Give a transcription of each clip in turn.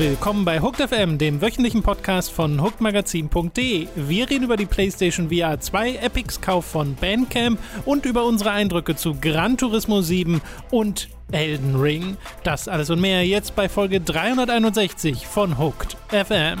Willkommen bei Hooked FM, dem wöchentlichen Podcast von hookedmagazin.de. Wir reden über die PlayStation VR 2, Epics Kauf von Bandcamp und über unsere Eindrücke zu Gran Turismo 7 und Elden Ring. Das alles und mehr jetzt bei Folge 361 von Hooked FM.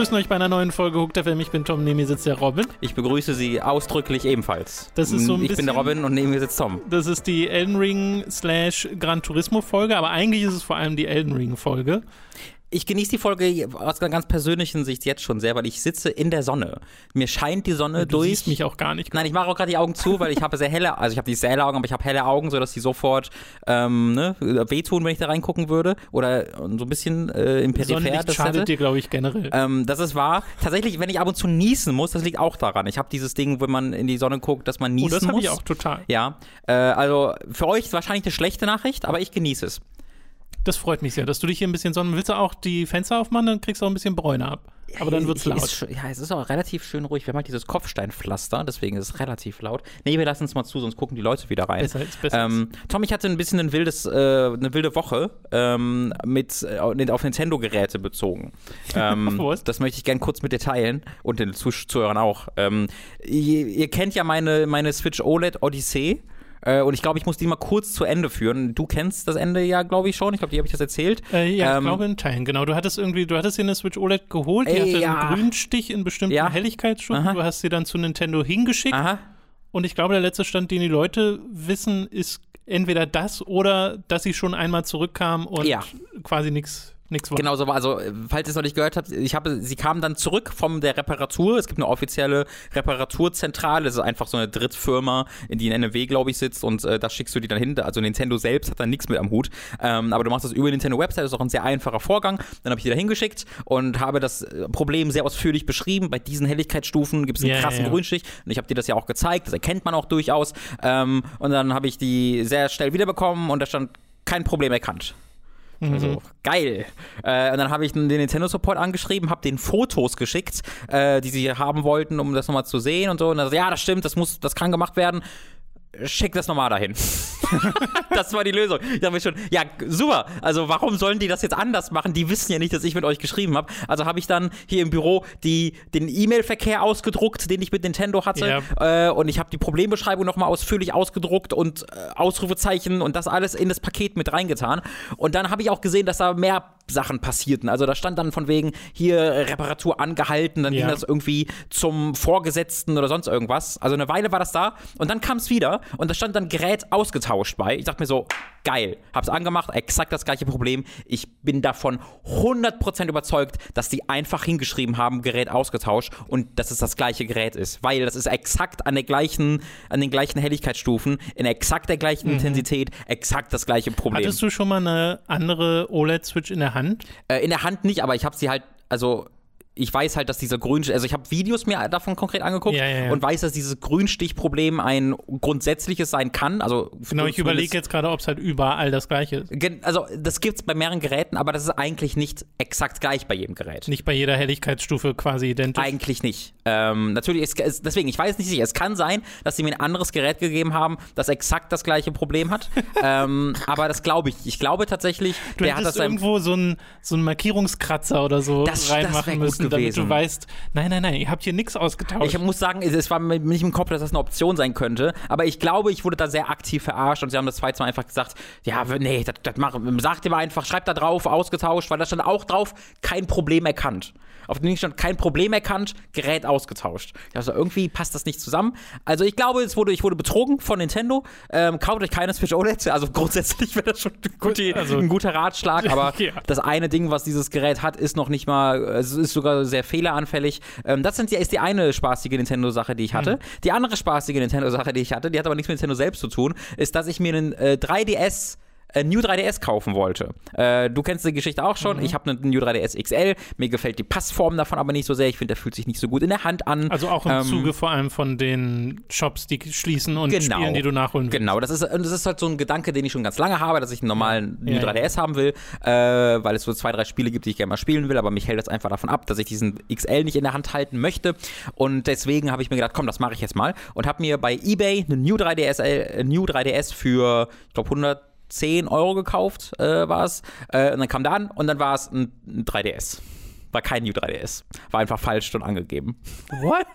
Begrüßen euch bei einer neuen Folge Hooked FM. Ich bin Tom, neben mir sitzt der Robin. Ich begrüße Sie ausdrücklich ebenfalls. Das ist so ein ich bin bisschen- der Robin und neben mir sitzt Tom. Das ist die Elden Ring slash Gran Turismo Folge, aber eigentlich ist es vor allem die Elden Ring Folge. Ich genieße die Folge aus einer ganz persönlichen Sicht jetzt schon sehr, weil ich sitze in der Sonne. Mir scheint die Sonne Du durch. siehst mich auch gar nicht. Nein, ich mache auch gerade die Augen zu, weil ich habe sehr helle, also ich habe nicht sehr helle Augen, aber ich habe helle Augen, sodass die sofort ähm, ne, wehtun, wenn ich da reingucken würde. Oder so ein bisschen äh, im Peripher. Sonnenlicht das schadet hätte. dir, glaube ich, generell. Ähm, das ist wahr. Tatsächlich, wenn ich ab und zu niesen muss, das liegt auch daran. Ich habe dieses Ding, wenn man in die Sonne guckt, dass man oh, niesen das habe muss. ich auch total. Ja, äh, also für euch wahrscheinlich eine schlechte Nachricht, aber ich genieße es. Das freut mich sehr, dass du dich hier ein bisschen sonnen. Willst du auch die Fenster aufmachen, dann kriegst du auch ein bisschen Bräune ab. Aber dann wird's Ich- laut. Ist, ja, es ist auch relativ schön ruhig. Wir haben halt dieses Kopfsteinpflaster, deswegen ist es relativ laut. Nee, wir lassen es mal zu, sonst gucken die Leute wieder rein. Besser ist besser. Ähm, Tom, ich hatte ein bisschen ein wildes, äh, eine wilde Woche ähm, mit äh, auf Nintendo-Geräte bezogen. Ähm, Was? das möchte ich gern kurz mit dir teilen und den Zuh- Zuhörern auch. Ähm, ihr, ihr kennt ja meine, meine Switch OLED Odyssey. Äh, und ich glaube, ich muss die mal kurz zu Ende führen. Du kennst das Ende ja, glaube ich, schon. Ich glaube, dir habe ich das erzählt. Äh, ja, ich ähm, glaube in Teilen, genau. Du hattest irgendwie, du hattest dir eine Switch OLED geholt, die Ey, hatte ja. einen Grünstich in bestimmten Ja. Helligkeitsstufen. Aha. Du hast sie dann zu Nintendo hingeschickt. Aha. Und ich glaube, der letzte Stand, den die Leute wissen, ist entweder das oder dass sie schon einmal zurückkam und Ja. quasi nichts nichts war. Genau so war. Also, falls ihr es noch nicht gehört habt, ich habe, sie kamen dann zurück von der Reparatur. Es gibt eine offizielle Reparaturzentrale. Das ist einfach so eine Drittfirma, in die in NRW, glaube ich, sitzt und äh, da schickst du die dann hin. Also Nintendo selbst hat da nichts mit am Hut. Ähm, aber du machst das über die Nintendo Website, das ist auch ein sehr einfacher Vorgang. Dann habe ich die da hingeschickt und habe das äh, Problem sehr ausführlich beschrieben. Bei diesen Helligkeitsstufen gibt es einen Ja, krassen ja. Grünstich und ich habe dir das ja auch gezeigt. Das erkennt man auch durchaus. Ähm, und dann habe ich die sehr schnell wiederbekommen und da stand kein Problem erkannt. Also geil. Äh, und dann habe ich den Nintendo Support angeschrieben, habe den Fotos geschickt, äh, die sie haben wollten, um das nochmal zu sehen und so. Und dann ja, das stimmt, das muss, das kann gemacht werden. Schick das nochmal dahin. das war die Lösung. Ich dachte mir schon, ja, super. Also warum sollen die das jetzt anders machen? Die wissen ja nicht, dass ich mit euch geschrieben habe. Also habe ich dann hier im Büro die, den E-Mail-Verkehr ausgedruckt, den ich mit Nintendo hatte. Äh, und ich habe die Problembeschreibung nochmal ausführlich ausgedruckt und äh, Ausrufezeichen und das alles in das Paket mit reingetan. Und dann habe ich auch gesehen, dass da mehr Sachen passierten. Also da stand dann von wegen hier äh, Reparatur angehalten, dann Ja. ging das irgendwie zum Vorgesetzten oder sonst irgendwas. Also eine Weile war das da und dann kam es wieder und da stand dann Gerät ausgetauscht bei. Ich dachte mir so, geil, hab's angemacht, exakt das gleiche Problem. Ich bin davon 100% überzeugt, dass die einfach hingeschrieben haben, Gerät ausgetauscht und dass es das gleiche Gerät ist, weil das ist exakt an der gleichen an den gleichen Helligkeitsstufen, in exakt der gleichen Intensität, exakt das gleiche Problem. Hattest du schon mal eine andere OLED-Switch in der Hand? Äh, in der Hand nicht, aber ich habe sie halt, also ich weiß halt, dass dieser Grün, also ich habe Videos mir davon konkret angeguckt Ja, ja, ja. und weiß, dass dieses Grünstichproblem ein grundsätzliches sein kann. Also Genau, ich überlege jetzt gerade, ob es halt überall das gleiche ist. Also das gibt's bei mehreren Geräten, aber das ist eigentlich nicht exakt gleich bei jedem Gerät. Nicht bei jeder Helligkeitsstufe quasi identisch. Eigentlich nicht. Ähm, natürlich, ist, es, deswegen, ich weiß nicht sicher. Es kann sein, dass sie mir ein anderes Gerät gegeben haben, das exakt das gleiche Problem hat. ähm, aber das glaube ich. Ich glaube tatsächlich, Du der hat das irgendwo so einen so einen Markierungskratzer oder so Das- das reinmachen gut müssen, damit gewesen. du weißt, nein, nein, nein, ihr habt hier nichts ausgetauscht. Ich muss sagen, es war mir nicht im Kopf, dass das eine Option sein könnte. Aber ich glaube, ich wurde da sehr aktiv verarscht und sie haben das zweite Mal einfach gesagt, ja, nee, das, das machen. Sagt ihr mal einfach, schreibt da drauf, ausgetauscht, weil da stand auch drauf, kein Problem erkannt. Auf dem Ding stand kein Problem erkannt, Gerät ausgetauscht. Also irgendwie passt das nicht zusammen. Also ich glaube, es wurde, ich wurde betrogen von Nintendo. Ähm, kauft euch keine Switch OLED. Also grundsätzlich wäre das schon ein, guti- Also- ein guter Ratschlag. Aber Ja. das eine Ding, was dieses Gerät hat, ist noch nicht mal, es ist sogar sehr fehleranfällig. Ähm, das sind ist die eine spaßige Nintendo-Sache, die ich hatte. Die andere spaßige Nintendo-Sache, die ich hatte, die hat aber nichts mit Nintendo selbst zu tun, ist, dass ich mir einen äh, 3DS ein New 3DS kaufen wollte. Äh, du kennst die Geschichte auch schon. Mhm. Ich habe einen New 3DS XL. Mir gefällt die Passform davon aber nicht so sehr. Ich finde, der fühlt sich nicht so gut in der Hand an. Also auch im Ähm, Zuge vor allem von den Shops, die schließen und Genau. Spielen, die du nachholen willst. Genau, das ist, und das ist halt so ein Gedanke, den ich schon ganz lange habe, dass ich einen normalen New Ja, ja. 3DS haben will, äh, weil es so zwei, drei Spiele gibt, die ich gerne mal spielen will, aber mich hält das einfach davon ab, dass ich diesen XL nicht in der Hand halten möchte. Und deswegen habe ich mir gedacht, komm, das mache ich jetzt mal. Und habe mir bei eBay einen New 3DS, äh, New 3DS für, ich glaube, 110 Euro gekauft, äh, war es. Äh, und dann kam der an und dann war es ein, ein 3DS. War kein New 3DS. War einfach falsch schon angegeben. What?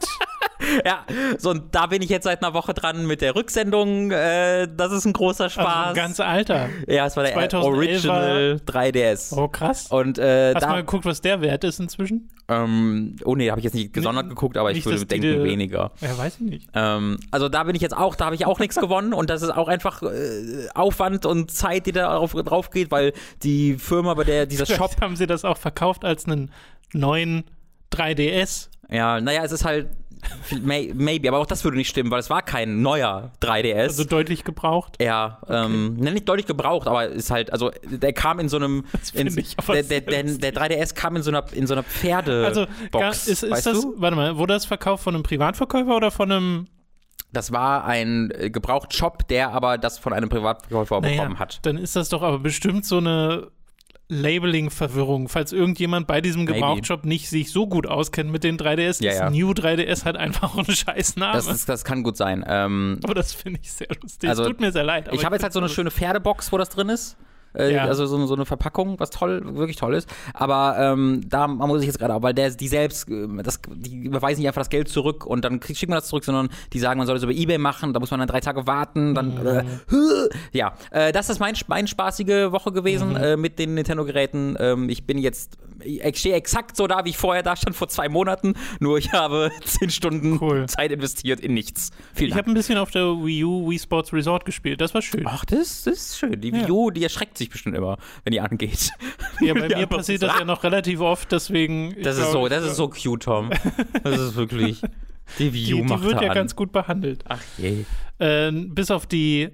Ja, so und da bin ich jetzt seit einer Woche dran mit der Rücksendung. Äh, das ist ein großer Spaß. Also ganz alter. ja, es war der 2011er Original 3DS. Oh, krass. Und äh, Hast du mal geguckt, was der Wert ist inzwischen? ähm, oh nee, habe ich jetzt nicht gesondert geguckt, aber ich würde die denken dir- weniger. Ja, weiß ich nicht. Ähm, also da bin ich jetzt auch, da habe ich auch nichts gewonnen und das ist auch einfach äh, Aufwand und Zeit, die da drauf, drauf geht, weil die Firma, bei der dieser Shop, haben sie das auch verkauft als einen neuen 3DS. ja, naja, es ist halt may, maybe, aber auch das würde nicht stimmen, weil es war kein neuer 3DS. Also deutlich gebraucht. Ja, ähm, ne, nicht deutlich gebraucht, aber ist halt, also der kam in so einem, in, der, der, der, der 3DS kam in so einer, in so einer Pferdebox. Also gar- ist, ist das, du? warte mal, wurde das verkauft von einem Privatverkäufer oder von einem Das war ein äh, Gebraucht-Shop, der aber das von einem Privatverkäufer bekommen hat. Dann ist das doch aber bestimmt so eine Labeling-Verwirrung. Falls irgendjemand bei diesem. Gebrauchtshop nicht sich so gut auskennt mit den 3DS, Ja, ist ja. New 3DS halt einfach ein scheiß Name. Das, ist, das kann gut sein. Ähm, aber das finde ich sehr lustig. Also, es tut mir sehr leid. ich habe jetzt halt so eine schöne Pferdebox, wo das drin ist. Äh, Ja. Also so, eine- so eine Verpackung, was toll, wirklich toll ist. Aber ähm, da muss ich jetzt gerade, weil der, die selbst, äh, das, die überweisen nicht einfach das Geld zurück und dann kriegt, schickt man das zurück, sondern die sagen, man soll das über Ebay machen, da muss man dann drei Tage warten, dann Mhm. äh, ja, äh, das ist mein, mein spaßige Woche gewesen Mhm. äh, mit den Nintendo-Geräten. Ähm, ich bin jetzt, ich stehe exakt so da, wie ich vorher da stand vor zwei Monaten, nur ich habe zehn Stunden Cool. Zeit investiert in nichts. Vielen Ich habe ein bisschen auf der Wii U Wii Sports Resort gespielt. Das war schön. Ach, das, das ist schön. Die. Wii U, die erschreckt sich bestimmt immer, wenn die angeht. ja, bei mir passiert das ja noch relativ oft, deswegen. Das ist so, das ist so cute, Tom. Das ist wirklich. Die Wii Die, U die macht wird da ja an. ganz gut behandelt. Ach je. Äh, bis auf die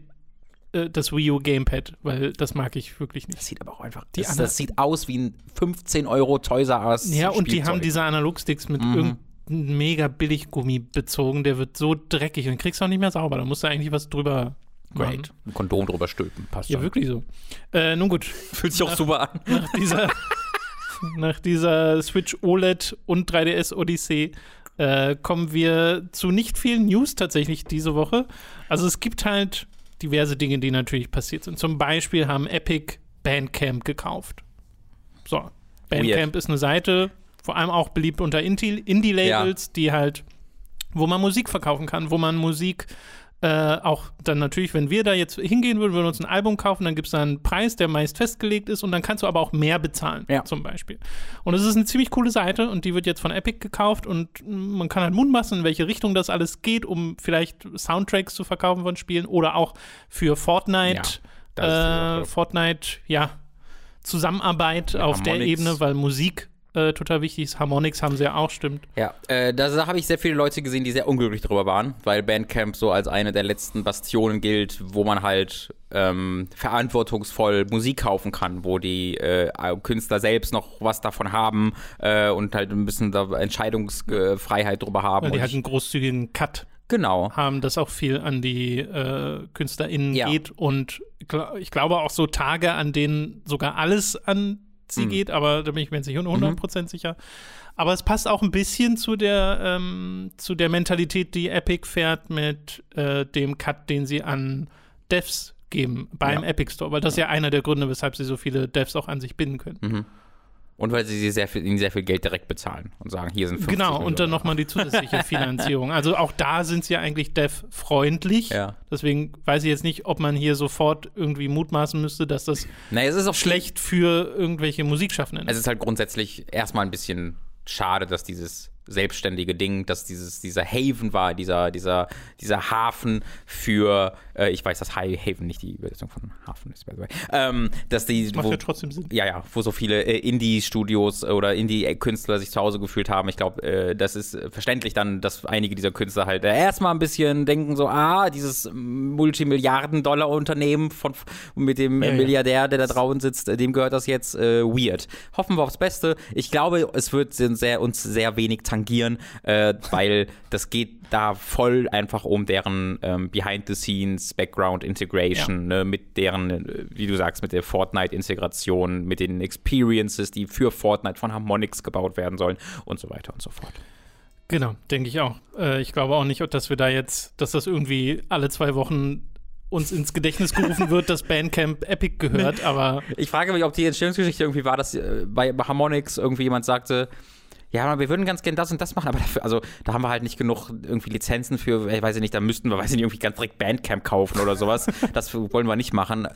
äh, das Wii U Gamepad, weil das mag ich wirklich nicht. Das sieht aber auch einfach. Die Das, das sieht aus wie ein 15 Euro Toys R Us. Ja, und die haben diese Analogsticks mit Mhm. irgendeinem mega Billiggummi bezogen, der wird so dreckig und kriegst auch nicht mehr sauber. Da musst du eigentlich was drüber machen. Great. Ein Kondom drüber stülpen. Passt Ja, schon. wirklich so. Äh, nun gut, Fühlt sich auch super an. nach dieser, nach dieser Switch OLED und 3DS Odyssee äh, kommen wir zu nicht vielen News tatsächlich diese Woche. Also es gibt halt diverse Dinge, die natürlich passiert sind. Zum Beispiel haben Epic Bandcamp gekauft. So, Bandcamp ist eine Seite, vor allem auch beliebt unter Indie- Indie-Labels, die halt, wo man Musik verkaufen kann, wo man Musik äh, auch dann natürlich, wenn wir da jetzt hingehen würden, würden wir uns ein Album kaufen, dann gibt es da einen Preis, der meist festgelegt ist und dann kannst du aber auch mehr bezahlen, Ja. zum Beispiel. Und es ist eine ziemlich coole Seite und die wird jetzt von Epic gekauft und man kann halt mutmaßen, in welche Richtung das alles geht, um vielleicht Soundtracks zu verkaufen von Spielen oder auch für Fortnite, Ja, äh. Fortnite, ja, Zusammenarbeit Ja, auf der Harmonix. Ebene, weil Musik äh, total wichtig ist. Harmonix haben sie ja auch, stimmt. Ja, äh, da, habe ich sehr viele Leute gesehen, die sehr unglücklich darüber waren, weil Bandcamp so als eine der letzten Bastionen gilt, wo man halt ähm, verantwortungsvoll Musik kaufen kann, wo die äh, Künstler selbst noch was davon haben äh, und halt ein bisschen da Entscheidungsfreiheit drüber haben. Weil die halt einen großzügigen Cut genau. haben, das auch viel an die äh, KünstlerInnen Ja. geht und ich glaube auch so Tage, an denen sogar alles an sie Mhm. geht, aber da bin ich mir jetzt nicht 100% sicher. Aber es passt auch ein bisschen zu der, ähm, zu der Mentalität, die Epic fährt mit äh, dem Cut, den sie an Devs geben beim Ja. Epic Store, weil das ist ja einer der Gründe, weshalb sie so viele Devs auch an sich binden können. Mhm. Und weil sie sehr viel, ihnen sehr viel Geld direkt bezahlen und sagen, hier sind 50 Genau, und dann Millionen. nochmal die zusätzliche Finanzierung. Also auch da sind sie ja eigentlich dev-freundlich. Ja. Deswegen weiß ich jetzt nicht, ob man hier sofort irgendwie mutmaßen müsste, dass das Naja, es ist auch schlecht für irgendwelche Musikschaffenden Es ist. ist halt grundsätzlich erstmal ein bisschen schade, dass dieses selbstständige Ding, dass dieses, dieser Haven war, dieser, dieser, dieser Hafen für, äh, ich weiß, dass High Haven nicht die Übersetzung von Hafen ist, by the way, ähm, dass die, Das macht wo, ja trotzdem Sinn. ja, ja, wo so viele äh, Indie-Studios oder Indie-Künstler sich zu Hause gefühlt haben. Ich glaube, äh, das ist verständlich dann, dass einige dieser Künstler halt äh, erstmal ein bisschen denken so, ah, dieses Multimilliarden-Dollar-Unternehmen von mit dem Ja, ja. Milliardär, der da draußen sitzt, äh, dem gehört das jetzt äh, weird. Hoffen wir aufs Beste. Ich glaube, es wird sehr, uns sehr wenig tangieren, äh, weil das geht da voll einfach um deren ähm, Behind-the-Scenes, Background-Integration, ne, mit deren, äh, wie du sagst, mit der Fortnite-Integration, mit den Experiences, die für Fortnite von Harmonix gebaut werden sollen und so weiter und so fort. Genau, denke ich auch. Äh, ich glaube auch nicht, dass wir da jetzt, dass das irgendwie alle zwei Wochen uns ins Gedächtnis gerufen wird, dass Bandcamp Epic gehört, aber Ich frage mich, ob die Entstehungsgeschichte irgendwie war, dass äh, bei Harmonix irgendwie jemand sagte, ja, wir würden ganz gerne das und das machen, aber dafür, also da haben wir halt nicht genug irgendwie Lizenzen für, ich weiß ich nicht, da müssten wir, weiß ich nicht, irgendwie ganz direkt Bandcamp kaufen oder sowas. das wollen wir nicht machen.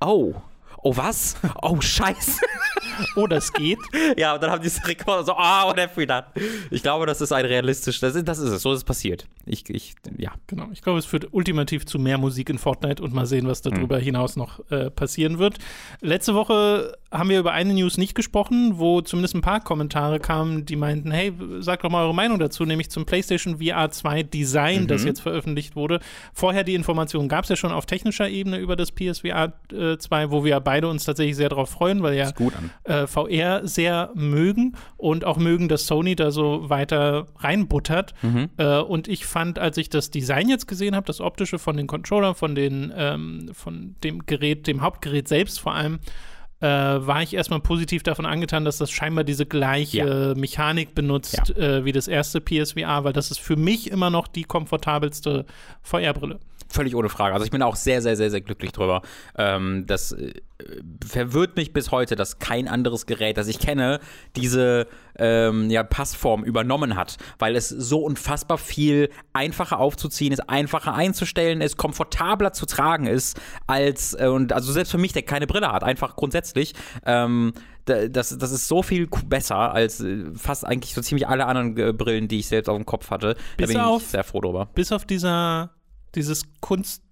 Oh. Oh, was? Oh, scheiße. oh, das geht. ja, und dann haben diese Rekorder so, ah, what have we done? Ich glaube, das ist ein realistisch, das ist, das ist es, so ist es passiert. Ich, ich, ja. Genau, ich glaube, es führt ultimativ zu mehr Musik in Fortnite und mal sehen, was darüber hinaus noch äh, passieren wird. Letzte Woche haben wir über eine News nicht gesprochen, wo zumindest ein paar Kommentare kamen, die meinten, hey, sagt doch mal eure Meinung dazu, nämlich zum PlayStation VR 2 Design, das jetzt veröffentlicht wurde. Vorher die Information gab es ja schon auf technischer Ebene über das PSVR äh, 2, wo wir ja beide uns tatsächlich sehr darauf freuen, weil ja äh, VR sehr mögen und auch mögen, dass Sony da so weiter reinbuttert. Äh, und ich fand, als ich das Design jetzt gesehen habe, das optische von den Controllern, von den, ähm, von dem Gerät, dem Hauptgerät selbst vor allem, äh, war ich erstmal positiv davon angetan, dass das scheinbar diese gleiche Mechanik benutzt äh, wie das erste PSVR, weil das ist für mich immer noch die komfortabelste VR-Brille. Völlig ohne Frage. Also ich bin auch sehr, sehr, sehr, sehr glücklich drüber. Ähm, das äh, verwirrt mich bis heute, dass kein anderes Gerät, das ich kenne, diese ähm, ja, Passform übernommen hat, weil es so unfassbar viel einfacher aufzuziehen ist, einfacher einzustellen ist, komfortabler zu tragen ist, als, äh, und also selbst für mich, der keine Brille hat, einfach grundsätzlich, ähm, da- das, das ist so viel besser als äh, fast eigentlich so ziemlich alle anderen Brillen, die ich selbst auf dem Kopf hatte. Bis da bin auf- ich sehr froh drüber. bis auf dieser, dieses Kunst,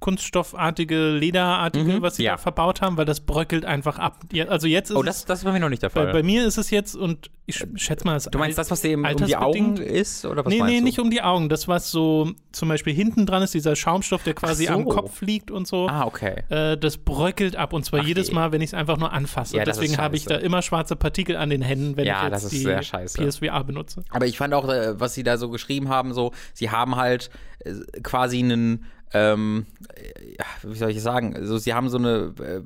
kunststoffartige, lederartige, Mhm, was sie ja. da verbaut haben, weil das bröckelt einfach ab. Also jetzt ist Oh, das, das war mir noch nicht der bei, Fall. bei mir ist es jetzt, und ich sch- schätze mal, das Du meinst das, was dir eben um die? Augen ist? Oder was Nee, meinst nee, du? nicht um die Augen. Das, was so zum Beispiel hinten dran ist, dieser Schaumstoff, der quasi so. am Kopf liegt und so. Ah, okay. Äh, das bröckelt ab und zwar Ach jedes je. Mal, wenn ich es einfach nur anfasse. Ja, Deswegen habe ich da immer schwarze Partikel an den Händen, wenn Ja, ich das jetzt die. PSVR benutze. Aber ich fand auch, äh, was sie da so geschrieben haben, so, sie haben halt äh, quasi einen, ähm, ja, wie soll ich sagen, also sie haben so eine äh,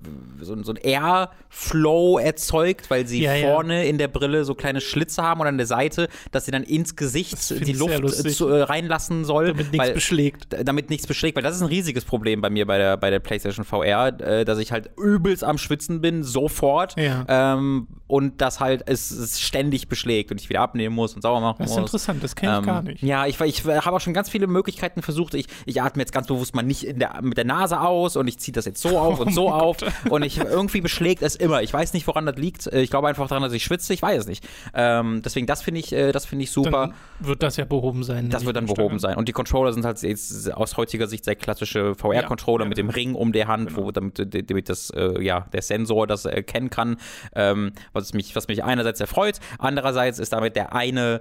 so, so ein Airflow erzeugt, weil sie Ja, ja. vorne in der Brille so kleine Schlitze haben und an der Seite, dass sie dann ins Gesicht die Luft äh, zu, äh, reinlassen soll, Damit nichts weil, beschlägt. damit nichts beschlägt, weil das ist ein riesiges Problem bei mir bei der, bei der PlayStation VR, äh, dass ich halt übelst am Schwitzen bin, sofort. Ja. Ähm, und das halt es, es ständig beschlägt und ich wieder abnehmen muss und sauber machen Das ist muss. interessant, das kenne ich Ähm, gar nicht. Ja, ich, ich habe auch schon ganz viele Möglichkeiten versucht. Ich, ich atme jetzt ganz bewusst mal nicht der, mit der Nase aus und ich ziehe das jetzt so auf und so auf und ich irgendwie beschlägt es immer. Ich weiß nicht, woran das liegt. Ich glaube einfach daran, dass ich schwitze. Ich weiß es nicht. Ähm, deswegen, das finde ich, äh, das finde ich super. Dann wird das ja behoben sein. Das wird dann behoben sein. Und die Controller sind halt jetzt aus heutiger Sicht sehr klassische VR-Controller Ja, mit ja. dem Ring um der Hand, wo damit, damit das, äh, ja, der Sensor das erkennen kann. Ähm, was mich, was mich einerseits erfreut, andererseits ist damit der eine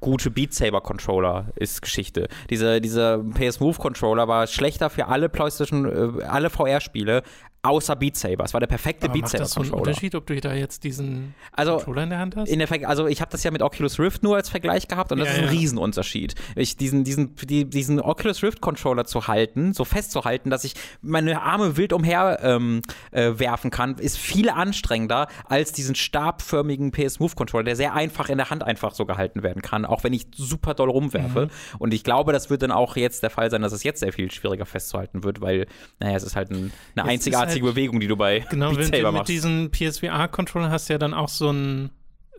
gute Beat Saber Controller ist Geschichte. Diese, dieser PS Move Controller war schlechter für alle PlayStation, äh, alle VR-Spiele, außer Beat Saber. Es war der perfekte Aber Beat macht Saber das so einen. Unterschied, ob du da jetzt diesen Also Controller in der Hand hast? in der Ver also ich habe das ja mit Oculus Rift nur als Vergleich gehabt und das Ja, ist ein ja. Riesenunterschied. Ich, diesen, diesen, die, diesen Oculus Rift Controller zu halten, so festzuhalten, dass ich meine Arme wild umher ähm, äh, werfen kann, ist viel anstrengender als diesen stabförmigen PS Move Controller, der sehr einfach in der Hand einfach so gehalten werden kann, auch wenn ich super doll rumwerfe. Mhm. Und ich glaube, das wird dann auch jetzt der Fall sein, dass es jetzt sehr viel schwieriger festzuhalten wird, weil, naja, es ist halt ein, eine einzigartige halt- Bewegung, die du bei Genau, Beat Saber du mit machst. diesen PSVR-Controller hast du ja dann auch so ein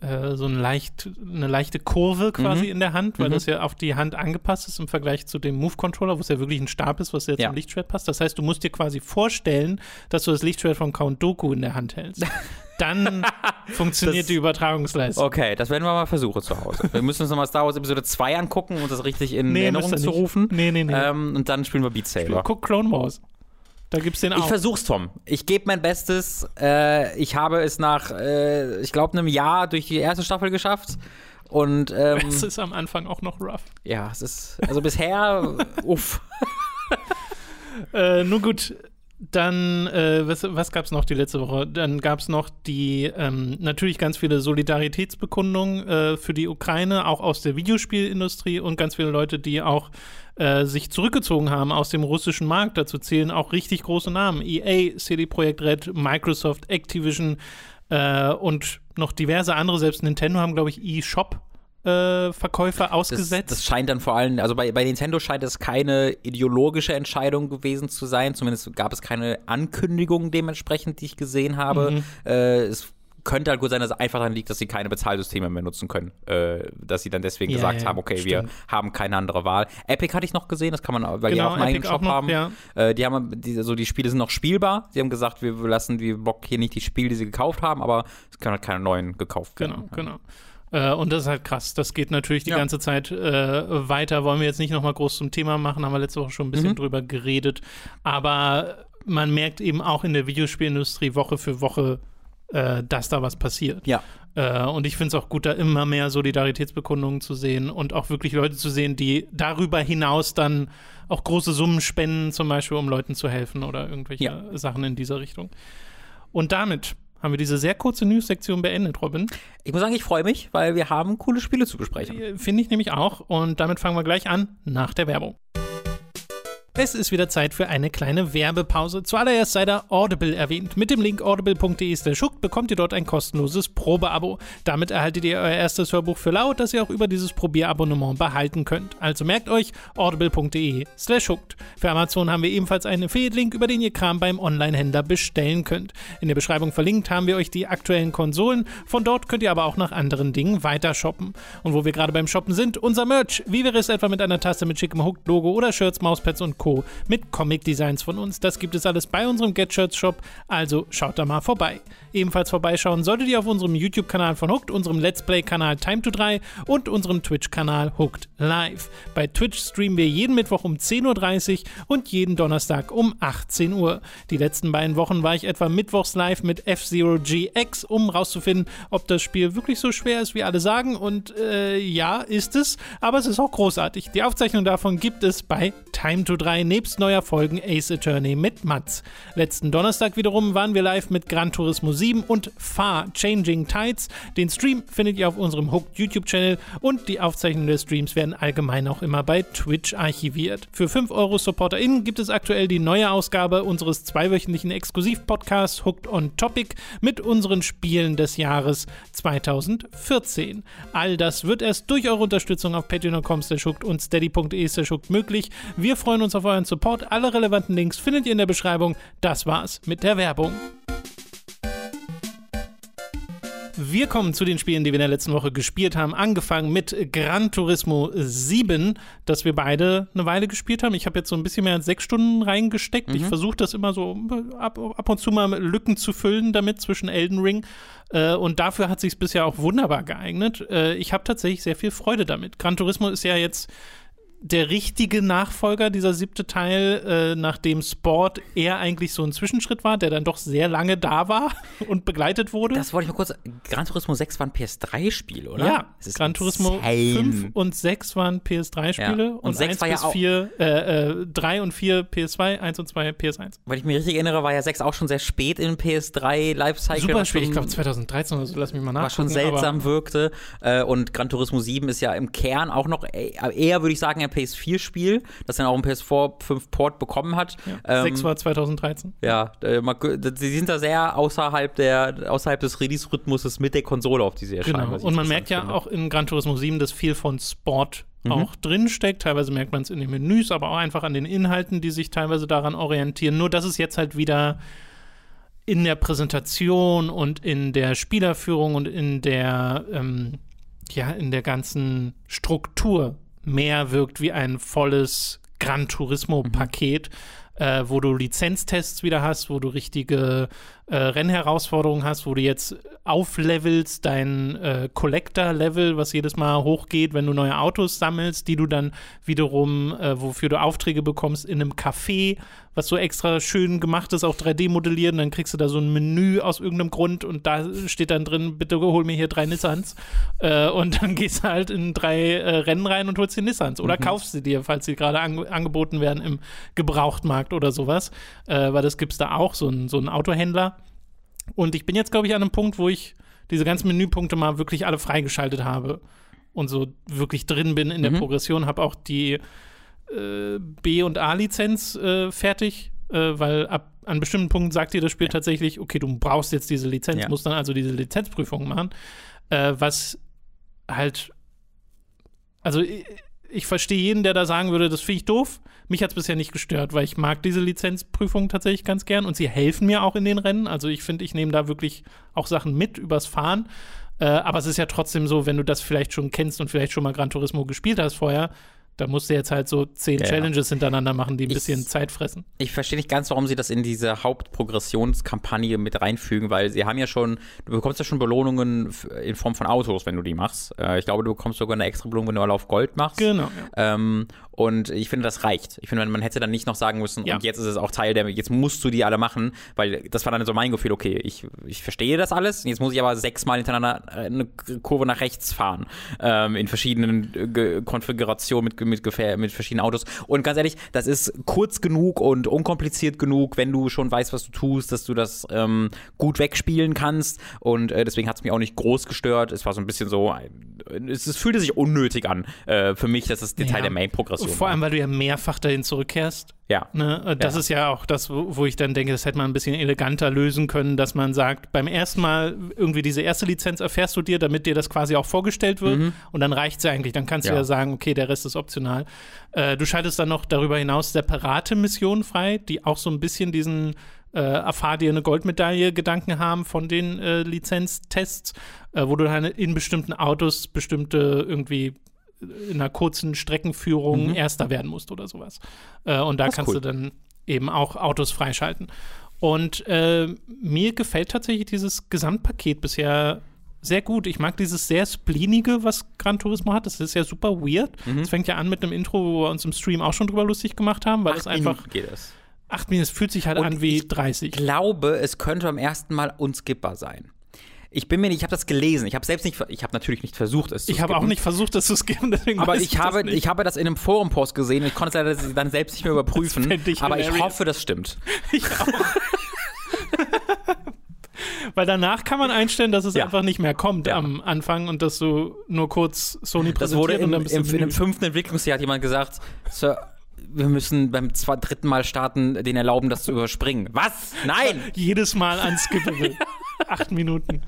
äh, so ein leicht, eine leichte Kurve quasi Mhm. in der Hand, weil Mhm. das ja auf die Hand angepasst ist im Vergleich zu dem Move-Controller, wo es ja wirklich ein Stab ist, was ja zum Lichtschwert passt. Das heißt, du musst dir quasi vorstellen, dass du das Lichtschwert von Count Doku in der Hand hältst. dann funktioniert Das- die Übertragungsleistung. Okay, das werden wir mal versuchen zu Hause. Wir müssen uns nochmal Star Wars Episode 2 angucken, um das richtig in Nee, Erinnerung zu rufen. Nee, nee, nee. Ähm, und dann spielen wir Beat Saber. Guck Clone Wars. Da gibt's den Ich auch. versuch's, Tom. Ich gebe mein Bestes. Äh, ich habe es nach, äh, ich glaube, einem Jahr durch die erste Staffel geschafft. Und ähm, es ist am Anfang auch noch rough. ja, es ist, also bisher, uff. Äh, nun gut, dann, äh, was, was gab es noch die letzte Woche? Dann gab es noch die, ähm, natürlich ganz viele Solidaritätsbekundungen äh, für die Ukraine, auch aus der Videospielindustrie und ganz viele Leute, die auch äh, sich zurückgezogen haben aus dem russischen Markt. Dazu zählen auch richtig große Namen. EA, CD Projekt Red, Microsoft, Activision äh, und noch diverse andere. Selbst Nintendo haben, glaube ich, eShop. Äh, Verkäufer Das, ausgesetzt. das scheint dann vor allem, also bei, bei Nintendo scheint es keine ideologische Entscheidung gewesen zu sein. Zumindest gab es keine Ankündigung dementsprechend, die ich gesehen habe. Mhm. Äh, es könnte halt gut sein, dass es einfach daran liegt, dass sie keine Bezahlsysteme mehr nutzen können. Äh, dass sie dann deswegen Ja, gesagt ja, haben, okay, stimmt. wir haben keine andere Wahl. Epic hatte ich noch gesehen, das kann man, weil die Genau, auch einen eigenen Shop noch, haben. ja. Äh, die haben, die, also die Spiele sind noch spielbar. Sie haben gesagt, wir lassen die Bock hier nicht die Spiele, die sie gekauft haben, aber es können halt keine neuen gekauft werden. Genau, genau. Äh, und das ist halt krass. Das geht natürlich die ganze Zeit äh, weiter. Wollen wir jetzt nicht nochmal groß zum Thema machen, haben wir letzte Woche schon ein bisschen Mhm. drüber geredet. Aber man merkt eben auch in der Videospielindustrie Woche für Woche, äh, dass da was passiert. Ja. Äh, und ich finde es auch gut, da immer mehr Solidaritätsbekundungen zu sehen und auch wirklich Leute zu sehen, die darüber hinaus dann auch große Summen spenden, zum Beispiel, um Leuten zu helfen oder irgendwelche Ja. Sachen in dieser Richtung. Und damit haben wir diese sehr kurze News-Sektion beendet, Robin. Ich muss sagen, ich freue mich, weil wir haben coole Spiele zu besprechen. Äh, Finde ich nämlich auch. Und damit fangen wir gleich an nach der Werbung. Es ist wieder Zeit für eine kleine Werbepause. Zuallererst sei da Audible erwähnt. Mit dem Link audible.de hooked bekommt ihr dort ein kostenloses Probeabo. Damit erhaltet ihr euer erstes Hörbuch für laut, das ihr auch über dieses Probierabonnement behalten könnt. Also merkt euch audible.de hooked. Für Amazon haben wir ebenfalls einen Affiliate-Link, über den ihr Kram beim Online-Händler bestellen könnt. In der Beschreibung verlinkt haben wir euch die aktuellen Konsolen. Von dort könnt ihr aber auch nach anderen Dingen weiter shoppen. Und wo wir gerade beim Shoppen sind, unser Merch. Wie wäre es etwa mit einer Tasse mit schickem Hooked-Logo oder Shirts, Mauspads und Co. mit Comic-Designs von uns. Das gibt es alles bei unserem Get Shirts Shop, also schaut da mal vorbei. Ebenfalls vorbeischauen solltet ihr auf unserem YouTube-Kanal von Hooked, unserem Let's Play-Kanal Time to 3 und unserem Twitch-Kanal Hooked Live. Bei Twitch streamen wir jeden Mittwoch um 10.30 Uhr und jeden Donnerstag um 18 Uhr. Die letzten beiden Wochen war ich etwa mittwochs live mit F-Zero GX, um rauszufinden, ob das Spiel wirklich so schwer ist, wie alle sagen. Und äh, ja, ist es, aber es ist auch großartig. Die Aufzeichnung davon gibt es bei Time to 3 nebst neuer Folgen Ace Attorney mit Mats. Letzten Donnerstag wiederum waren wir live mit Gran Turismo 7 und Far Changing Tides. Den Stream findet ihr auf unserem Hooked YouTube-Channel und die Aufzeichnungen der Streams werden allgemein auch immer bei Twitch archiviert. Für 5 Euro SupporterInnen gibt es aktuell die neue Ausgabe unseres zweiwöchentlichen Exklusivpodcasts Hooked on Topic mit unseren Spielen des Jahres 2014. All das wird erst durch eure Unterstützung auf patreon.com und steady.de möglich. Wir freuen uns auf euren Support. Alle relevanten Links findet ihr in der Beschreibung. Das war's mit der Werbung. Wir kommen zu den Spielen, die wir in der letzten Woche gespielt haben. Angefangen mit Gran Turismo 7, das wir beide eine Weile gespielt haben. Ich habe jetzt so ein bisschen mehr als sechs Stunden reingesteckt. Ich versuche das immer so ab, ab und zu mal Lücken zu füllen damit zwischen Elden Ring. Äh, und dafür hat sich bisher auch wunderbar geeignet. Äh, ich habe tatsächlich sehr viel Freude damit. Gran Turismo ist ja jetzt der richtige Nachfolger, dieser siebte Teil, äh, nachdem Sport eher eigentlich so ein Zwischenschritt war, der dann doch sehr lange da war und begleitet wurde. Das wollte ich mal kurz. Gran Turismo 6 war ein PS3-Spiel, oder? Ja, Das ist Gran Turismo insane. 5 und 6 waren PS3-Spiele Ja. und, Und 6 1 war ja bis auch- 4, äh, äh, 3 und 4 PS2, 1 und 2 PS1. Weil ich mich richtig erinnere, war ja 6 auch schon sehr spät in PS3 Lifecycle. Super was spät, ich glaube 2013 oder so, lass mich mal nachgucken. was schon seltsam wirkte. Äh, und Gran Turismo 7 ist ja im Kern auch noch e- eher, würde ich sagen, ein PS4-Spiel, das dann auch ein PS4 5 Port bekommen hat. Aber Ähm, 6 war 2013. ja, äh, man- sie sind da sehr außerhalb, der, außerhalb des Release-Rhythmuses mit der Konsole, auf die sie erscheinen. Genau. Und man merkt ja finde. auch in Gran Turismo 7, dass viel von Sport Mhm. auch drin steckt. Teilweise merkt man es in den Menüs, aber auch einfach an den Inhalten, die sich teilweise daran orientieren. Nur, dass es jetzt halt wieder in der Präsentation und in der Spielerführung und in der, ähm, ja, in der ganzen Struktur mehr wirkt wie ein volles Gran Turismo-Paket. Äh, wo du Lizenztests wieder hast, wo du richtige äh, Rennherausforderungen hast, wo du jetzt auflevelst, dein äh, Collector-Level, was jedes Mal hochgeht, wenn du neue Autos sammelst, die du dann wiederum, äh, wofür du Aufträge bekommst, in einem Café, was so extra schön gemacht ist, auch 3D modellieren, dann kriegst du da so ein Menü aus irgendeinem Grund und da steht dann drin, bitte hol mir hier drei Nissans. Äh, und dann gehst du halt in drei äh, Rennen rein und holst die Nissans oder mhm. kaufst sie dir, falls sie gerade an, angeboten werden im Gebrauchtmarkt oder sowas, äh, weil das gibt es da auch, so ein, so ein Autohändler und ich bin jetzt, glaube ich, an einem Punkt, wo ich diese ganzen Menüpunkte mal wirklich alle freigeschaltet habe und so wirklich drin bin in mhm. der Progression, habe auch die äh, B- und A-Lizenz äh, fertig, äh, weil ab an bestimmten Punkten sagt dir das Spiel ja. tatsächlich, okay, du brauchst jetzt diese Lizenz, ja. musst dann also diese Lizenzprüfung machen, äh, was halt, also ich, verstehe jeden, der da sagen würde, das finde ich doof. Mich hat es bisher nicht gestört, weil ich mag diese Lizenzprüfung tatsächlich ganz gern und sie helfen mir auch in den Rennen. Also ich finde, ich nehme da wirklich auch Sachen mit übers Fahren. Äh, aber es ist ja trotzdem so, wenn du das vielleicht schon kennst und vielleicht schon mal Gran Turismo gespielt hast vorher, da musst du jetzt halt so zehn ja, Challenges hintereinander machen, die ein ich, bisschen Zeit fressen. Ich verstehe nicht ganz, warum sie das in diese Hauptprogressionskampagne mit reinfügen, weil sie haben ja schon, du bekommst ja schon Belohnungen in Form von Autos, wenn du die machst. Äh, ich glaube, du bekommst sogar eine extra Belohnung, wenn du alle auf Gold machst. Genau. Ähm, und ich finde, das reicht. Ich finde, man hätte dann nicht noch sagen müssen, ja. und jetzt ist es auch Teil der, jetzt musst du die alle machen, weil das war dann so mein Gefühl, okay, ich, ich verstehe das alles, jetzt muss ich aber sechsmal hintereinander eine Kurve nach rechts fahren, ähm, in verschiedenen äh, Konfigurationen mit, mit, mit verschiedenen Autos. Und ganz ehrlich, das ist kurz genug und unkompliziert genug, wenn du schon weißt, was du tust, dass du das ähm, gut wegspielen kannst. Und äh, deswegen hat es mich auch nicht groß gestört. Es war so ein bisschen so, es, es fühlte sich unnötig an äh, für mich, dass es Detail ja. der Main-Progression. Vor allem, weil du ja mehrfach dahin zurückkehrst. Ja. Ne? Das ja. ist ja auch das, wo ich dann denke, das hätte man ein bisschen eleganter lösen können, dass man sagt, beim ersten Mal irgendwie diese erste Lizenz erfährst du dir, damit dir das quasi auch vorgestellt wird mhm. und dann reicht es ja eigentlich. Dann kannst ja. du ja sagen, okay, der Rest ist optional. Äh, du schaltest dann noch darüber hinaus separate Missionen frei, die auch so ein bisschen diesen äh, erfahr dir eine Goldmedaille Gedanken haben von den äh, Lizenztests, äh, wo du dann in bestimmten Autos bestimmte irgendwie in einer kurzen Streckenführung mhm. Erster werden musst oder sowas. Äh, und da kannst cool. du dann eben auch Autos freischalten. Und äh, mir gefällt tatsächlich dieses Gesamtpaket bisher sehr gut. Ich mag dieses sehr spleenige, was Gran Turismo hat. Das ist ja super weird. Es mhm. fängt ja an mit einem Intro, wo wir uns im Stream auch schon drüber lustig gemacht haben, weil es einfach. Minuten geht es. Acht Minuten, es fühlt sich halt Und an wie 30. Ich glaube, es könnte am ersten Mal unskippbar sein. Ich bin mir nicht, ich habe das gelesen. Ich habe selbst nicht, ich habe natürlich nicht versucht, es zu Ich habe auch nicht versucht, es zu skippen. aber ich, habe, ich habe das in einem Forum-Post gesehen. Ich konnte es leider dann selbst nicht mehr überprüfen. Ich aber hilarious. ich hoffe, das stimmt. Ich auch. Weil danach kann man einstellen, dass es ja. einfach nicht mehr kommt ja. am Anfang und dass du nur kurz Sony präsentiert das wurde im, und dann bist im, in dem fünften Entwicklungsjahr hat jemand gesagt, Sir, wir müssen beim zwei, dritten Mal starten den erlauben, das zu überspringen. Was? Nein! Jedes Mal unskippable. Acht Minuten.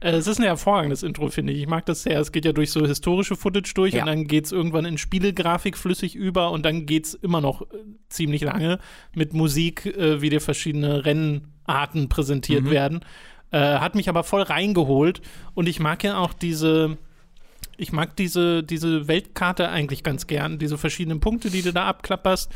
Äh, es ist ein hervorragendes Intro, finde ich. Ich mag das sehr. Es geht ja durch so historische Footage durch ja. und dann geht es irgendwann in Spielegrafik flüssig über und dann geht es immer noch äh, ziemlich lange mit Musik, äh, wie dir verschiedene Rennarten präsentiert mhm. werden. Hat mich aber voll reingeholt und ich mag ja auch diese ich mag diese, diese Weltkarte eigentlich ganz gern, diese verschiedenen Punkte, die du da abklapperst.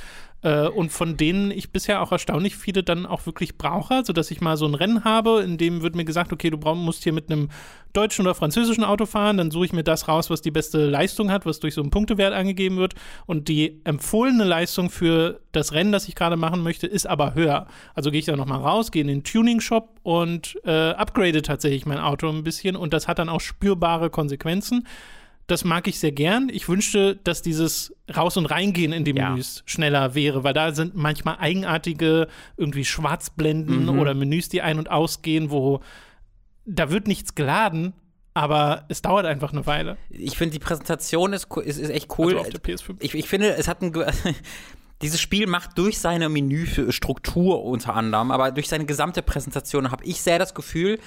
Äh, und von denen ich bisher auch erstaunlich viele dann auch wirklich brauche, sodass ich mal so ein Rennen habe, in dem wird mir gesagt, okay, du brauch, musst hier mit einem deutschen oder französischen Auto fahren, dann suche ich mir das raus, was die beste Leistung hat, was durch so einen Punktewert angegeben wird. Und die empfohlene Leistung für das Rennen, das ich gerade machen möchte, ist aber höher. Also gehe ich da nochmal raus, gehe in den Tuning-Shop und äh, upgrade tatsächlich mein Auto ein bisschen und das hat dann auch spürbare Konsequenzen. Das mag ich sehr gern. Ich wünschte, dass dieses Raus- und Reingehen in die Menüs ja. schneller wäre, weil da sind manchmal eigenartige irgendwie Schwarzblenden mhm. oder Menüs, die ein- und ausgehen, wo da wird nichts geladen, aber es dauert einfach eine Weile. Ich finde, die Präsentation ist, ist, ist echt cool. Also auf der PS5. Ich, ich finde, es hat ein. dieses Spiel macht durch seine Menüstruktur unter anderem, aber durch seine gesamte Präsentation habe ich sehr das Gefühl,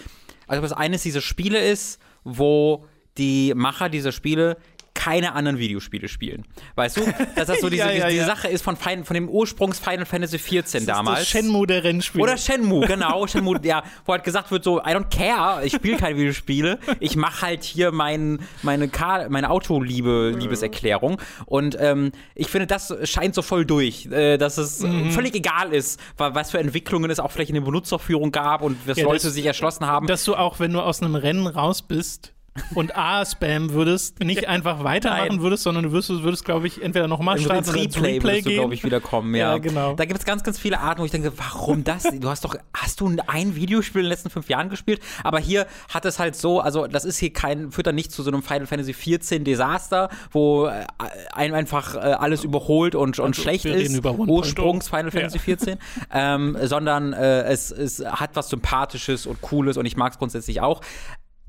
als ob es eines dieser Spiele ist, wo die Macher dieser Spiele keine anderen Videospiele spielen. Weißt du, dass das so diese, Ja, ja, diese ja. Sache ist von, Fin- von dem Ursprungs Final Fantasy XIV damals. Das Shenmue der Rennspiele. Oder Shenmue, genau. Shenmue, ja, wo halt gesagt wird, so, I don't care, ich spiele keine Videospiele. Ich mache halt hier mein, meine, Car meine Autoliebe, Liebeserklärung. Und ähm, ich finde, das scheint so voll durch, äh, dass es Mhm. völlig egal ist, wa- was für Entwicklungen es auch vielleicht in der Benutzerführung gab und was Leute das- sich erschlossen haben. dass du auch, wenn du aus einem Rennen raus bist und A spammen würdest, nicht einfach weitermachen Nein. würdest, sondern du würdest, würdest glaube ich, entweder nochmal starten oder Replay, Replay gehen. glaube ich, wiederkommen, ja. Ja, genau. Da gibt es ganz, ganz viele Arten, wo ich denke, warum das? Du hast doch, hast du ein Videospiel in den letzten fünf Jahren gespielt? Aber hier hat es halt so, also das ist hier kein, führt dann nicht zu so einem Final Fantasy 14 Desaster, wo äh, einem einfach äh, alles überholt und, und schlecht Also, reden ist. über 1.0. Ursprungs Final Fantasy Ja. 14. ähm, sondern äh, es, es hat was Sympathisches und Cooles und ich mag es grundsätzlich auch.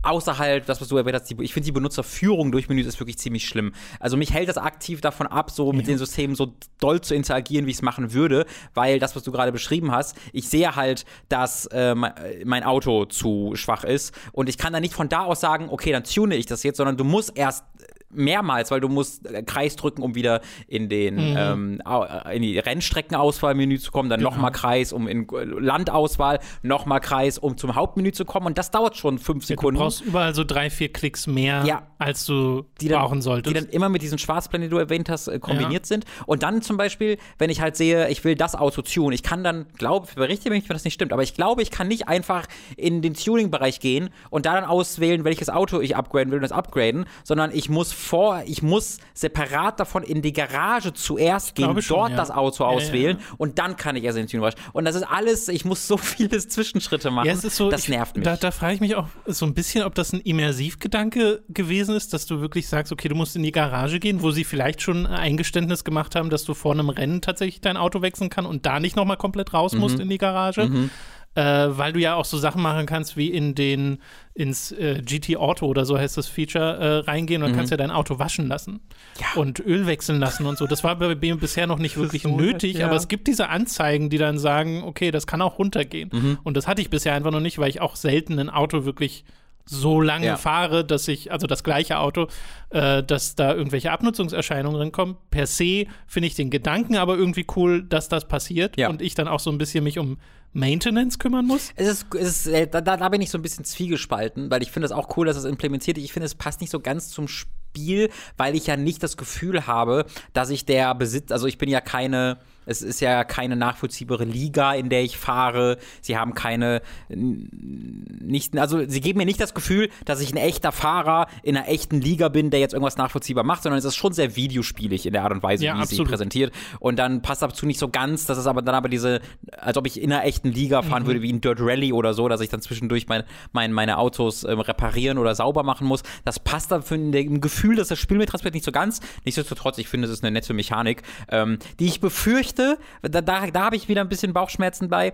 Außer halt, das, was du erwähnt hast, die, ich finde die Benutzerführung durch Menüs ist wirklich ziemlich schlimm. Also mich hält das aktiv davon ab, so mit den Systemen so doll zu interagieren, wie ich es machen würde, weil das, was du gerade beschrieben hast, ich sehe halt, dass äh, mein- mein Auto zu schwach ist und ich kann dann nicht von da aus sagen, okay, dann tune ich das jetzt, sondern du musst erst mehrmals, weil du musst äh, Kreis drücken, um wieder in den ähm, au- äh, in die Rennstreckenauswahlmenü zu kommen, dann nochmal Kreis, um in äh, Landauswahl, nochmal Kreis, um zum Hauptmenü zu kommen und das dauert schon fünf Du Sekunden. brauchst überall so drei, vier Klicks mehr, Ja. als du die dann, brauchen solltest. Die dann immer mit diesen Schwarzplänen, die du erwähnt hast, kombiniert sind. Und dann zum Beispiel, wenn ich halt sehe, ich will das Auto tunen, ich kann dann, glaube, berichte mich, wenn das nicht stimmt, aber ich glaube, ich kann nicht einfach in den Tuning-Bereich gehen und da dann auswählen, welches Auto ich upgraden will und das upgraden, sondern ich muss vor, ich muss separat davon in die Garage zuerst gehen, schon, dort ja. das Auto Ja, auswählen ja. und dann kann ich erst in den Tuning-Bereich. Und das ist alles, ich muss so vieles Zwischenschritte machen. Ja, es ist so, das ich, nervt mich. Da, da frage ich mich auch so ein bisschen, ob das ein Immersivgedanke gewesen ist, dass du wirklich sagst, okay, du musst in die Garage gehen, wo sie vielleicht schon ein Eingeständnis gemacht haben, dass du vor einem Rennen tatsächlich dein Auto wechseln kann und da nicht nochmal komplett raus musst Mhm. in die Garage. Äh, weil du ja auch so Sachen machen kannst, wie in den ins äh, GT Auto oder so heißt das Feature äh, reingehen und dann kannst ja dein Auto waschen lassen Mhm. Ja. und Öl wechseln lassen und so. Das war bei mir bisher noch nicht wirklich so, nötig, ja. aber es gibt diese Anzeigen, die dann sagen, okay, das kann auch runtergehen. Mhm. Und das hatte ich bisher einfach noch nicht, weil ich auch selten ein Auto wirklich so lange Ja. fahre, dass ich, also das gleiche Auto, äh, dass da irgendwelche Abnutzungserscheinungen rankommen. Per se finde ich den Gedanken aber irgendwie cool, dass das passiert Ja. und ich dann auch so ein bisschen mich um Maintenance kümmern muss. Es ist, es ist äh, da, da bin ich so ein bisschen zwiegespalten, weil ich finde es auch cool, dass es implementiert ist. Ich finde, es passt nicht so ganz zum Spiel, weil ich ja nicht das Gefühl habe, dass ich der Besitz, also ich bin ja keine, es ist ja keine nachvollziehbare Liga, in der ich fahre. Sie haben keine, nicht, also sie geben mir nicht das Gefühl, dass ich ein echter Fahrer in einer echten Liga bin, der jetzt irgendwas nachvollziehbar macht, sondern es ist schon sehr videospielig in der Art und Weise, Ja, wie sie absolut. präsentiert. Und dann passt dazu nicht so ganz, dass es aber dann aber diese, als ob ich in einer echten Liga fahren würde, wie in Dirt Rally oder so, dass ich dann zwischendurch mein, mein, meine Autos ähm, reparieren oder sauber machen muss. Das passt dann für in dem Gefühl, dass das Spiel mir transportiert, nicht so ganz. Nichtsdestotrotz, ich finde, es ist eine nette Mechanik, ähm, die ich befürchte, da, da, da habe ich wieder ein bisschen Bauchschmerzen bei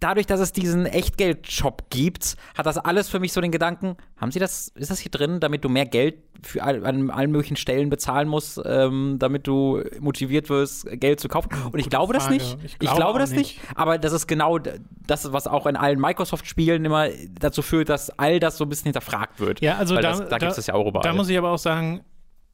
dadurch, dass es diesen Echtgeld-Shop gibt, hat das alles für mich so den Gedanken, haben sie das, ist das hier drin, damit du mehr Geld für all, an allen möglichen Stellen bezahlen musst, ähm, damit du motiviert wirst, Geld zu kaufen? Und ich glaube das Frage. nicht. Ich Ich glaube glaube, auch das nicht. Aber das ist genau das, was auch in allen Microsoft-Spielen immer dazu führt, dass all das so ein bisschen hinterfragt wird. Ja, also Weil da, das, da gibt es das ja auch überall. Da muss ich aber auch sagen,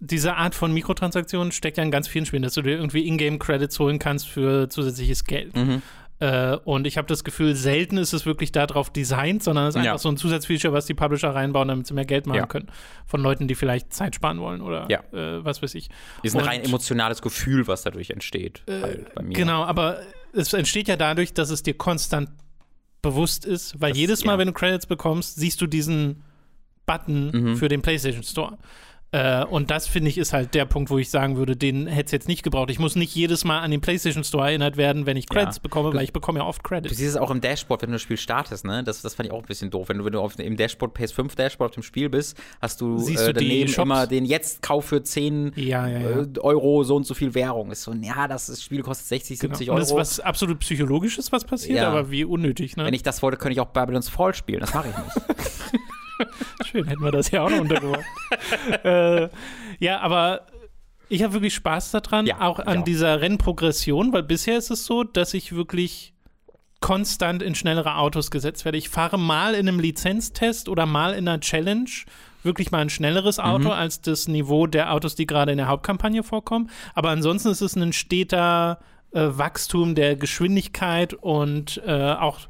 diese Art von Mikrotransaktionen steckt ja in ganz vielen Spielen, dass du dir irgendwie Ingame-Credits holen kannst für zusätzliches Geld. Mhm. Äh, und ich habe das Gefühl, selten ist es wirklich darauf designt, sondern es ist Ja. einfach so ein Zusatzfeature, was die Publisher reinbauen, damit sie mehr Geld machen Ja. können. Von Leuten, die vielleicht Zeit sparen wollen oder Ja. äh, was weiß ich. ist ein Und- rein emotionales Gefühl, was dadurch entsteht. halt bei mir. Genau, aber es entsteht ja dadurch, dass es dir konstant bewusst ist, weil Das- jedes Mal, wenn du Credits bekommst, siehst du diesen Button Mhm. für den PlayStation Store. Äh, und das finde ich ist halt der Punkt, wo ich sagen würde, den hätte es jetzt nicht gebraucht. Ich muss nicht jedes Mal an den PlayStation Store erinnert werden, wenn ich Credits Ja. bekomme, Du- weil ich bekomme ja oft Du Credits. siehst es auch im Dashboard, wenn du das Spiel startest, ne? Das, das fand ich auch ein bisschen doof. Wenn du, wenn du auf, im Dashboard, PS5 Dashboard auf dem Spiel bist, hast du, Siehst äh, du daneben Shops? immer den Jetzt-Kauf für 10 Ja, ja, äh, Euro, so und so viel Währung. Ist so, ja, das ist- Spiel kostet 60, Genau. 70 Und das ist Euro. was absolut Psychologisches, was passiert, aber wie unnötig, ne? Wenn ich das wollte, könnte ich auch Babylon's Fall spielen. Das mache ich nicht. Schön, hätten wir das ja auch noch untergebracht. äh, ja, aber ich habe wirklich Spaß daran, Ja, auch an auch. dieser Rennprogression, weil bisher ist es so, dass ich wirklich konstant in schnellere Autos gesetzt werde. Ich fahre mal in einem Lizenztest oder mal in einer Challenge wirklich mal ein schnelleres Auto mhm. als das Niveau der Autos, die gerade in der Hauptkampagne vorkommen. Aber ansonsten ist es ein steter äh, Wachstum der Geschwindigkeit und äh, auch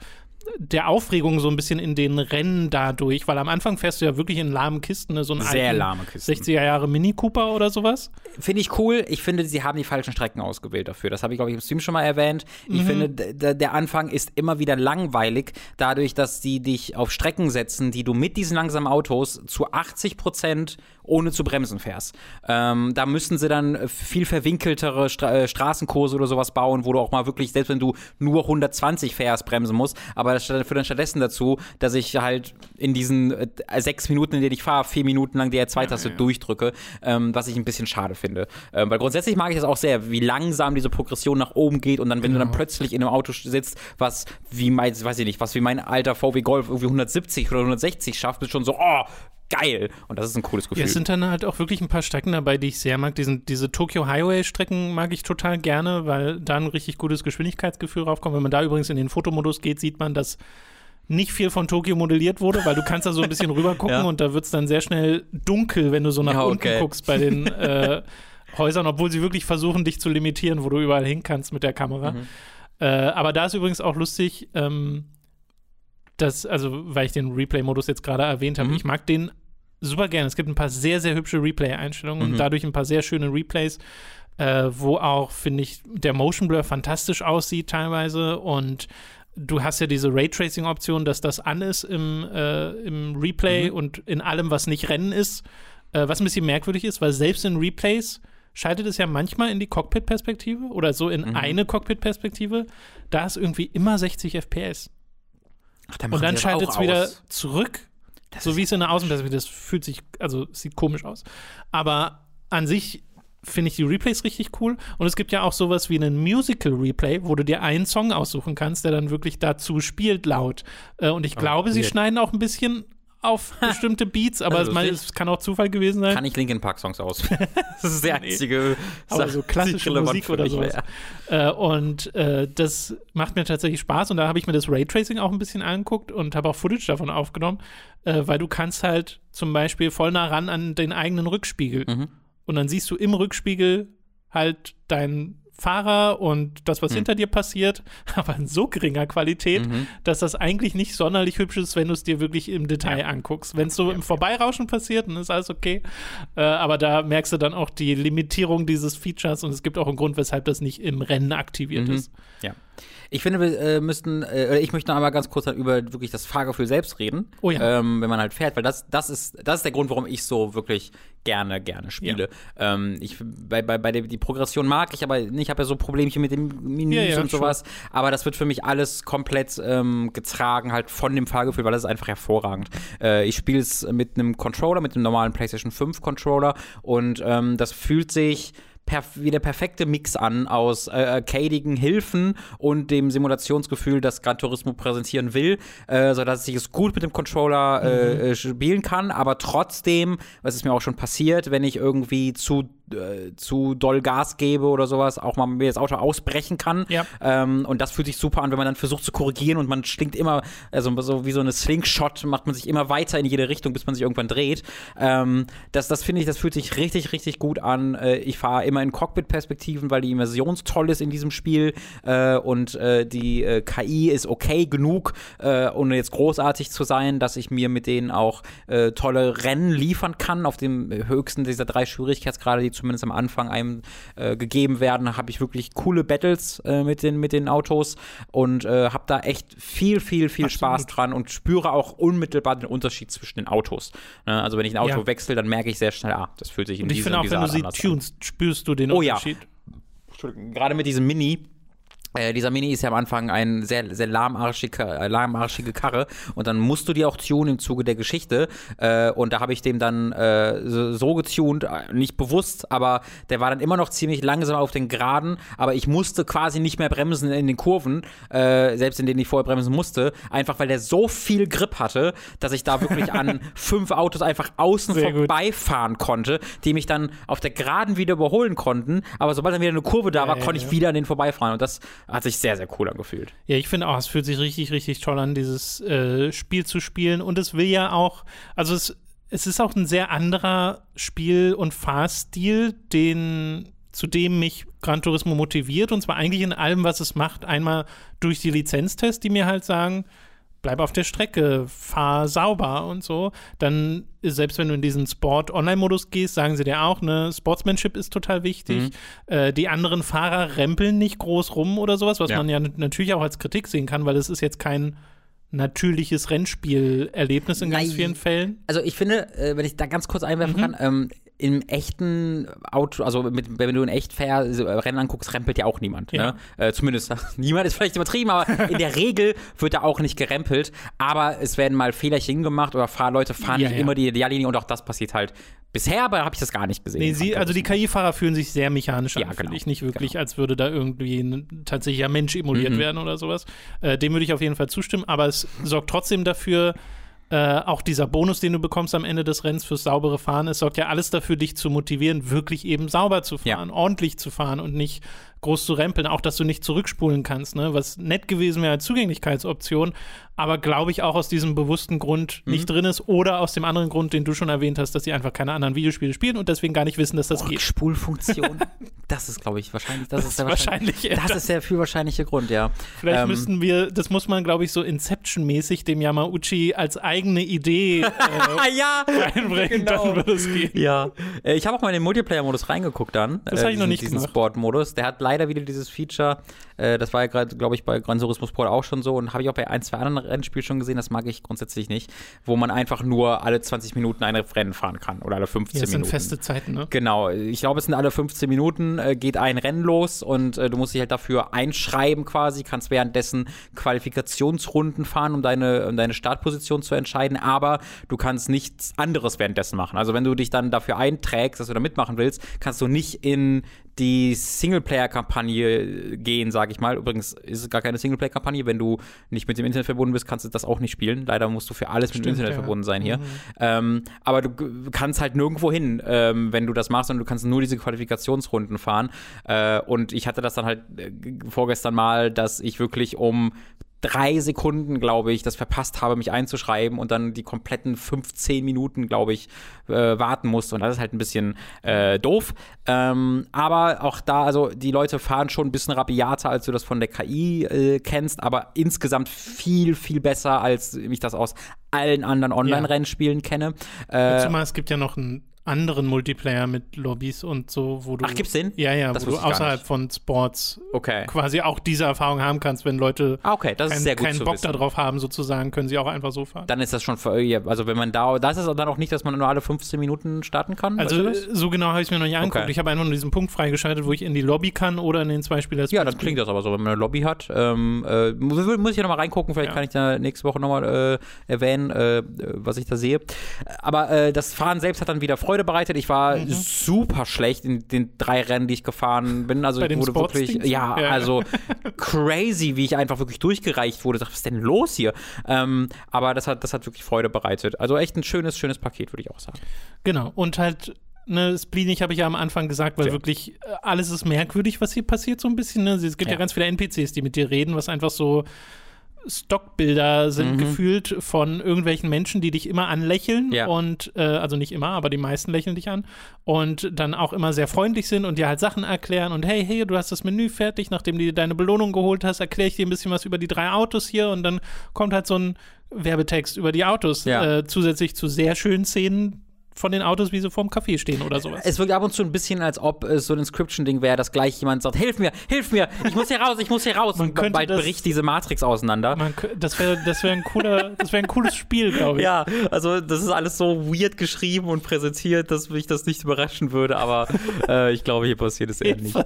der Aufregung so ein bisschen in den Rennen dadurch, weil am Anfang fährst du ja wirklich in lahmen Kisten, ne? so ein Sehr lahme Kisten. 60er Jahre Mini Cooper oder sowas. Finde ich cool. Ich finde, sie haben die falschen Strecken ausgewählt dafür. Das habe ich, glaube ich, im Stream schon mal erwähnt. Ich mhm. finde, der Anfang ist immer wieder langweilig, dadurch, dass sie dich auf Strecken setzen, die du mit diesen langsamen Autos zu 80 Prozent ohne zu bremsen fährst. Ähm, da müssten sie dann viel verwinkeltere Stra äh, Straßenkurse oder sowas bauen, wo du auch mal wirklich, selbst wenn du nur 120 fährst, bremsen musst. Aber das führt dann stattdessen dazu, dass ich halt in diesen äh, sechs Minuten, in denen ich fahre, vier Minuten lang die R2-Taste ja, ja. durchdrücke, ähm, was ich ein bisschen schade finde. Ähm, weil grundsätzlich mag ich das auch sehr, wie langsam diese Progression nach oben geht und dann, wenn genau. du dann plötzlich in einem Auto sitzt, was wie mein, weiß ich nicht, was wie mein alter VW Golf irgendwie 170 oder 160 schafft, bist schon so, oh, geil. Und das ist ein cooles Gefühl. Ja, es sind dann halt auch wirklich ein paar Strecken dabei, die ich sehr mag. Diesen, diese Tokyo Highway-Strecken mag ich total gerne, weil da ein richtig gutes Geschwindigkeitsgefühl raufkommt. Wenn man da übrigens in den Fotomodus geht, sieht man, dass nicht viel von Tokio modelliert wurde, weil du kannst da so ein bisschen rüber gucken ja. und da wird es dann sehr schnell dunkel, wenn du so nach ja, okay. unten guckst bei den äh, Häusern, obwohl sie wirklich versuchen, dich zu limitieren, wo du überall hin kannst mit der Kamera. Mhm. Äh, aber da ist übrigens auch lustig, ähm, dass, also weil ich den Replay-Modus jetzt gerade erwähnt habe, mhm. ich mag den super gerne. Es gibt ein paar sehr, sehr hübsche Replay-Einstellungen mhm. und dadurch ein paar sehr schöne Replays, äh, wo auch, finde ich, der Motion Blur fantastisch aussieht teilweise und du hast ja diese Raytracing-Option, dass das an ist im, äh, im Replay mhm. und in allem, was nicht Rennen ist, äh, was ein bisschen merkwürdig ist, weil selbst in Replays schaltet es ja manchmal in die Cockpit-Perspektive oder so in mhm. eine Cockpit-Perspektive. Da ist irgendwie immer 60 FPS. Ach, dann und dann schaltet es wieder zurück, das so wie es in der Außenperspektive Das fühlt sich, also sieht komisch aus. Aber an sich finde ich die Replays richtig cool. Und es gibt ja auch sowas wie einen Musical-Replay, wo du dir einen Song aussuchen kannst, der dann wirklich dazu spielt laut. Äh, und ich oh, glaube, sie schneiden auch ein bisschen auf bestimmte Beats, aber also, es, es, kann auch Zufall gewesen sein. Kann ich Linkin Park Songs aus. das ist der einzige nee. Aber so klassische Musik oder sowas. Äh, und äh, das macht mir tatsächlich Spaß und da habe ich mir das Raytracing auch ein bisschen angeguckt und habe auch Footage davon aufgenommen, äh, weil du kannst halt zum Beispiel voll nah ran an den eigenen Rückspiegel. Mhm. Und dann siehst du im Rückspiegel halt deinen Fahrer und das, was mhm. hinter dir passiert, aber in so geringer Qualität, mhm. dass das eigentlich nicht sonderlich hübsch ist, wenn du es dir wirklich im Detail ja. anguckst. Wenn es so ja, im Vorbeirauschen passiert, dann ist alles okay. Äh, aber da merkst du dann auch die Limitierung dieses Features und es gibt auch einen Grund, weshalb das nicht im Rennen aktiviert mhm. ist. Ja. Ich finde, wir äh, müssten, äh, ich möchte noch einmal ganz kurz halt über wirklich das Fahrgefühl selbst reden. Oh ja. Ähm, wenn man halt fährt, weil das, das ist, das ist der Grund, warum ich so wirklich gerne, gerne spiele. Ja. Ähm, ich, bei, bei, bei der, die Progression mag ich, aber ich habe ja so Problemchen mit den Menüs ja, ja, und sowas. Schon. Aber das wird für mich alles komplett ähm, getragen halt von dem Fahrgefühl, weil das ist einfach hervorragend. Äh, ich spiele es mit einem Controller, mit einem normalen PlayStation 5 Controller und ähm, das fühlt sich perf wie der perfekte Mix an aus äh, arcadigen Hilfen und dem Simulationsgefühl, das Gran Turismo präsentieren will, äh, sodass ich es gut mit dem Controller äh, mhm. Äh, spielen kann, aber trotzdem, was ist mir auch schon passiert, wenn ich irgendwie zu äh, zu doll Gas gebe oder sowas, auch mal mir das Auto ausbrechen kann. Ja. Ähm, und das fühlt sich super an, wenn man dann versucht zu korrigieren und man schlingt immer, also so wie so eine Slingshot, macht man sich immer weiter in jede Richtung, bis man sich irgendwann dreht. Ähm, das das finde ich, das fühlt sich richtig, richtig gut an. Äh, ich fahre immer in Cockpit-Perspektiven, weil die Immersion toll ist in diesem Spiel äh, und äh, die äh, KI ist okay genug, äh, ohne jetzt großartig zu sein, dass ich mir mit denen auch tolle Rennen liefern kann auf dem höchsten dieser drei Schwierigkeitsgrade, die zumindest am Anfang einem äh, gegeben werden, habe ich wirklich coole Battles äh, mit, den, mit den Autos und äh, habe da echt viel, viel, viel Absolut. Spaß dran und spüre auch unmittelbar den Unterschied zwischen den Autos. Ne? Also wenn ich ein Auto ja. wechsle, dann merke ich sehr schnell, ah, das fühlt sich in und ich finde auch, wenn du sie tunst, spürst du den oh, Unterschied. Ja. Gerade mit diesem Mini äh, dieser Mini ist ja am Anfang ein sehr, sehr lahmarschige, äh, lahmarschige Karre und dann musst du die auch tunen im Zuge der Geschichte. Äh, und da habe ich dem dann äh, so, so getunt, äh, nicht bewusst, aber der war dann immer noch ziemlich langsam auf den Geraden, aber ich musste quasi nicht mehr bremsen in den Kurven, selbst in denen ich vorher bremsen musste, einfach weil der so viel Grip hatte, dass ich da wirklich an fünf Autos einfach außen sehr vorbeifahren gut. konnte, die mich dann auf der Geraden wieder überholen konnten, aber sobald dann wieder eine Kurve da war, ja, konnte ja, ich wieder an den vorbeifahren. Und das Hat sich sehr, sehr cool angefühlt. Ja, ich finde auch, es fühlt sich richtig, richtig toll an, dieses äh, Spiel zu spielen. Und es will ja auch, also es, es ist auch ein sehr anderer Spiel- und Fahrstil, den zu dem mich Gran Turismo motiviert. Und zwar eigentlich in allem, was es macht. Einmal durch die Lizenztests, die mir halt sagen, bleib auf der Strecke, fahr sauber und so. Dann, selbst wenn du in diesen Sport-Online-Modus gehst, sagen sie dir auch, ne, Sportsmanship ist total wichtig. Mhm. Äh, die anderen Fahrer rempeln nicht groß rum oder sowas, was ja. man ja natürlich auch als Kritik sehen kann, weil es ist jetzt kein natürliches Rennspielerlebnis in ganz Nein. vielen Fällen. Also ich finde, äh, wenn ich da ganz kurz einwerfen mhm. kann, ähm, im echten Auto, also mit, wenn du in echt fair Rennen anguckst, rempelt ja auch niemand. Ja. Ne? Äh, zumindest niemand ist vielleicht übertrieben, aber in der Regel wird da auch nicht gerempelt. Aber es werden mal Fehlerchen gemacht oder Fahrleute fahren ja, nicht ja. immer die Ideallinie und auch das passiert halt bisher, aber habe ich das gar nicht gesehen. Nee, sie, also die KI-Fahrer fühlen sich sehr mechanisch an, genau, ich. Nicht wirklich, genau. als würde da irgendwie ein tatsächlicher Mensch emuliert mhm. werden oder sowas. Äh, dem würde ich auf jeden Fall zustimmen, aber es sorgt trotzdem dafür, äh, auch dieser Bonus, den du bekommst am Ende des Rennens fürs saubere Fahren, es sorgt ja alles dafür, dich zu motivieren, wirklich eben sauber zu fahren, ja. ordentlich zu fahren und nicht groß zu rempeln, auch dass du nicht zurückspulen kannst, ne? was nett gewesen wäre als Zugänglichkeitsoption, aber glaube ich auch aus diesem bewussten Grund mhm. nicht drin ist oder aus dem anderen Grund, den du schon erwähnt hast, dass sie einfach keine anderen Videospiele spielen und deswegen gar nicht wissen, dass das oh, geht. Spulfunktion. das ist, glaube ich, wahrscheinlich. Das, das ist der wahrscheinlich. wahrscheinlich das ist der viel wahrscheinliche Grund, ja. Vielleicht ähm, müssten wir, das muss man, glaube ich, so Inception-mäßig dem Yamauchi als eigene Idee äh, ja, reinbringen, genau. dann wird es gehen. Ja. Äh, ich habe auch mal in den Multiplayer-Modus reingeguckt dann. Das äh, habe ich noch nicht diesen Sport-Modus. Der hat leider wieder dieses Feature, äh, das war ja gerade, glaube ich, bei Gran Turismo Sport auch schon so und habe ich auch bei ein, zwei anderen Rennspiel schon gesehen, das mag ich grundsätzlich nicht, wo man einfach nur alle 20 Minuten ein Rennen fahren kann oder alle 15 ja, das Minuten. Das sind feste Zeiten, ne? Genau, ich glaube, es sind alle 15 Minuten, äh, geht ein Rennen los und äh, du musst dich halt dafür einschreiben quasi, kannst währenddessen Qualifikationsrunden fahren, um deine, um deine Startposition zu entscheiden, aber du kannst nichts anderes währenddessen machen. Also wenn du dich dann dafür einträgst, dass du da mitmachen willst, kannst du nicht in die Singleplayer-Kampagne gehen, sage ich mal. Übrigens ist es gar keine Singleplayer-Kampagne. Wenn du nicht mit dem Internet verbunden bist, kannst du das auch nicht spielen. Leider musst du für alles Stimmt, mit dem Internet ja. verbunden sein hier. Mhm. Ähm, aber du kannst halt nirgendwo hin, ähm, wenn du das machst und du kannst nur diese Qualifikationsrunden fahren. Äh, und ich hatte das dann halt äh, vorgestern mal, dass ich wirklich um drei Sekunden, glaube ich, das verpasst habe, mich einzuschreiben und dann die kompletten 15 Minuten, glaube ich, äh, warten musste. Und das ist halt ein bisschen äh, doof. Ähm, aber auch da, also die Leute fahren schon ein bisschen rabiater, als du das von der KI äh, kennst, aber insgesamt viel, viel besser, als ich das aus allen anderen Online-Rennspielen kenne. Äh, Zumal es gibt ja noch ein anderen Multiplayer mit Lobbys und so, wo du. Ach, gibt's den? Ja, ja, das wo du außerhalb von Sports okay. quasi auch diese Erfahrung haben kannst, wenn Leute ah, okay, das kein, ist sehr gut keinen Bock wissen. darauf haben, sozusagen, können sie auch einfach so fahren. Dann ist das schon also wenn man da, das ist dann auch nicht, dass man nur alle 15 Minuten starten kann? Also so genau habe ich es mir noch nicht angeguckt. Okay. Ich habe einfach nur diesen Punkt freigeschaltet, wo ich in die Lobby kann oder in den zwei Spieler Ja, dann klingt das aber so, wenn man eine Lobby hat. Ähm, äh, muss ich ja nochmal reingucken, vielleicht ja. kann ich da nächste Woche nochmal äh, erwähnen, äh, was ich da sehe. Aber äh, das Fahren selbst hat dann wieder Freude bereitet. Ich war mhm. super schlecht in den drei Rennen, die ich gefahren bin. Also Bei wurde wirklich, ja, ja, also crazy, wie ich einfach wirklich durchgereicht wurde. was ist denn los hier? Ähm, aber das hat, das hat wirklich Freude bereitet. Also echt ein schönes, schönes Paket, würde ich auch sagen. Genau. Und halt ne, Spleenig habe ich ja am Anfang gesagt, weil ja. wirklich äh, alles ist merkwürdig, was hier passiert, so ein bisschen. Ne? Es gibt ja. ja ganz viele NPCs, die mit dir reden, was einfach so Stockbilder sind mhm. gefühlt von irgendwelchen Menschen, die dich immer anlächeln ja. und äh, also nicht immer, aber die meisten lächeln dich an und dann auch immer sehr freundlich sind und dir halt Sachen erklären und hey, hey, du hast das Menü fertig, nachdem du dir deine Belohnung geholt hast, erkläre ich dir ein bisschen was über die drei Autos hier und dann kommt halt so ein Werbetext über die Autos ja. äh, zusätzlich zu sehr schönen Szenen, von den Autos, wie sie vorm Café stehen oder sowas. Es wirkt ab und zu ein bisschen, als ob es so ein Inscription-Ding wäre, dass gleich jemand sagt, hilf mir, hilf mir, ich muss hier raus, ich muss hier raus. Man und bald das, bricht diese Matrix auseinander. Man, das wäre das wär ein, cooler, wär ein cooles Spiel, glaube ich. Ja, also das ist alles so weird geschrieben und präsentiert, dass mich das nicht überraschen würde, aber äh, ich glaube, hier passiert es eher nicht.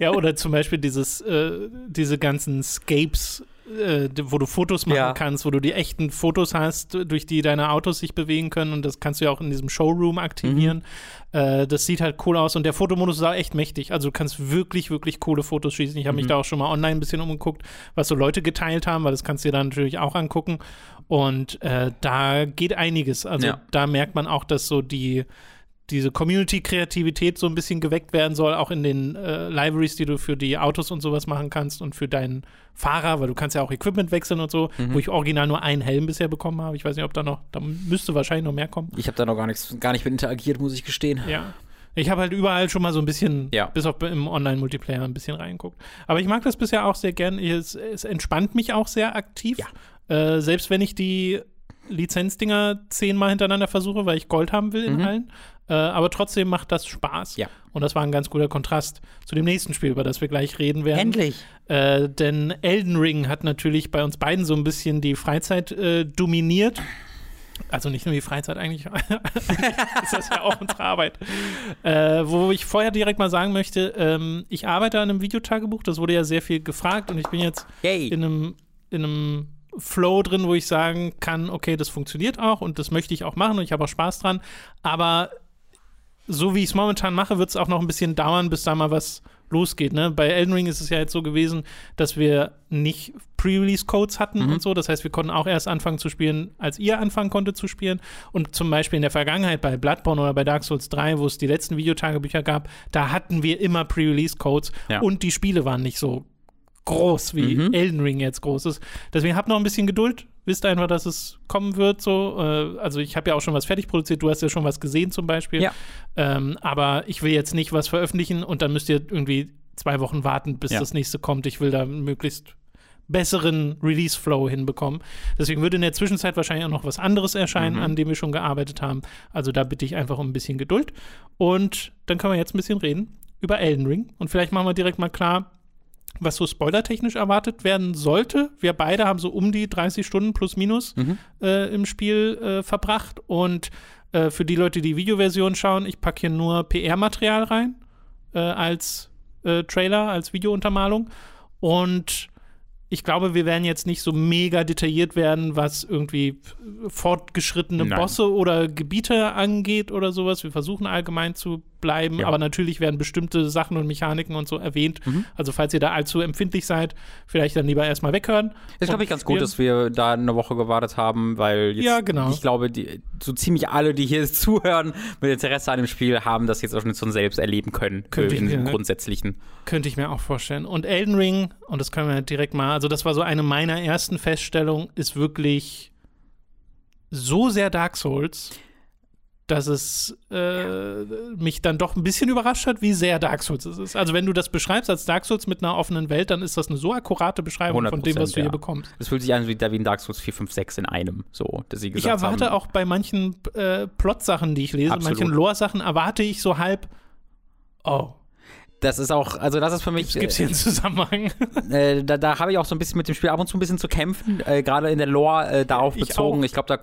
ja, oder zum Beispiel dieses, äh, diese ganzen Scapes äh, wo du Fotos machen ja. kannst, wo du die echten Fotos hast, durch die deine Autos sich bewegen können und das kannst du ja auch in diesem Showroom aktivieren. Mhm. Äh, das sieht halt cool aus und der Fotomodus ist auch echt mächtig. Also du kannst wirklich, wirklich coole Fotos schießen. Ich habe mhm. mich da auch schon mal online ein bisschen umgeguckt, was so Leute geteilt haben, weil das kannst du dir dann natürlich auch angucken. Und äh, da geht einiges. Also ja. da merkt man auch, dass so die diese Community-Kreativität so ein bisschen geweckt werden soll, auch in den äh, Libraries, die du für die Autos und sowas machen kannst und für deinen Fahrer, weil du kannst ja auch Equipment wechseln und so, Mhm. wo ich original nur einen Helm bisher bekommen habe. Ich weiß nicht, ob da noch, da müsste wahrscheinlich noch mehr kommen. Ich habe da noch gar nichts, gar nicht mit interagiert, muss ich gestehen. Ja. Ich habe halt überall schon mal so ein bisschen, Ja. bis auf im Online-Multiplayer ein bisschen reingeguckt. Aber ich mag das bisher auch sehr gern. Es, es entspannt mich auch sehr aktiv. Ja. Äh, selbst wenn ich die Lizenzdinger zehnmal hintereinander versuche, weil ich Gold haben will in Mhm. allen. Äh, aber trotzdem macht das Spaß. Ja. Und das war ein ganz guter Kontrast zu dem nächsten Spiel, über das wir gleich reden werden. Endlich. Äh, denn Elden Ring hat natürlich bei uns beiden so ein bisschen die Freizeit äh, dominiert. Also nicht nur die Freizeit, eigentlich ist das ja auch unsere Arbeit. Äh, wo ich vorher direkt mal sagen möchte, ähm, ich arbeite an einem Videotagebuch, das wurde ja sehr viel gefragt und ich bin jetzt Yay. in einem, in einem Flow drin, wo ich sagen kann, okay, das funktioniert auch und das möchte ich auch machen und ich habe auch Spaß dran. Aber so wie ich es momentan mache, wird es auch noch ein bisschen dauern, bis da mal was losgeht. Ne? Bei Elden Ring ist es ja jetzt so gewesen, dass wir nicht Pre-Release-Codes hatten Mhm. und so. Das heißt, wir konnten auch erst anfangen zu spielen, als ihr anfangen konntet zu spielen. Und zum Beispiel in der Vergangenheit bei Bloodborne oder bei Dark Souls 3, wo es die letzten Videotagebücher gab, da hatten wir immer Pre-Release-Codes Ja. und die Spiele waren nicht so groß, wie Mhm. Elden Ring jetzt groß ist. Deswegen habt noch ein bisschen Geduld. Wisst einfach, dass es kommen wird. So, äh, also ich habe ja auch schon was fertig produziert. Du hast ja schon was gesehen zum Beispiel. Ja. Ähm, aber ich will jetzt nicht was veröffentlichen und dann müsst ihr irgendwie zwei Wochen warten, bis Ja. das nächste kommt. Ich will da möglichst besseren Release-Flow hinbekommen. Deswegen würde in der Zwischenzeit wahrscheinlich auch noch was anderes erscheinen, Mhm. an dem wir schon gearbeitet haben. Also da bitte ich einfach um ein bisschen Geduld. Und dann können wir jetzt ein bisschen reden über Elden Ring. Und vielleicht machen wir direkt mal klar, was so spoilertechnisch erwartet werden sollte. Wir beide haben so um die 30 Stunden plus minus Mhm. äh, im Spiel äh, verbracht. Und äh, für die Leute, die Videoversion schauen, ich packe hier nur PR-Material rein äh, als äh, Trailer, als Videountermalung. Und ich glaube, wir werden jetzt nicht so mega detailliert werden, was irgendwie fortgeschrittene Nein. Bosse oder Gebiete angeht oder sowas. Wir versuchen allgemein zu bleiben, Ja. aber natürlich werden bestimmte Sachen und Mechaniken und so erwähnt. Mhm. Also falls ihr da allzu empfindlich seid, vielleicht dann lieber erstmal weghören. Ist, glaube ich, ganz gut, dass wir da eine Woche gewartet haben, weil jetzt, Ja, genau. ich glaube, die, so ziemlich alle, die hier zuhören, mit Interesse an dem Spiel, haben das jetzt auch schon selbst erleben können. Könnte äh, ich in mir, ne? Grundsätzlichen. Könnte ich mir auch vorstellen. Und Elden Ring, und das können wir direkt mal, also das war so eine meiner ersten Feststellungen, ist wirklich so sehr Dark Souls, dass es äh, mich dann doch ein bisschen überrascht hat, wie sehr Dark Souls es ist. Also wenn du das beschreibst als Dark Souls mit einer offenen Welt, dann ist das eine so akkurate Beschreibung von dem, was 100%, du hier ja. bekommst. Es fühlt sich an wie, wie ein Dark Souls 4, 5, 6 in einem, so, dass sie Ich gesagt erwarte haben. auch bei manchen äh, Plot-Sachen, die ich lese, Absolut. manchen Lore-Sachen, erwarte ich so halb, oh, Das ist auch, also das ist für mich. gibt es hier einen Zusammenhang? Äh, da da habe ich auch so ein bisschen mit dem Spiel ab und zu ein bisschen zu kämpfen, äh, gerade in der Lore äh, darauf Ich bezogen. auch. Ich glaube, da,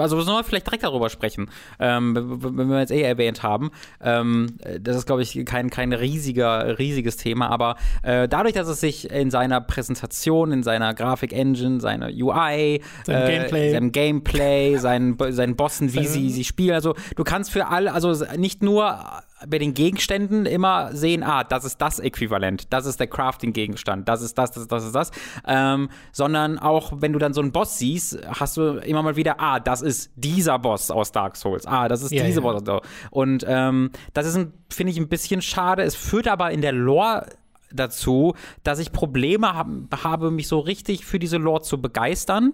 also wir sollen vielleicht direkt darüber sprechen, ähm, wenn wir jetzt eh erwähnt haben. Ähm, äh, das ist, glaube ich, kein, kein riesiger, riesiges Thema, aber äh, dadurch, dass es sich in seiner Präsentation, in seiner Grafik-Engine, seiner UI, Seinem äh, Gameplay. seinem Gameplay, seinen, seinen Bossen, wie sie, sie spielen, also du kannst für alle, also nicht nur bei den Gegenständen immer sehen, ah, das ist das Äquivalent, das ist der Crafting-Gegenstand, das ist das, das, das ist das, ähm, sondern auch, wenn du dann so einen Boss siehst, hast du immer mal wieder, ah, das ist dieser Boss aus Dark Souls, ah, das ist Ja, diese ja. Boss. Und ähm, das ist, ein- finde ich, ein bisschen schade. Es führt aber in der Lore dazu, dass ich Probleme hab, habe, mich so richtig für diese Lore zu begeistern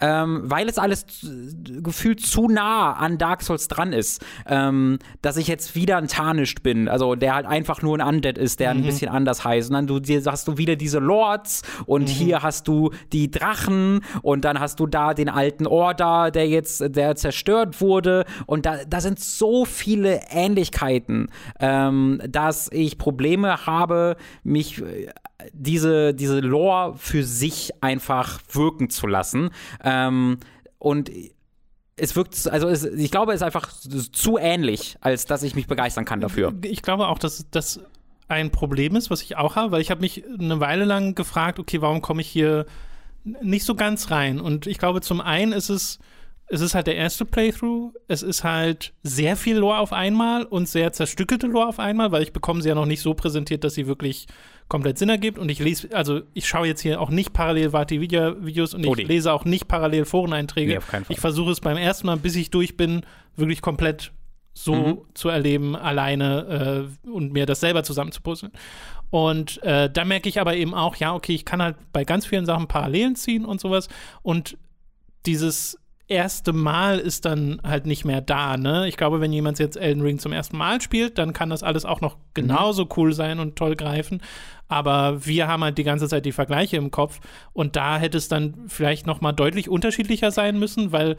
ähm, weil es alles gefühlt zu nah an Dark Souls dran ist, ähm, dass ich jetzt wieder ein Tarnished bin, also der halt einfach nur ein Undead ist, der ein bisschen anders heißt. Und dann du, hast du wieder diese Lords und hier hast du die Drachen und dann hast du da den alten Order, der jetzt, der zerstört wurde. Und da, da sind so viele Ähnlichkeiten, ähm, dass ich Probleme habe, mich äh, diese, diese Lore für sich einfach wirken zu lassen. Ähm, und es wirkt, also es, ich glaube, es ist einfach zu ähnlich, als dass ich mich begeistern kann dafür. Ich glaube auch, dass das ein Problem ist, was ich auch habe, weil ich habe mich eine Weile lang gefragt, okay, warum komme ich hier nicht so ganz rein? Und ich glaube, zum einen ist es, es ist halt der erste Playthrough, es ist halt sehr viel Lore auf einmal und sehr zerstückelte Lore auf einmal, weil ich bekomme sie ja noch nicht so präsentiert, dass sie wirklich komplett Sinn ergibt. Und ich lese, also ich schaue jetzt hier auch nicht parallel Vati-Videos und ich Oh, lese auch nicht parallel Foreneinträge. Nee, auf keinen Fall. Ich versuche es beim ersten Mal, bis ich durch bin, wirklich komplett so Mhm. zu erleben, alleine äh, und mir das selber zusammenzupuzzeln. Und äh, da merke ich aber eben auch, ja, okay, ich kann halt bei ganz vielen Sachen Parallelen ziehen und sowas. Und dieses erste Mal ist dann halt nicht mehr da, ne? Ich glaube, wenn jemand jetzt Elden Ring zum ersten Mal spielt, dann kann das alles auch noch genauso cool sein und toll greifen. Aber wir haben halt die ganze Zeit die Vergleiche im Kopf und da hätte es dann vielleicht noch mal deutlich unterschiedlicher sein müssen, weil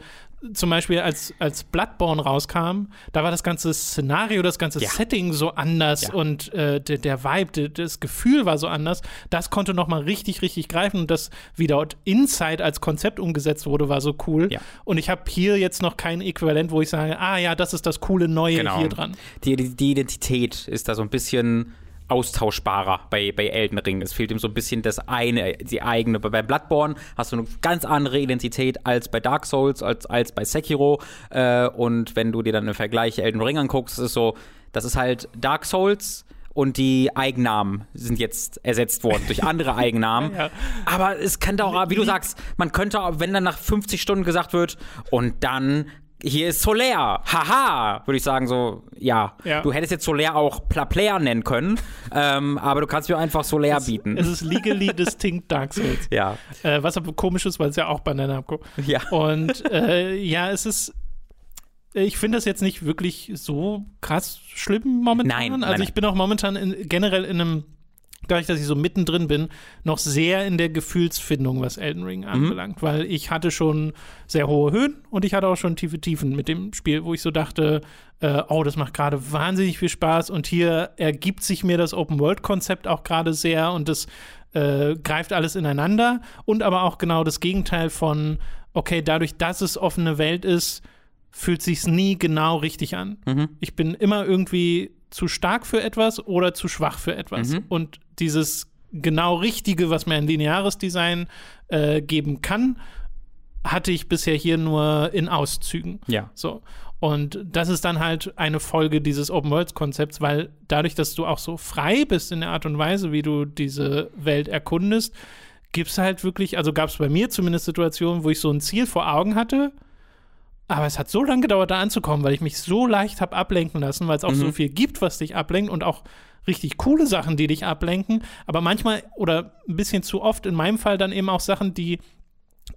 zum Beispiel als, als Bloodborne rauskam, da war das ganze Szenario, das ganze Ja. Setting so anders Ja. und äh, der, der Vibe, der, das Gefühl war so anders. Das konnte noch mal richtig, richtig greifen und das, wie dort Inside als Konzept umgesetzt wurde, war so cool. Ja. Und ich habe hier jetzt noch kein Äquivalent, wo ich sage, ah ja, das ist das coole Neue Genau. hier dran. Die, die, die Identität ist da so ein bisschen austauschbarer bei, bei Elden Ring. Es fehlt ihm so ein bisschen das eine, die eigene. Bei Bloodborne hast du eine ganz andere Identität als bei Dark Souls, als, als bei Sekiro. Äh, und wenn du dir dann im Vergleich Elden Ring anguckst, ist es so, das ist halt Dark Souls und die Eigennamen sind jetzt ersetzt worden durch andere Eigennamen. Ja. Aber es könnte auch, wie du sagst, man könnte, auch, wenn dann nach 50 Stunden gesagt wird, und dann hier ist Solaire, haha, würde ich sagen so, ja. Ja. Du hättest jetzt Solaire auch Pla Player nennen können, ähm, aber du kannst mir einfach Solaire bieten. Es ist legally distinct Dark Souls. ja, Äh, was aber komisch ist, weil es ja auch bei Namco. ja. Und äh, ja, es ist. Ich finde das jetzt nicht wirklich so krass schlimm momentan. Nein, nein, also ich nein. bin auch momentan in, generell in einem, dadurch, dass ich so mittendrin bin, noch sehr in der Gefühlsfindung, was Elden Ring Mhm. anbelangt, weil ich hatte schon sehr hohe Höhen und ich hatte auch schon tiefe Tiefen mit dem Spiel, wo ich so dachte, äh, oh, das macht gerade wahnsinnig viel Spaß und hier ergibt sich mir das Open-World-Konzept auch gerade sehr und das äh, greift alles ineinander und aber auch genau das Gegenteil von, okay, dadurch, dass es offene Welt ist, fühlt sich's nie genau richtig an. Ich bin immer irgendwie zu stark für etwas oder zu schwach für etwas. Und dieses genau Richtige, was mir ein lineares Design äh, geben kann, hatte ich bisher hier nur in Auszügen. Ja. So. Und das ist dann halt eine Folge dieses Open Worlds Konzepts, weil dadurch, dass du auch so frei bist in der Art und Weise, wie du diese Welt erkundest, gibt es halt wirklich, also gab es bei mir zumindest Situationen, wo ich so ein Ziel vor Augen hatte, aber es hat so lange gedauert, da anzukommen, weil ich mich so leicht habe ablenken lassen, weil es auch so viel gibt, was dich ablenkt und auch richtig coole Sachen, die dich ablenken. Aber manchmal oder ein bisschen zu oft in meinem Fall dann eben auch Sachen, die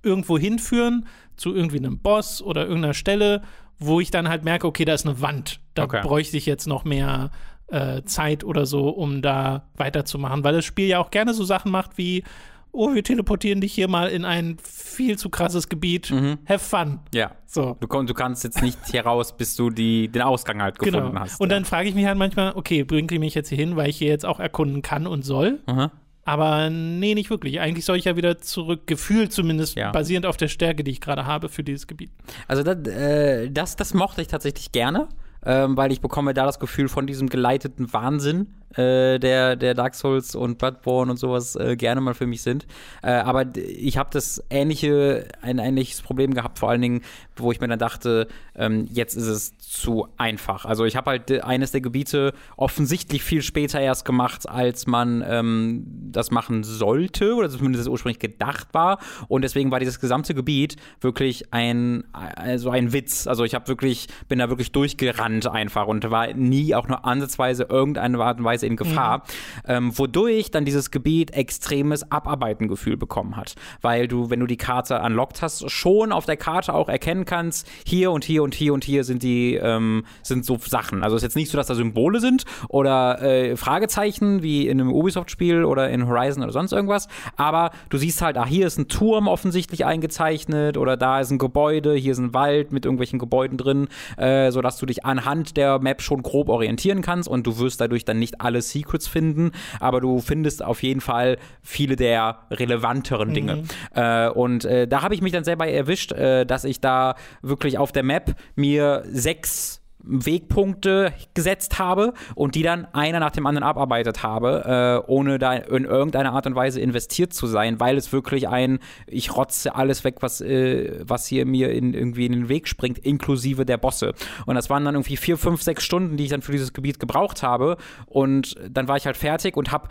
irgendwo hinführen zu irgendwie einem Boss oder irgendeiner Stelle, wo ich dann halt merke, okay, da ist eine Wand. Da Okay. bräuchte ich jetzt noch mehr äh, Zeit oder so, um da weiterzumachen, weil das Spiel ja auch gerne so Sachen macht wie, oh, wir teleportieren dich hier mal in ein viel zu krasses Gebiet. Have fun. Ja. So. Du, du kannst jetzt nicht hier raus, bis du die, den Ausgang halt gefunden Genau. hast. Und dann frage ich mich halt manchmal, okay, bringt die mich jetzt hier hin, weil ich hier jetzt auch erkunden kann und soll? Aha. Aber nee, nicht wirklich. Eigentlich soll ich ja wieder zurück, gefühlt zumindest, Ja. basierend auf der Stärke, die ich gerade habe für dieses Gebiet. Also das, äh, das, das mochte ich tatsächlich gerne, ähm, weil ich bekomme da das Gefühl von diesem geleiteten Wahnsinn, äh, der, der Dark Souls und Bloodborne und sowas äh, gerne mal für mich sind. Äh, aber ich habe das ähnliche, ein ähnliches Problem gehabt, vor allen Dingen, wo ich mir dann dachte, ähm, jetzt ist es zu einfach. Also ich habe halt äh, eines der Gebiete offensichtlich viel später erst gemacht, als man ähm, das machen sollte, oder zumindest es ursprünglich gedacht war. Und deswegen war dieses gesamte Gebiet wirklich ein, also ein Witz. Also ich habe wirklich, bin da wirklich durchgerannt einfach und war nie auch nur ansatzweise irgendeine Art und Weise in Gefahr, ähm, wodurch dann dieses Gebiet extremes Abarbeitengefühl bekommen hat. Weil du, wenn du die Karte unlockt hast, schon auf der Karte auch erkennen kannst, hier und hier und hier und hier sind die, ähm, sind so Sachen. Also es ist jetzt nicht so, dass da Symbole sind oder äh, Fragezeichen wie in einem Ubisoft-Spiel oder in Horizon oder sonst irgendwas, aber du siehst halt, ah, hier ist ein Turm offensichtlich eingezeichnet oder da ist ein Gebäude, hier ist ein Wald mit irgendwelchen Gebäuden drin, äh, sodass du dich anhand der Map schon grob orientieren kannst und du wirst dadurch dann nicht alle Secrets finden, aber du findest auf jeden Fall viele der relevanteren Dinge. Äh, und äh, da habe ich mich dann selber erwischt, äh, dass ich da wirklich auf der Map mir sechs Wegpunkte gesetzt habe und die dann einer nach dem anderen abarbeitet habe, äh, ohne da in irgendeiner Art und Weise investiert zu sein, weil es wirklich ein, ich rotze alles weg, was, äh, was hier mir in, irgendwie in den Weg springt, inklusive der Bosse. Und das waren dann irgendwie vier, fünf, sechs Stunden, die ich dann für dieses Gebiet gebraucht habe. Und dann war ich halt fertig und habe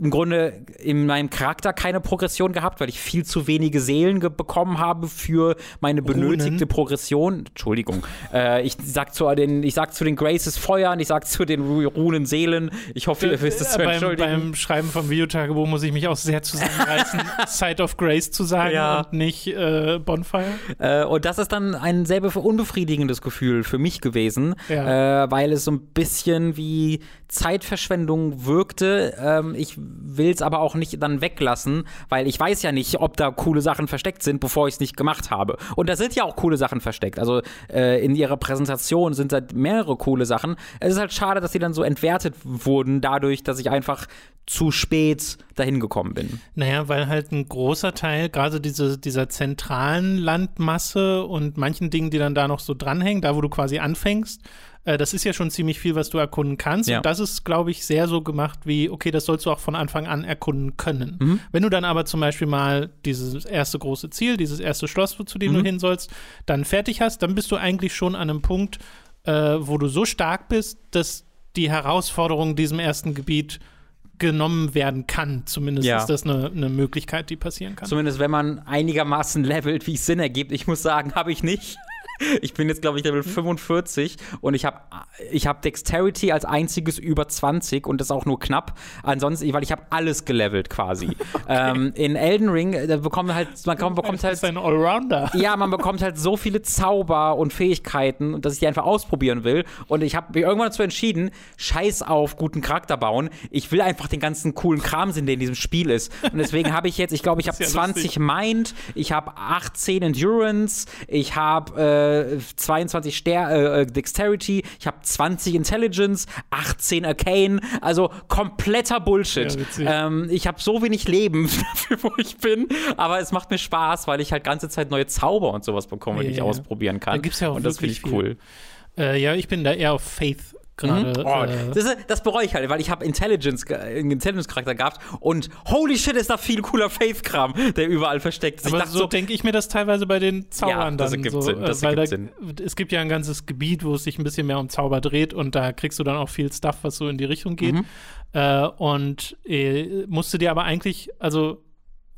im Grunde in meinem Charakter keine Progression gehabt, weil ich viel zu wenige Seelen bekommen habe für meine benötigte Progression. Entschuldigung. Äh, ich sag zu den, ich sag zu den Graces Feuern, ich sag zu den Runen Seelen. Ich hoffe, ihr wisst es zu beim, entschuldigen. beim Schreiben vom Videotagebuch muss ich mich auch sehr zusammenreißen, Side of Grace zu sagen Ja. und nicht äh, Bonfire. Äh, und das ist dann ein sehr bef- unbefriedigendes Gefühl für mich gewesen, Ja. äh, weil es so ein bisschen wie Zeitverschwendung wirkte. Ähm, ich will es aber auch nicht dann weglassen, weil ich weiß ja nicht, ob da coole Sachen versteckt sind, bevor ich es nicht gemacht habe. Und da sind ja auch coole Sachen versteckt. Also äh, in ihrer Präsentation sind da mehrere coole Sachen. Es ist halt schade, dass sie dann so entwertet wurden, dadurch, dass ich einfach zu spät dahin gekommen bin. Naja, weil halt ein großer Teil, gerade diese, dieser zentralen Landmasse und manchen Dingen, die dann da noch so dranhängen, da wo du quasi anfängst, äh, das ist ja schon ziemlich viel, was du erkunden kannst. Ja. Und das ist, glaube ich, sehr so gemacht wie, okay, das sollst du auch von Anfang an erkunden können. Mhm. Wenn du dann aber zum Beispiel mal dieses erste große Ziel, dieses erste Schloss, zu dem Mhm. du hin sollst, dann fertig hast, dann bist du eigentlich schon an einem Punkt, äh, wo du so stark bist, dass die Herausforderung diesem ersten Gebiet genommen werden kann. Zumindest Ja. ist das eine, eine Möglichkeit, die passieren kann. Zumindest wenn man einigermaßen levelt, wie es Sinn ergibt. Ich muss sagen, habe ich nicht. Ich bin jetzt, glaube ich, Level 45 und ich habe ich hab Dexterity als einziges über 20 und das auch nur knapp. Ansonsten, weil ich habe alles gelevelt quasi. ähm, in Elden Ring, äh, da bekommt man halt, man bekommt das bekommt halt ist ein Allrounder. ja, man bekommt halt so viele Zauber und Fähigkeiten, dass ich die einfach ausprobieren will. Und ich habe mich irgendwann dazu entschieden, scheiß auf guten Charakter bauen. Ich will einfach den ganzen coolen Kram sehen, der in diesem Spiel ist. Und deswegen habe ich jetzt, ich glaube, ich habe ja 20 Mind, ich habe 18 Endurance, ich habe äh, 22 Ster äh, Dexterity, ich habe 20 Intelligence, 18 Arcane. Also kompletter Bullshit. Ja, ähm, ich habe so wenig Leben dafür, wo ich bin. Aber es macht mir Spaß, weil ich halt ganze Zeit neue Zauber und sowas bekomme, die Ja, ich ja. ausprobieren kann. Da gibt's ja auch und das finde ich cool. Äh, ja, ich bin da eher auf Faith gerade. Oh, äh, das, das bereue ich halt, weil ich habe Intelligence, ge- einen Intelligence-Charakter gehabt und holy shit, ist da viel cooler Faith-Kram, der überall versteckt ist. Aber dachte so so, denke ich mir das teilweise bei den Zaubern Ja, das dann. so, Sinn, das äh, weil ergibt da, Es gibt ja ein ganzes Gebiet, wo es sich ein bisschen mehr um Zauber dreht und da kriegst du dann auch viel Stuff, was so in die Richtung geht. Mhm. Äh, und äh, musst du dir aber eigentlich, also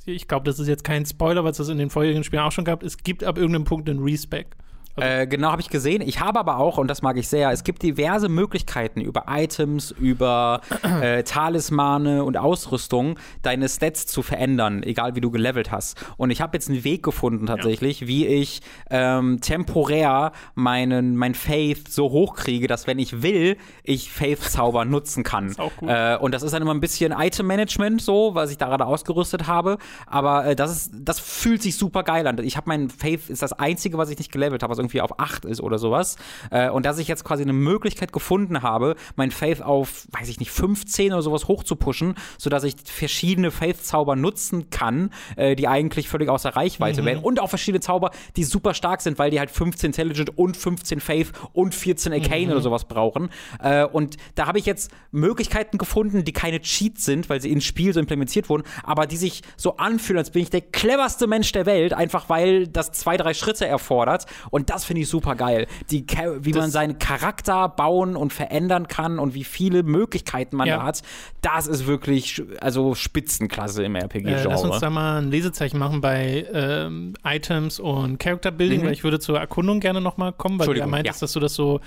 ich glaube, das ist jetzt kein Spoiler, weil es das in den vorherigen Spielen auch schon gab. Es gibt ab irgendeinem Punkt einen Respec. Äh, genau, habe ich gesehen. Ich habe aber auch, und das mag ich sehr, es gibt diverse Möglichkeiten über Items, über äh, Talismane und Ausrüstung, deine Stats zu verändern, egal wie du gelevelt hast. Und ich habe jetzt einen Weg gefunden tatsächlich, wie ich ähm, temporär meinen mein Faith so hochkriege, dass wenn ich will, ich Faith-Zauber nutzen kann. ist auch gut. Äh, und das ist dann immer ein bisschen Item-Management so, was ich da gerade ausgerüstet habe. Aber äh, das ist, das fühlt sich super geil an. Ich habe mein Faith ist das einzige, was ich nicht gelevelt habe, was irgendwie auf 8 ist oder sowas. Äh, und dass ich jetzt quasi eine Möglichkeit gefunden habe, mein Faith auf, weiß ich nicht, 15 oder sowas hochzupushen, sodass ich verschiedene Faith-Zauber nutzen kann, äh, die eigentlich völlig außer Reichweite Mhm. wären. Und auch verschiedene Zauber, die super stark sind, weil die halt 15 Intelligent und 15 Faith und 14 Arcane Mhm. oder sowas brauchen. Äh, und da habe ich jetzt Möglichkeiten gefunden, die keine Cheats sind, weil sie ins Spiel so implementiert wurden, aber die sich so anfühlen, als bin ich der cleverste Mensch der Welt, einfach weil das zwei, drei Schritte erfordert. Und das finde ich super geil. Die, wie man seinen Charakter bauen und verändern kann und wie viele Möglichkeiten man Ja. da hat, das ist wirklich also Spitzenklasse im Äh, RPG-Genre. lass uns da mal ein Lesezeichen machen bei ähm, Items und Character Building, Mhm. weil ich würde zur Erkundung gerne nochmal kommen, weil du ja meintest, ja. dass du das so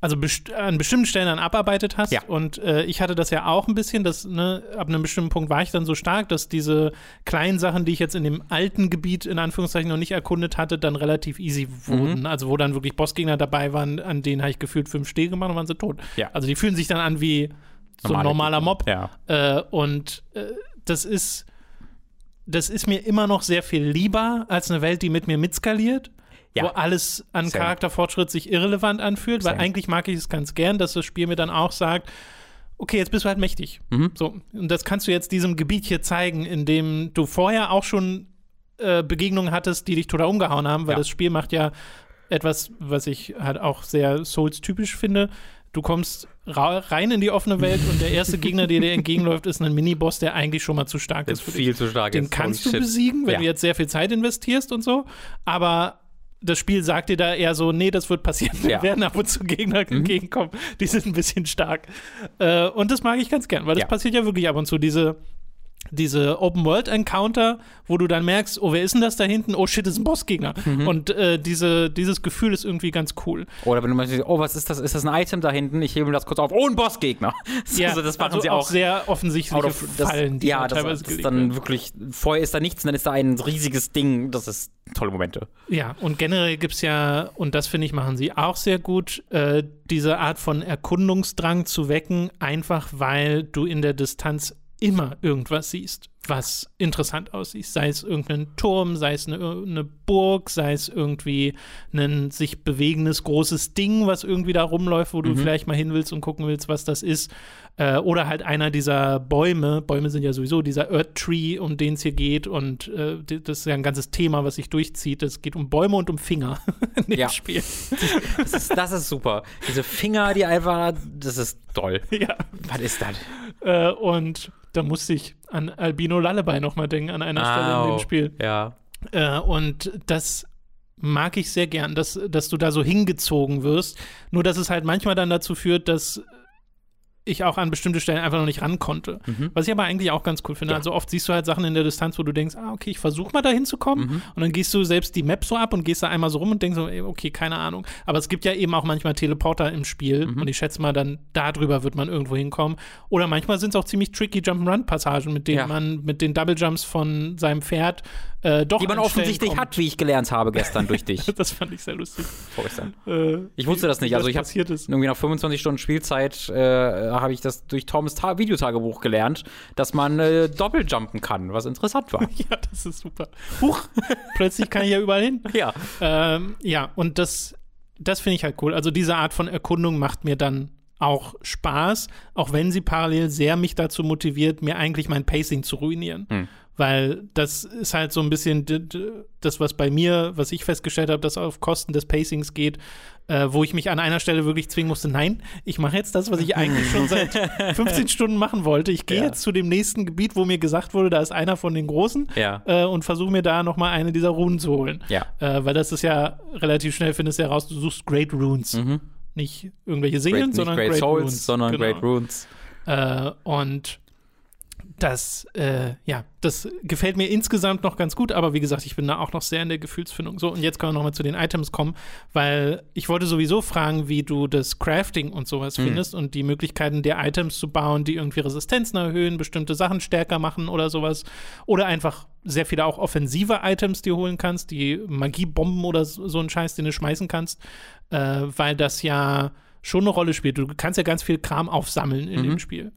also best an bestimmten Stellen dann abarbeitet hast. Ja. Und äh, ich hatte das ja auch ein bisschen, dass, ne, ab einem bestimmten Punkt war ich dann so stark, dass diese kleinen Sachen, die ich jetzt in dem alten Gebiet in Anführungszeichen noch nicht erkundet hatte, dann relativ easy wurden. Mhm. Also wo dann wirklich Bossgegner dabei waren, an denen habe ich gefühlt fünf Steh gemacht und waren sie tot. Ja. Also die fühlen sich dann an wie so ein Normale normaler. Mob. Ja. Äh, und äh, das ist, das ist mir immer noch sehr viel lieber als eine Welt, die mit mir mitskaliert. Ja. Wo alles an Same. Charakterfortschritt sich irrelevant anfühlt, weil Same. eigentlich mag ich es ganz gern, dass das Spiel mir dann auch sagt, okay, jetzt bist du halt mächtig. Mhm. So, und das kannst du jetzt diesem Gebiet hier zeigen, in dem du vorher auch schon äh, Begegnungen hattest, die dich total umgehauen haben, weil Ja. das Spiel macht ja etwas, was ich halt auch sehr Souls-typisch finde. Du kommst rein in die offene Welt und der erste Gegner, der dir entgegenläuft, ist ein Miniboss, der eigentlich schon mal zu stark ist ist für dich. viel zu stark. Den ist. kannst Holy du shit. besiegen, wenn Ja. du jetzt sehr viel Zeit investierst und so. Aber das Spiel sagt dir da eher so, nee, das wird passieren. Wir Ja. Mhm. werden ab und zu Gegner entgegenkommen. Die sind ein bisschen stark. Äh, und das mag ich ganz gern, weil das Ja. passiert ja wirklich ab und zu. Diese diese Open-World-Encounter, wo du dann merkst, oh, wer ist denn das da hinten? Oh shit, das ist ein Bossgegner. Mhm. Und äh, diese, dieses Gefühl ist irgendwie ganz cool. Oder wenn du mal siehst, oh, was ist das? Ist das ein Item da hinten? Ich hebe mir das kurz auf. Oh, ein Bossgegner. Ja, also das machen also sie auch. sehr offensichtliche out of- das, Fallen, die ja, da das, teilweise das ist gelegt dann werden. wirklich, vorher ist da nichts und dann ist da ein riesiges Ding. Das ist tolle Momente. Ja, und generell gibt es ja, und das finde ich, machen sie auch sehr gut, äh, diese Art von Erkundungsdrang zu wecken, einfach weil du in der Distanz immer irgendwas siehst, was interessant aussieht. Sei es irgendein Turm, sei es eine, eine Burg, sei es irgendwie ein sich bewegendes großes Ding, was irgendwie da rumläuft, wo du vielleicht mal hin willst und gucken willst, was das ist. Äh, oder halt einer dieser Bäume. Bäume sind ja sowieso dieser Earth Tree, um den es hier geht. Und äh, das ist ja ein ganzes Thema, was sich durchzieht. Es geht um Bäume und um Finger in dem Ja. Spiel. Das ist, das ist super. Diese Finger, die einfach, das ist toll. ja. Was ist das? Äh, und da musste ich an Albino Lullaby nochmal denken, an einer Stelle in dem Spiel. Ja. Äh, und das mag ich sehr gern, dass, dass du da so hingezogen wirst. Nur, dass es halt manchmal dann dazu führt, dass ich auch an bestimmte Stellen einfach noch nicht ran konnte. Was ich aber eigentlich auch ganz cool finde. Ja. Also oft siehst du halt Sachen in der Distanz, wo du denkst, ah, okay, ich versuche mal da hinzukommen. Und dann gehst du selbst die Map so ab und gehst da einmal so rum und denkst so, okay, keine Ahnung. Aber es gibt ja eben auch manchmal Teleporter im Spiel. Und ich schätze mal, dann darüber wird man irgendwo hinkommen. Oder manchmal sind es auch ziemlich tricky Jump'n'Run-Passagen, mit denen Ja. man mit den Double Jumps von seinem Pferd äh, doch Die man offensichtlich kommt. hat, wie ich gelernt habe gestern durch dich. Das fand ich sehr lustig. Vorgestern. Äh, Ich wusste das nicht. Also ich habe irgendwie nach 25 Stunden Spielzeit äh, habe ich das durch Toms Ta Videotagebuch gelernt, dass man äh, Doppeljumpen kann, was interessant war. Ja, das ist super. Huch, plötzlich kann ich ja überall hin. ja. Ähm, ja, und das, das finde ich halt cool. Also diese Art von Erkundung macht mir dann auch Spaß, auch wenn sie parallel sehr mich dazu motiviert, mir eigentlich mein Pacing zu ruinieren. Hm. Weil das ist halt so ein bisschen das, was bei mir, was ich festgestellt habe, dass auf Kosten des Pacings geht, äh, wo ich mich an einer Stelle wirklich zwingen musste, nein, ich mache jetzt das, was ich eigentlich schon seit 15 Stunden machen wollte. Ich gehe Ja. jetzt zu dem nächsten Gebiet, wo mir gesagt wurde, da ist einer von den Großen Ja. äh, und versuche mir da noch mal eine dieser Runen zu holen. Ja. Äh, weil das ist ja relativ schnell, findest du heraus, du suchst Great Runes. Nicht irgendwelche nicht sondern Great, Great, Souls, Runes. sondern Genau. Great Runes. Äh, und das, äh, ja, das gefällt mir insgesamt noch ganz gut, aber wie gesagt, ich bin da auch noch sehr in der Gefühlsfindung. So, und jetzt können wir nochmal zu den Items kommen, weil ich wollte sowieso fragen, wie du das Crafting und sowas findest und die Möglichkeiten der Items zu bauen, die irgendwie Resistenzen erhöhen, bestimmte Sachen stärker machen oder sowas. Oder einfach sehr viele auch offensive Items, die du holen kannst, die Magiebomben oder so, so einen Scheiß, den du schmeißen kannst, äh, weil das ja schon eine Rolle spielt. Du kannst ja ganz viel Kram aufsammeln in dem Spiel.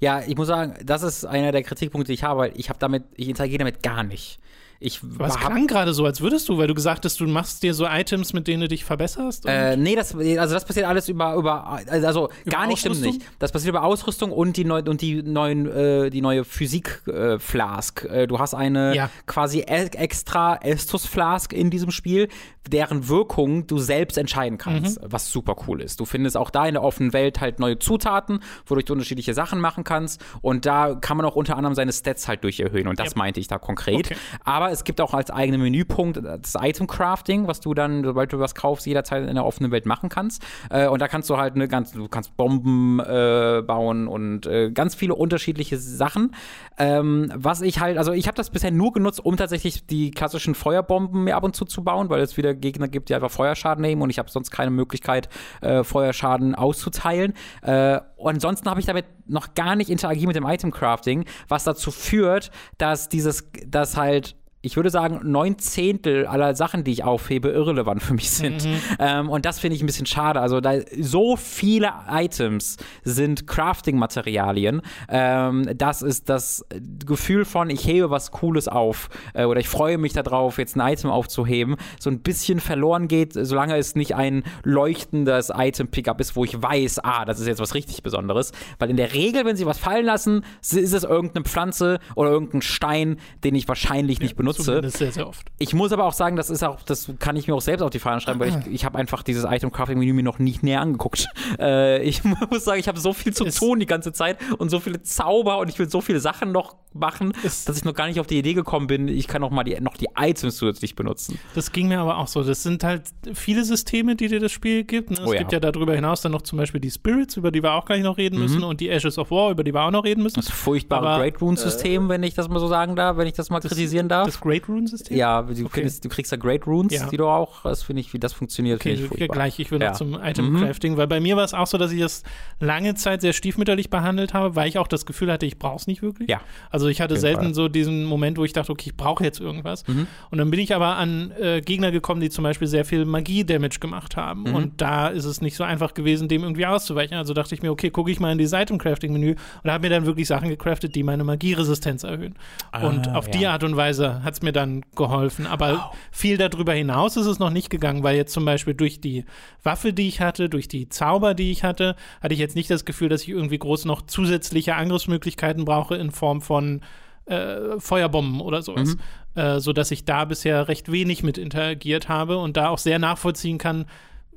Ja, ich muss sagen, das ist einer der Kritikpunkte, die ich habe, weil ich habe damit, ich interagiere damit gar nicht. Ich Was klang gerade so, als würdest du, weil du gesagt hast, du machst dir so Items, mit denen du dich verbesserst? Äh, nee, das, also das passiert alles über, über also gar nicht stimmt nicht. Das passiert über Ausrüstung und die, neu, und die neuen, äh, die neue Physik-Flask. Äh, du hast eine Ja. quasi e extra Estus-Flask in diesem Spiel, deren Wirkung du selbst entscheiden kannst, Mhm. was super cool ist. Du findest auch da in der offenen Welt halt neue Zutaten, wodurch du unterschiedliche Sachen machen kannst und da kann man auch unter anderem seine Stats halt durch erhöhen und das Ja. meinte ich da konkret. Okay. Aber es gibt auch als eigenen Menüpunkt das Item Crafting, was du dann, sobald du was kaufst, jederzeit in der offenen Welt machen kannst. Äh, und da kannst du halt eine ganz, du kannst Bomben äh, bauen und äh, ganz viele unterschiedliche Sachen. Ähm, was ich halt, also ich habe das bisher nur genutzt, um tatsächlich die klassischen Feuerbomben mir ab und zu zu bauen, weil es wieder Gegner gibt, die einfach Feuerschaden nehmen und ich habe sonst keine Möglichkeit, äh, Feuerschaden auszuteilen. Äh, und ansonsten habe ich damit noch gar nicht interagiert mit dem Item Crafting, was dazu führt, dass dieses, dass halt ich würde sagen, neun Zehntel aller Sachen, die ich aufhebe, irrelevant für mich sind. Ähm, und das finde ich ein bisschen schade. Also, da so viele Items sind Crafting-Materialien. Ähm, das ist das Gefühl von, ich hebe was Cooles auf äh, oder ich freue mich darauf, jetzt ein Item aufzuheben, so ein bisschen verloren geht, solange es nicht ein leuchtendes Item-Pickup ist, wo ich weiß, ah, das ist jetzt was richtig Besonderes. Weil in der Regel, wenn sie was fallen lassen, ist es irgendeine Pflanze oder irgendein Stein, den ich wahrscheinlich nicht benutze. Zumindest sehr, sehr oft. Ich muss aber auch sagen, das ist auch, das kann ich mir auch selbst auf die Fahne schreiben, weil ich, ich habe einfach dieses Item-Crafting-Menü mir noch nicht näher angeguckt. Äh, ich muss sagen, ich habe so viel zu Es- tun die ganze Zeit und so viele Zauber und ich will so viele Sachen noch machen, Es- dass ich noch gar nicht auf die Idee gekommen bin, ich kann noch mal die, noch die Items zusätzlich benutzen. Das ging mir aber auch so. Das sind halt viele Systeme, die dir das Spiel gibt. ne? Es Oh ja. gibt ja darüber hinaus dann noch zum Beispiel die Spirits, über die wir auch gleich noch reden müssen, und die Ashes of War, über die wir auch noch reden müssen. Das furchtbare Aber, Great Rune-System, wenn ich das mal so sagen darf, wenn ich das mal kritisieren darf. Das Great Rune-System? ja, du, Okay. kriegst, du kriegst da Great Runes, Ja. die du auch, das finde ich, wie das funktioniert, Okay, ich furchtbar. gleich. Ich will Ja. noch zum Item-Crafting, weil bei mir war es auch so, dass ich das lange Zeit sehr stiefmütterlich behandelt habe, weil ich auch das Gefühl hatte, ich brauche es nicht wirklich. Ja. Also ich hatte selten Fall. Mhm. so diesen Moment, wo ich dachte, okay, ich brauche jetzt irgendwas. Und dann bin ich aber an äh, Gegner gekommen, die zum Beispiel sehr viel Magie-Damage gemacht haben. Mhm. Und da ist es nicht so einfach gewesen, dem irgendwie auszuweichen. Also dachte ich mir, okay, gucke ich mal in dieses Item-Crafting-Menü und habe mir dann wirklich Sachen gecraftet, die meine Magieresistenz erhöhen. und auf die Ah, ja. Art und Weise hat es mir dann geholfen. Aber viel darüber hinaus ist es noch nicht gegangen, weil jetzt zum Beispiel durch die Waffe, die ich hatte, durch die Zauber, die ich hatte, hatte ich jetzt nicht das Gefühl, dass ich irgendwie groß noch zusätzliche Angriffsmöglichkeiten brauche in Form von äh, Feuerbomben oder sowas. Äh, so dass ich da bisher recht wenig mit interagiert habe und da auch sehr nachvollziehen kann,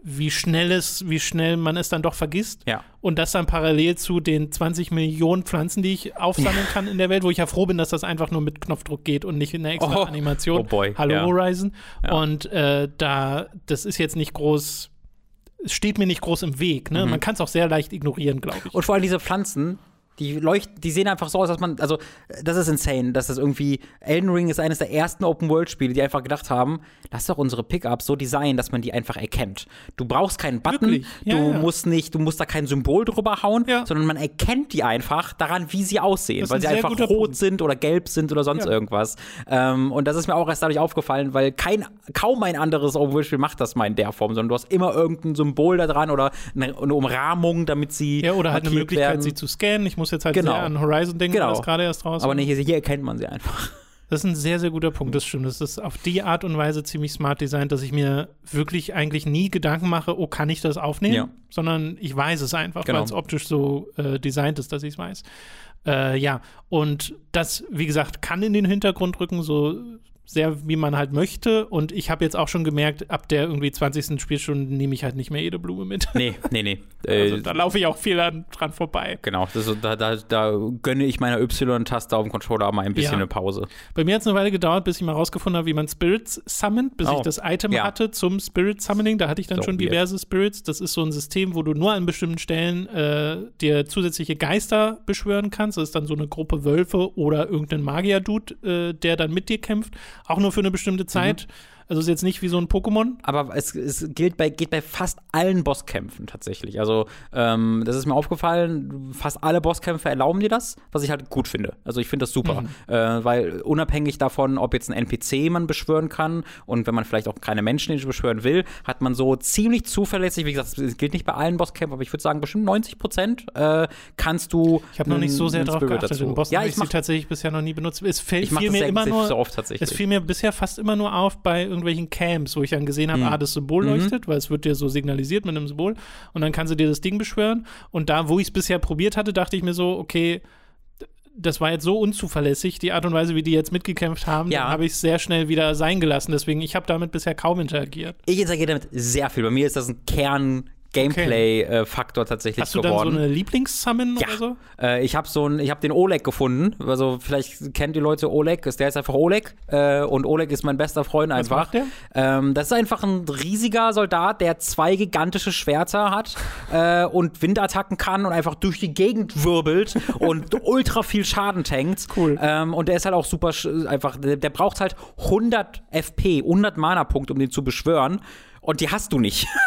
wie schnell es, wie schnell man es dann doch vergisst. Ja. Und das dann parallel zu den 20 Millionen Pflanzen, die ich aufsammeln kann in der Welt, wo ich ja froh bin, dass das einfach nur mit Knopfdruck geht und nicht in einer extra Oh. Animation. Oh boy, Hallo ja. Horizon. Und äh, da, das ist jetzt nicht groß, es steht mir nicht groß im Weg. Ne? Man kann es auch sehr leicht ignorieren, glaube ich. Und vor allem diese Pflanzen, die leuchten, die sehen einfach so aus, dass man, also das ist insane, dass das irgendwie, Elden Ring ist eines der ersten Open-World-Spiele, die einfach gedacht haben, lass doch unsere Pickups so designen, dass man die einfach erkennt. Du brauchst keinen Button? Ja, du ja. musst nicht, du musst da kein Symbol drüber hauen, Ja. sondern man erkennt die einfach daran, wie sie aussehen, weil sie einfach rot Punkt. sind oder gelb sind oder sonst irgendwas. Ähm, und das ist mir auch erst dadurch aufgefallen, weil kein, kaum ein anderes Open-World-Spiel macht das mal in der Form, sondern du hast immer irgendein Symbol da dran oder eine, eine Umrahmung, damit sie Ja, oder halt eine Möglichkeit, werden. sie zu scannen. Ich muss jetzt halt Genau. sehr an Horizon denken, Genau. das gerade erst raus Aber hier, hier erkennt man sie einfach. Das ist ein sehr, sehr guter Punkt, das stimmt. Das ist auf die Art und Weise ziemlich smart designt, dass ich mir wirklich eigentlich nie Gedanken mache, oh, kann ich das aufnehmen? Ja. Sondern ich weiß es einfach, Genau. weil es optisch so äh, designt ist, dass ich es weiß. Äh, ja, und das, wie gesagt, kann in den Hintergrund rücken, so sehr wie man halt möchte. Und ich habe jetzt auch schon gemerkt, ab der irgendwie 20. Spielstunde nehme ich halt nicht mehr jede Blume mit. Nee, nee, nee. Also, Äh, da laufe ich auch viel an, dran vorbei. genau, das da, da, da gönne ich meiner Y-Taste auf dem Controller mal ein bisschen Ja. eine Pause. Bei mir hat es eine Weile gedauert, bis ich mal rausgefunden habe, wie man Spirits summont, bis Oh. ich das Item Ja. hatte zum Spirit Summoning. Da hatte ich dann So schon weird. diverse Spirits. Das ist so ein System, wo du nur an bestimmten Stellen äh, dir zusätzliche Geister beschwören kannst. Das ist dann so eine Gruppe Wölfe oder irgendein Magier-Dude, äh, der dann mit dir kämpft. Auch nur für eine bestimmte Zeit. Mhm. Also ist jetzt nicht wie so ein Pokémon. Aber es, es gilt bei, geht bei fast allen Bosskämpfen tatsächlich. Also, ähm, das ist mir aufgefallen, fast alle Bosskämpfe erlauben dir das, was ich halt gut finde. Also, ich finde das super. Äh, weil unabhängig davon, ob jetzt ein NPC man beschwören kann und wenn man vielleicht auch keine Menschen beschwören will, hat man so ziemlich zuverlässig, wie gesagt, es gilt nicht bei allen Bosskämpfen, aber ich würde sagen, bestimmt 90 Prozent äh, kannst du. Ich habe noch nicht so sehr drauf Spirit geachtet. dazu. In Ja, habe ich ich sie tatsächlich bisher noch nie benutzt. Es fällt ich mir immer nur so oft tatsächlich. Es fiel mir bisher fast immer nur auf bei irgendwelchen Camps, wo ich dann gesehen habe, Mhm. ah, das Symbol leuchtet, weil es wird dir so signalisiert mit einem Symbol und dann kannst du dir das Ding beschwören und da, wo ich es bisher probiert hatte, dachte ich mir so, okay, das war jetzt so unzuverlässig, die Art und Weise, wie die jetzt mitgekämpft haben, Ja. habe ich es sehr schnell wieder sein gelassen. Deswegen, ich habe damit bisher kaum interagiert. ich interagiere damit sehr viel. Bei mir ist das ein Kern. Gameplay-Faktor tatsächlich Hast du geworden. dann so eine Lieblings-Summon Ja. oder so? Äh, ich habe so ein, ich habe den Oleg gefunden. Also vielleicht kennt die Leute Oleg. Der ist einfach Oleg äh, und Oleg ist mein bester Freund Was einfach. macht der? Ähm, das ist einfach ein riesiger Soldat, der zwei gigantische Schwerter hat äh, und Windattacken kann und einfach durch die Gegend wirbelt und ultra viel Schaden tankt. Cool. Ähm, und der ist halt auch super einfach. Der, der braucht halt 100 FP, 100 Mana-Punkte, um den zu beschwören. Und die hast du nicht.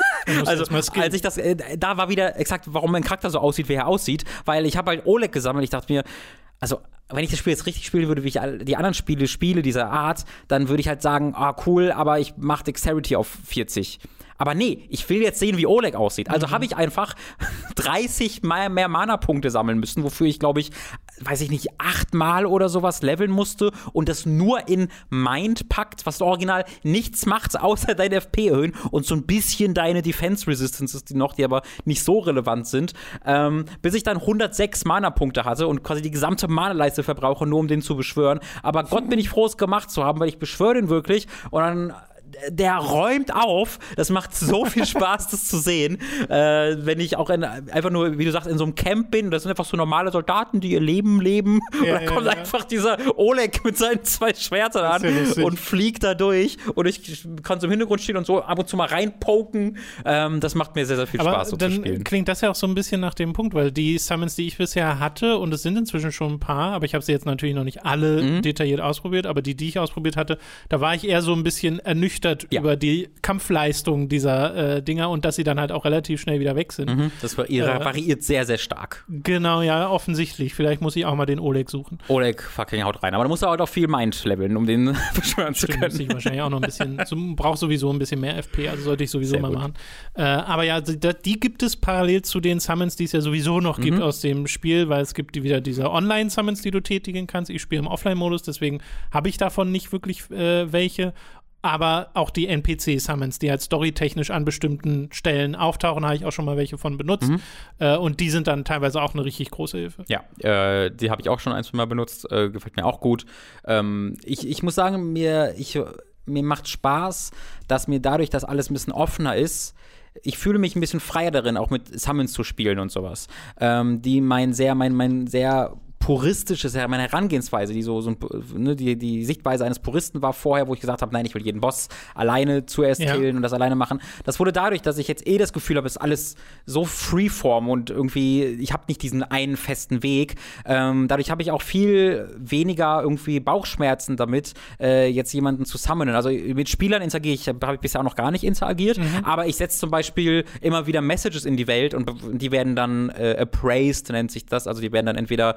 Also, als ich das, äh, da war wieder exakt, warum mein Charakter so aussieht, wie er aussieht, weil ich habe halt Oleg gesammelt. Ich dachte mir, also, wenn ich das Spiel jetzt richtig spielen würde, wie ich die anderen Spiele spiele dieser Art, dann würde ich halt sagen, ah, cool, aber ich mache Dexterity auf 40. Aber nee, ich will jetzt sehen, wie Oleg aussieht. Also habe ich einfach 30 mal mehr Mana-Punkte sammeln müssen, wofür ich, glaube ich, weiß ich nicht, achtmal oder sowas leveln musste und das nur in Mind packt, was original nichts macht, außer dein FP erhöhen und so ein bisschen deine Defense Resistances, die noch, die aber nicht so relevant sind, ähm, bis ich dann 106 Mana-Punkte hatte und quasi die gesamte Mana-Leiste verbrauche, nur um den zu beschwören. Aber Gott bin ich froh, es gemacht zu haben, weil ich beschwöre den wirklich und dann der räumt auf. Das macht so viel Spaß, das zu sehen. Äh, wenn ich auch in, einfach nur, wie du sagst, in so einem Camp bin, das sind einfach so normale Soldaten, die ihr Leben leben. Ja, und da kommt ja, einfach dieser Oleg mit seinen zwei Schwertern an ja und fliegt da durch. Und ich kann so im Hintergrund stehen und so ab und zu mal reinpoken. Ähm, das macht mir sehr, sehr viel Aber Spaß, so zu dann spielen. klingt das ja auch so ein bisschen nach dem Punkt, weil die Summons, die ich bisher hatte, und es sind inzwischen schon ein paar, aber ich habe sie jetzt natürlich noch nicht alle Mhm. detailliert ausprobiert, aber die, die ich ausprobiert hatte, da war ich eher so ein bisschen ernüchtert Ja. über die Kampfleistung dieser äh, Dinger und dass sie dann halt auch relativ schnell wieder weg sind. Mhm. Das Äh, variiert sehr, sehr stark. Genau, ja, offensichtlich. Vielleicht muss ich auch mal den Oleg suchen. Oleg fucking haut rein. Aber da musst du halt auch viel Mind leveln, um den beschwören zu können. muss ich wahrscheinlich auch noch ein bisschen, so, braucht sowieso ein bisschen mehr FP, also sollte ich sowieso Sehr mal gut. machen. Äh, aber ja, die, die gibt es parallel zu den Summons, die es ja sowieso noch Mhm. gibt aus dem Spiel, weil es gibt wieder diese Online-Summons, die du tätigen kannst. Ich spiele im Offline-Modus, deswegen habe ich davon nicht wirklich äh, welche. Aber auch die NPC-Summons, die halt storytechnisch an bestimmten Stellen auftauchen, habe ich auch schon mal welche von benutzt. Mhm. Äh, und die sind dann teilweise auch eine richtig große Hilfe. Ja, äh, die habe ich auch schon ein, zwei Mal benutzt. Äh, gefällt mir auch gut. Ähm, ich, ich muss sagen, mir, ich, mir macht Spaß, dass mir dadurch, dass alles ein bisschen offener ist, ich fühle mich ein bisschen freier darin, auch mit Summons zu spielen und sowas. Ähm, die mein sehr, mein, mein sehr puristisches, meine Herangehensweise, die so, so ein, ne, die, die Sichtweise eines Puristen war vorher, wo ich gesagt habe, nein, ich will jeden Boss alleine zuerst Ja. killen und das alleine machen. Das wurde dadurch, dass ich jetzt eh das Gefühl habe, es ist alles so freeform und irgendwie, ich habe nicht diesen einen festen Weg. Ähm, dadurch habe ich auch viel weniger irgendwie Bauchschmerzen damit, äh, jetzt jemanden zu summonen. Also mit Spielern interagiere ich, habe ich bisher auch noch gar nicht interagiert, aber ich setze zum Beispiel immer wieder Messages in die Welt und die werden dann äh, appraised, nennt sich das. Also die werden dann entweder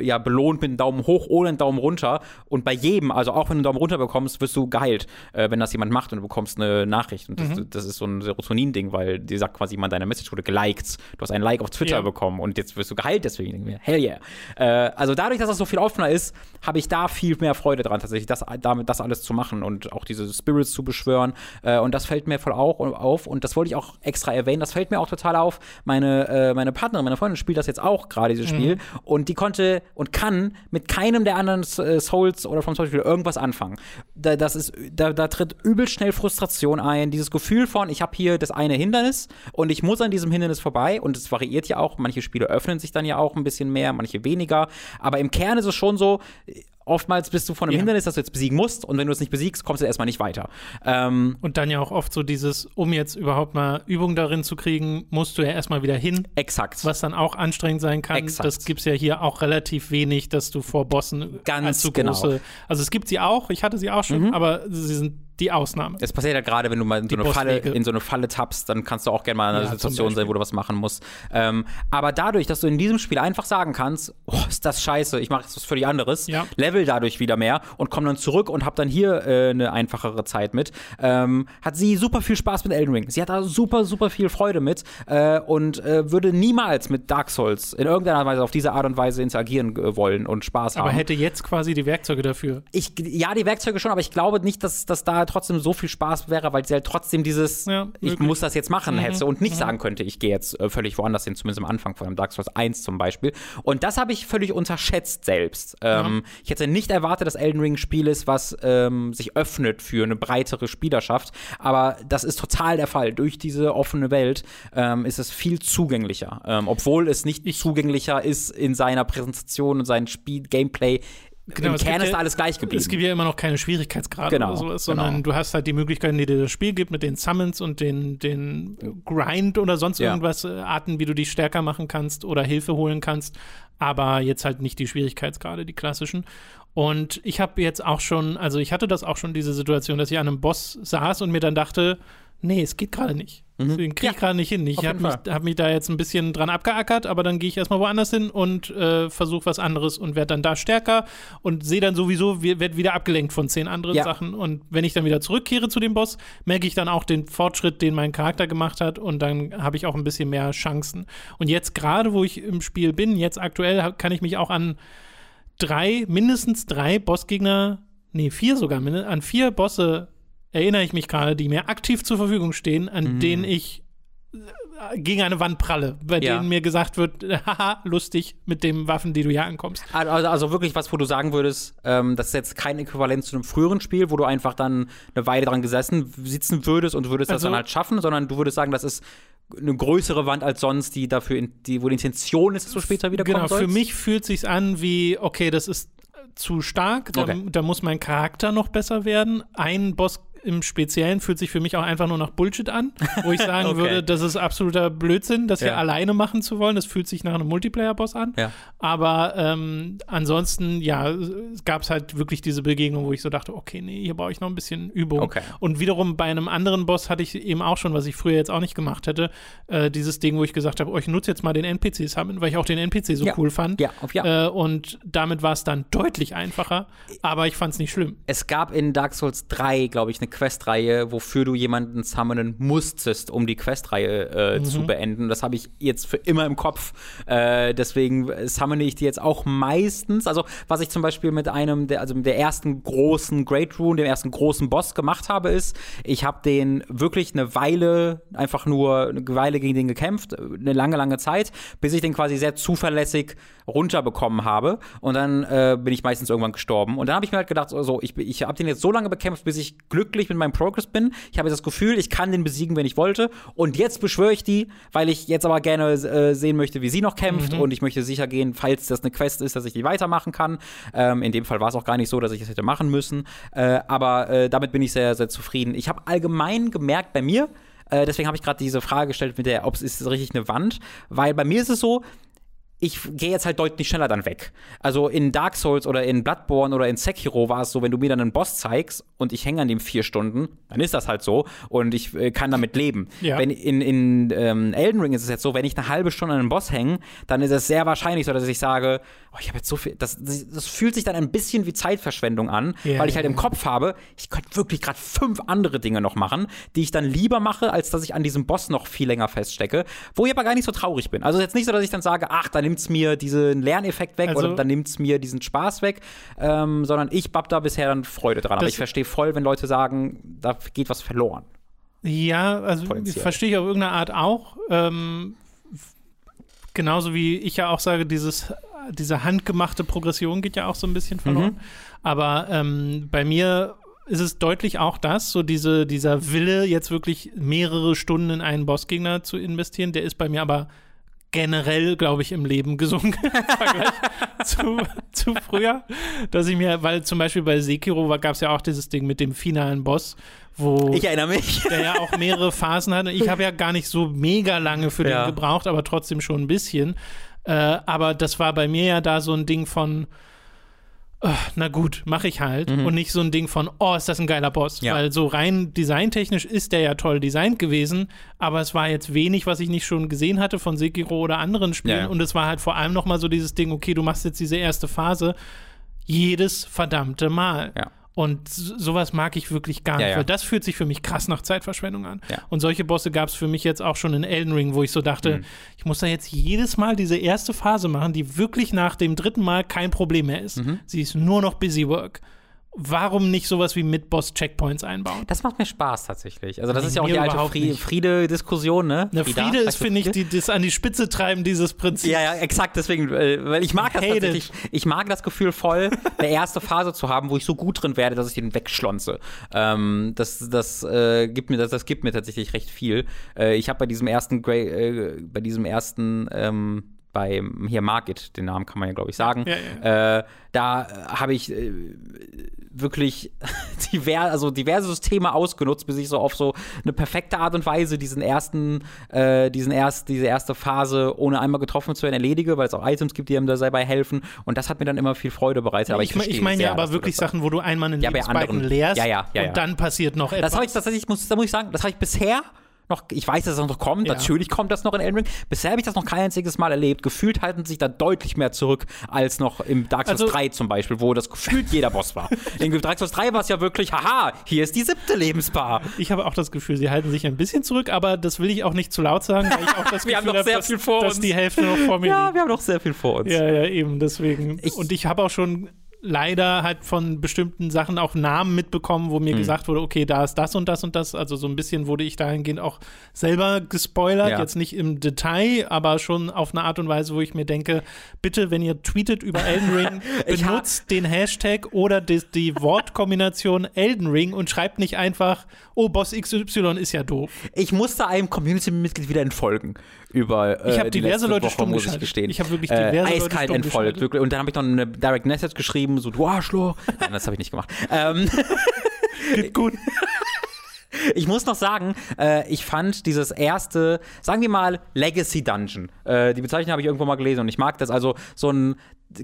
ja, belohnt mit einem Daumen hoch oder einem Daumen runter. Und bei jedem, also auch wenn du einen Daumen runter bekommst, wirst du geheilt, äh, wenn das jemand macht und du bekommst eine Nachricht. Und das, das ist so ein Serotonin-Ding, weil dir sagt quasi jemand, deine Message wurde geliked. Du hast ein Like auf Twitter Ja. bekommen und jetzt wirst du geheilt deswegen. Denke ich mir, Hell yeah. Äh, also dadurch, dass das so viel offener ist, habe ich da viel mehr Freude dran, tatsächlich das, damit das alles zu machen und auch diese Spirits zu beschwören. Äh, und das fällt mir voll auch auf und das wollte ich auch extra erwähnen. Das fällt mir auch total auf. Meine, äh, meine Partnerin, meine Freundin spielt das jetzt auch gerade, dieses Spiel. Und die konnte und kann mit keinem der anderen äh, Souls oder vom Soulspiel irgendwas anfangen. Da, das ist, da, da tritt übel schnell Frustration ein. Dieses Gefühl von, ich habe hier das eine Hindernis und ich muss an diesem Hindernis vorbei. Und es variiert ja auch. Manche Spiele öffnen sich dann ja auch ein bisschen mehr, manche weniger. Aber im Kern ist es schon so, oftmals bist du von einem Ja. Hindernis, das du jetzt besiegen musst. Und wenn du es nicht besiegst, kommst du erstmal nicht weiter. Ähm, Und dann ja auch oft so dieses, um jetzt überhaupt mal Übung darin zu kriegen, musst du ja erstmal wieder hin. exakt. Was dann auch anstrengend sein kann. Exakt. Das gibt es ja hier auch relativ wenig, dass du vor Bossen Ganz allzu genau. große. Also es gibt sie auch, ich hatte sie auch schon, aber sie sind die Ausnahme. Es passiert ja gerade, wenn du mal in so, eine Falle, in so eine Falle tappst, dann kannst du auch gerne mal in einer Ja, Situation sein, wo du was machen musst. Ähm, aber dadurch, dass du in diesem Spiel einfach sagen kannst, oh, ist das scheiße, ich mache jetzt was völlig anderes, Ja. level dadurch wieder mehr und komm dann zurück und hab dann hier äh, eine einfachere Zeit mit, ähm, hat sie super viel Spaß mit Elden Ring. Sie hat da super, super viel Freude mit äh, und äh, würde niemals mit Dark Souls in irgendeiner Weise auf diese Art und Weise interagieren äh, wollen und Spaß Aber haben. hätte jetzt quasi die Werkzeuge dafür. Ich, ja, die Werkzeuge schon, aber ich glaube nicht, dass, dass da trotzdem so viel Spaß wäre, weil sie halt trotzdem dieses, Ja, ich muss das jetzt machen hätte und nicht sagen könnte, ich gehe jetzt äh, völlig woanders hin, zumindest am Anfang von einem Dark Souls 1 zum Beispiel. Und das habe ich völlig unterschätzt selbst. Ähm, Ich hätte nicht erwartet, dass Elden Ring ein Spiel ist, was ähm, sich öffnet für eine breitere Spielerschaft, aber das ist total der Fall. Durch diese offene Welt ähm, ist es viel zugänglicher, ähm, obwohl es nicht zugänglicher ist in seiner Präsentation und seinem Spiel, Gameplay. Im Genau, es Kern gibt ist ja- alles gleich geblieben. Es gibt ja immer noch keine Schwierigkeitsgrade Genau, oder sowas, sondern genau. du hast halt die Möglichkeiten, die dir das Spiel gibt, mit den Summons und den, den Grind oder sonst Ja. irgendwas, äh, Arten, wie du dich stärker machen kannst oder Hilfe holen kannst, aber jetzt halt nicht die Schwierigkeitsgrade, die klassischen. Und ich habe jetzt auch schon, also ich hatte das auch schon, diese Situation, dass ich an einem Boss saß und mir dann dachte, nee, es geht gerade nicht. Den kriege ich Mhm. Ja, gerade nicht hin. Ich habe mich, hab mich da jetzt ein bisschen dran abgeackert, aber dann gehe ich erstmal woanders hin und äh, versuche was anderes und werde dann da stärker und sehe dann sowieso, werde wieder abgelenkt von zehn anderen Ja. Sachen. Und wenn ich dann wieder zurückkehre zu dem Boss, merke ich dann auch den Fortschritt, den mein Charakter gemacht hat und dann habe ich auch ein bisschen mehr Chancen. Und jetzt gerade, wo ich im Spiel bin, jetzt aktuell, kann ich mich auch an drei, mindestens drei Bossgegner, nee, vier sogar, an vier Bosse erinnere ich mich gerade, die mir aktiv zur Verfügung stehen, an Mhm. denen ich gegen eine Wand pralle, bei Ja. denen mir gesagt wird, haha, lustig mit den Waffen, die du hier ankommst. Also, also wirklich was, wo du sagen würdest, ähm, das ist jetzt kein Äquivalent zu einem früheren Spiel, wo du einfach dann eine Weile dran gesessen sitzen würdest und würdest das Also- dann halt schaffen, sondern du würdest sagen, das ist eine größere Wand als sonst, die dafür, in, die, wo die Intention ist, dass du später wiederkommen Genau, für sollst. mich fühlt sich's an wie, okay, das ist zu stark, da, Okay. da muss mein Charakter noch besser werden. Ein Boss im Speziellen fühlt sich für mich auch einfach nur nach Bullshit an, wo ich sagen Okay. würde, das ist absoluter Blödsinn, das hier Ja. alleine machen zu wollen. Das fühlt sich nach einem Multiplayer-Boss an. Ja. Aber ähm, ansonsten, ja, es gab halt wirklich diese Begegnung, wo ich so dachte, okay, nee, hier brauche ich noch ein bisschen Übung. Okay. Und wiederum bei einem anderen Boss hatte ich eben auch schon, was ich früher jetzt auch nicht gemacht hätte, äh, dieses Ding, wo ich gesagt habe, oh, ich nutze jetzt mal den NPC-Summon, weil ich auch den NPC so Ja. cool fand. Ja, auf ja. Äh, und damit war es dann deutlich einfacher, aber ich fand es nicht schlimm. Es gab in Dark Souls 3, glaube ich, eine Questreihe, wofür du jemanden summonen musstest, um die Questreihe äh, zu beenden. Das habe ich jetzt für immer im Kopf. Äh, deswegen summone ich die jetzt auch meistens. Also, was ich zum Beispiel mit einem, der, also mit der ersten großen Great Rune, dem ersten großen Boss gemacht habe, ist, ich habe den wirklich eine Weile, einfach nur eine Weile gegen den gekämpft, eine lange, lange Zeit, bis ich den quasi sehr zuverlässig runterbekommen habe. Und dann äh, bin ich meistens irgendwann gestorben. Und dann habe ich mir halt gedacht, so, so, ich, ich habe den jetzt so lange bekämpft, bis ich glücklich mit meinem Progress bin. Ich habe jetzt das Gefühl, ich kann den besiegen, wenn ich wollte. Und jetzt beschwöre ich die, weil ich jetzt aber gerne äh, sehen möchte, wie sie noch kämpft. Und ich möchte sicher gehen, falls das eine Quest ist, dass ich die weitermachen kann. Ähm, in dem Fall war es auch gar nicht so, dass ich das hätte machen müssen. Äh, aber äh, damit bin ich sehr, sehr zufrieden. Ich habe allgemein gemerkt bei mir, äh, deswegen habe ich gerade diese Frage gestellt mit der, ob es ist richtig eine Wand, weil bei mir ist es so, ich gehe jetzt halt deutlich schneller dann weg. Also in Dark Souls oder in Bloodborne oder in Sekiro war es so, wenn du mir dann einen Boss zeigst und ich hänge an dem vier Stunden, dann ist das halt so und ich äh, kann damit leben. Ja. Wenn in, in ähm, Elden Ring ist es jetzt so, wenn ich eine halbe Stunde an einem Boss hänge, dann ist es sehr wahrscheinlich so, dass ich sage, oh, ich habe jetzt so viel, das, das, das fühlt sich dann ein bisschen wie Zeitverschwendung an, Ja, weil ich halt im Kopf habe, ich könnte wirklich gerade fünf andere Dinge noch machen, die ich dann lieber mache, als dass ich an diesem Boss noch viel länger feststecke, wo ich aber gar nicht so traurig bin. Also jetzt nicht so, dass ich dann sage, ach, da nimmt's mir diesen Lerneffekt weg Also- oder dann nimmt's mir diesen Spaß weg, ähm, sondern ich hab da bisher dann Freude dran. Aber ich verstehe voll, wenn Leute sagen, da geht was verloren. Ja, also verstehe ich auf irgendeine Art auch. Ähm, genauso wie ich ja auch sage, dieses, diese handgemachte Progression geht ja auch so ein bisschen verloren. Mhm. Aber ähm, bei mir ist es deutlich auch das, so diese, dieser Wille, jetzt wirklich mehrere Stunden in einen Bossgegner zu investieren, der ist bei mir aber generell, glaube ich, im Leben gesunken im Vergleich zu, zu früher. Dass ich mir, weil zum Beispiel bei Sekiro gab es ja auch dieses Ding mit dem finalen Boss, wo Ich erinnere mich. der ja auch mehrere Phasen hatte. Ich habe ja gar nicht so mega lange für Ja. den gebraucht, aber trotzdem schon ein bisschen. Äh, aber das war bei mir ja da so ein Ding von, na gut, mache ich halt. Und nicht so ein Ding von, oh, ist das ein geiler Boss. Mhm. Ja. Weil so rein designtechnisch ist der ja toll designt gewesen, aber es war jetzt wenig, was ich nicht schon gesehen hatte von Sekiro oder anderen Spielen. Ja, ja. Und es war halt vor allem noch mal so dieses Ding, okay, du machst jetzt diese erste Phase jedes verdammte Mal. Ja. Und sowas mag ich wirklich gar Ja, nicht, ja. weil das fühlt sich für mich krass nach Zeitverschwendung an. Ja. Und solche Bosse gab es für mich jetzt auch schon in Elden Ring, wo ich so dachte, Mhm. ich muss da jetzt jedes Mal diese erste Phase machen, die wirklich nach dem dritten Mal kein Problem mehr ist. Mhm. Sie ist nur noch Busy Work. Warum nicht sowas wie Mid-Boss-Checkpoints einbauen? Das macht mir Spaß tatsächlich. Also das Nee, ist ja auch die alte. Friede-Diskussion, ne? Eine Frieda? Friede ist, finde ich, Friede? die, das an die Spitze treiben, dieses Prinzip. Ja, ja, exakt, deswegen, äh, weil ich mag das Hate it. tatsächlich, ich mag das Gefühl voll, eine erste Phase zu haben, wo ich so gut drin werde, dass ich den wegschlonze. Ähm, das das, äh, gibt mir, das, das gibt mir tatsächlich recht viel. Äh, ich habe bei diesem ersten, Gra äh, bei diesem ersten, ähm, bei hier Margit, den Namen kann man ja, glaube ich, sagen. Ja, Äh, da äh, habe ich äh, wirklich diver also diverse Systeme ausgenutzt, bis ich so auf so eine perfekte Art und Weise diesen ersten, äh, diesen erst, diese erste Phase, ohne einmal getroffen zu werden, erledige, weil es auch Items gibt, die einem da dabei helfen. Und das hat mir dann immer viel Freude bereitet. Aber ich, ich, ich meine ja aber wirklich. Sachen, wo du einmal einen Ja, Lebensbalken leerst Ja, ja, ja, ja. und dann passiert noch etwas. Das habe ich tatsächlich, muss, da muss ich sagen, das habe ich bisher noch, ich weiß, dass das noch kommt, Ja. natürlich kommt das noch in Elden Ring. Bisher habe ich das noch kein einziges Mal erlebt. Gefühlt halten sich da deutlich mehr zurück als noch im Dark Souls Also- 3 zum Beispiel, wo das gefühlt jeder Boss war. in Dark Souls 3 war es ja wirklich, haha, hier ist die siebte Lebensbar. Ich habe auch das Gefühl, sie halten sich ein bisschen zurück, aber das will ich auch nicht zu laut sagen, weil ich auch das Wir Gefühl haben noch habe, sehr dass, viel vor dass uns. die Hälfte noch vor mir Ja, liegt. wir haben noch sehr viel vor uns. Ja, ja, eben, deswegen. Ich- und ich habe auch schon leider halt von bestimmten Sachen auch Namen mitbekommen, wo mir Hm. gesagt wurde, okay, da ist das und das und das. Also so ein bisschen wurde ich dahingehend auch selber gespoilert. Ja. Jetzt nicht im Detail, aber schon auf eine Art und Weise, wo ich mir denke, bitte, wenn ihr tweetet über Elden Ring, benutzt den Hashtag oder die, die Wortkombination Elden Ring und schreibt nicht einfach, oh, Boss XY ist ja doof. Ich musste einem Community-Mitglied wieder entfolgen über äh, Ich habe diverse Leute Woche, stumm muss ich gestehen. Ich habe wirklich äh, diverse Leute eiskalt stumm entfolgt. Wirklich. Und dann habe ich noch eine Direct Message geschrieben, so, du Arschloch. Nein, das habe ich nicht gemacht. Ähm, Geht gut. ich muss noch sagen, äh, ich fand dieses erste, sagen wir mal, Legacy Dungeon. Äh, die Bezeichnung habe ich irgendwo mal gelesen und ich mag das. Also so ein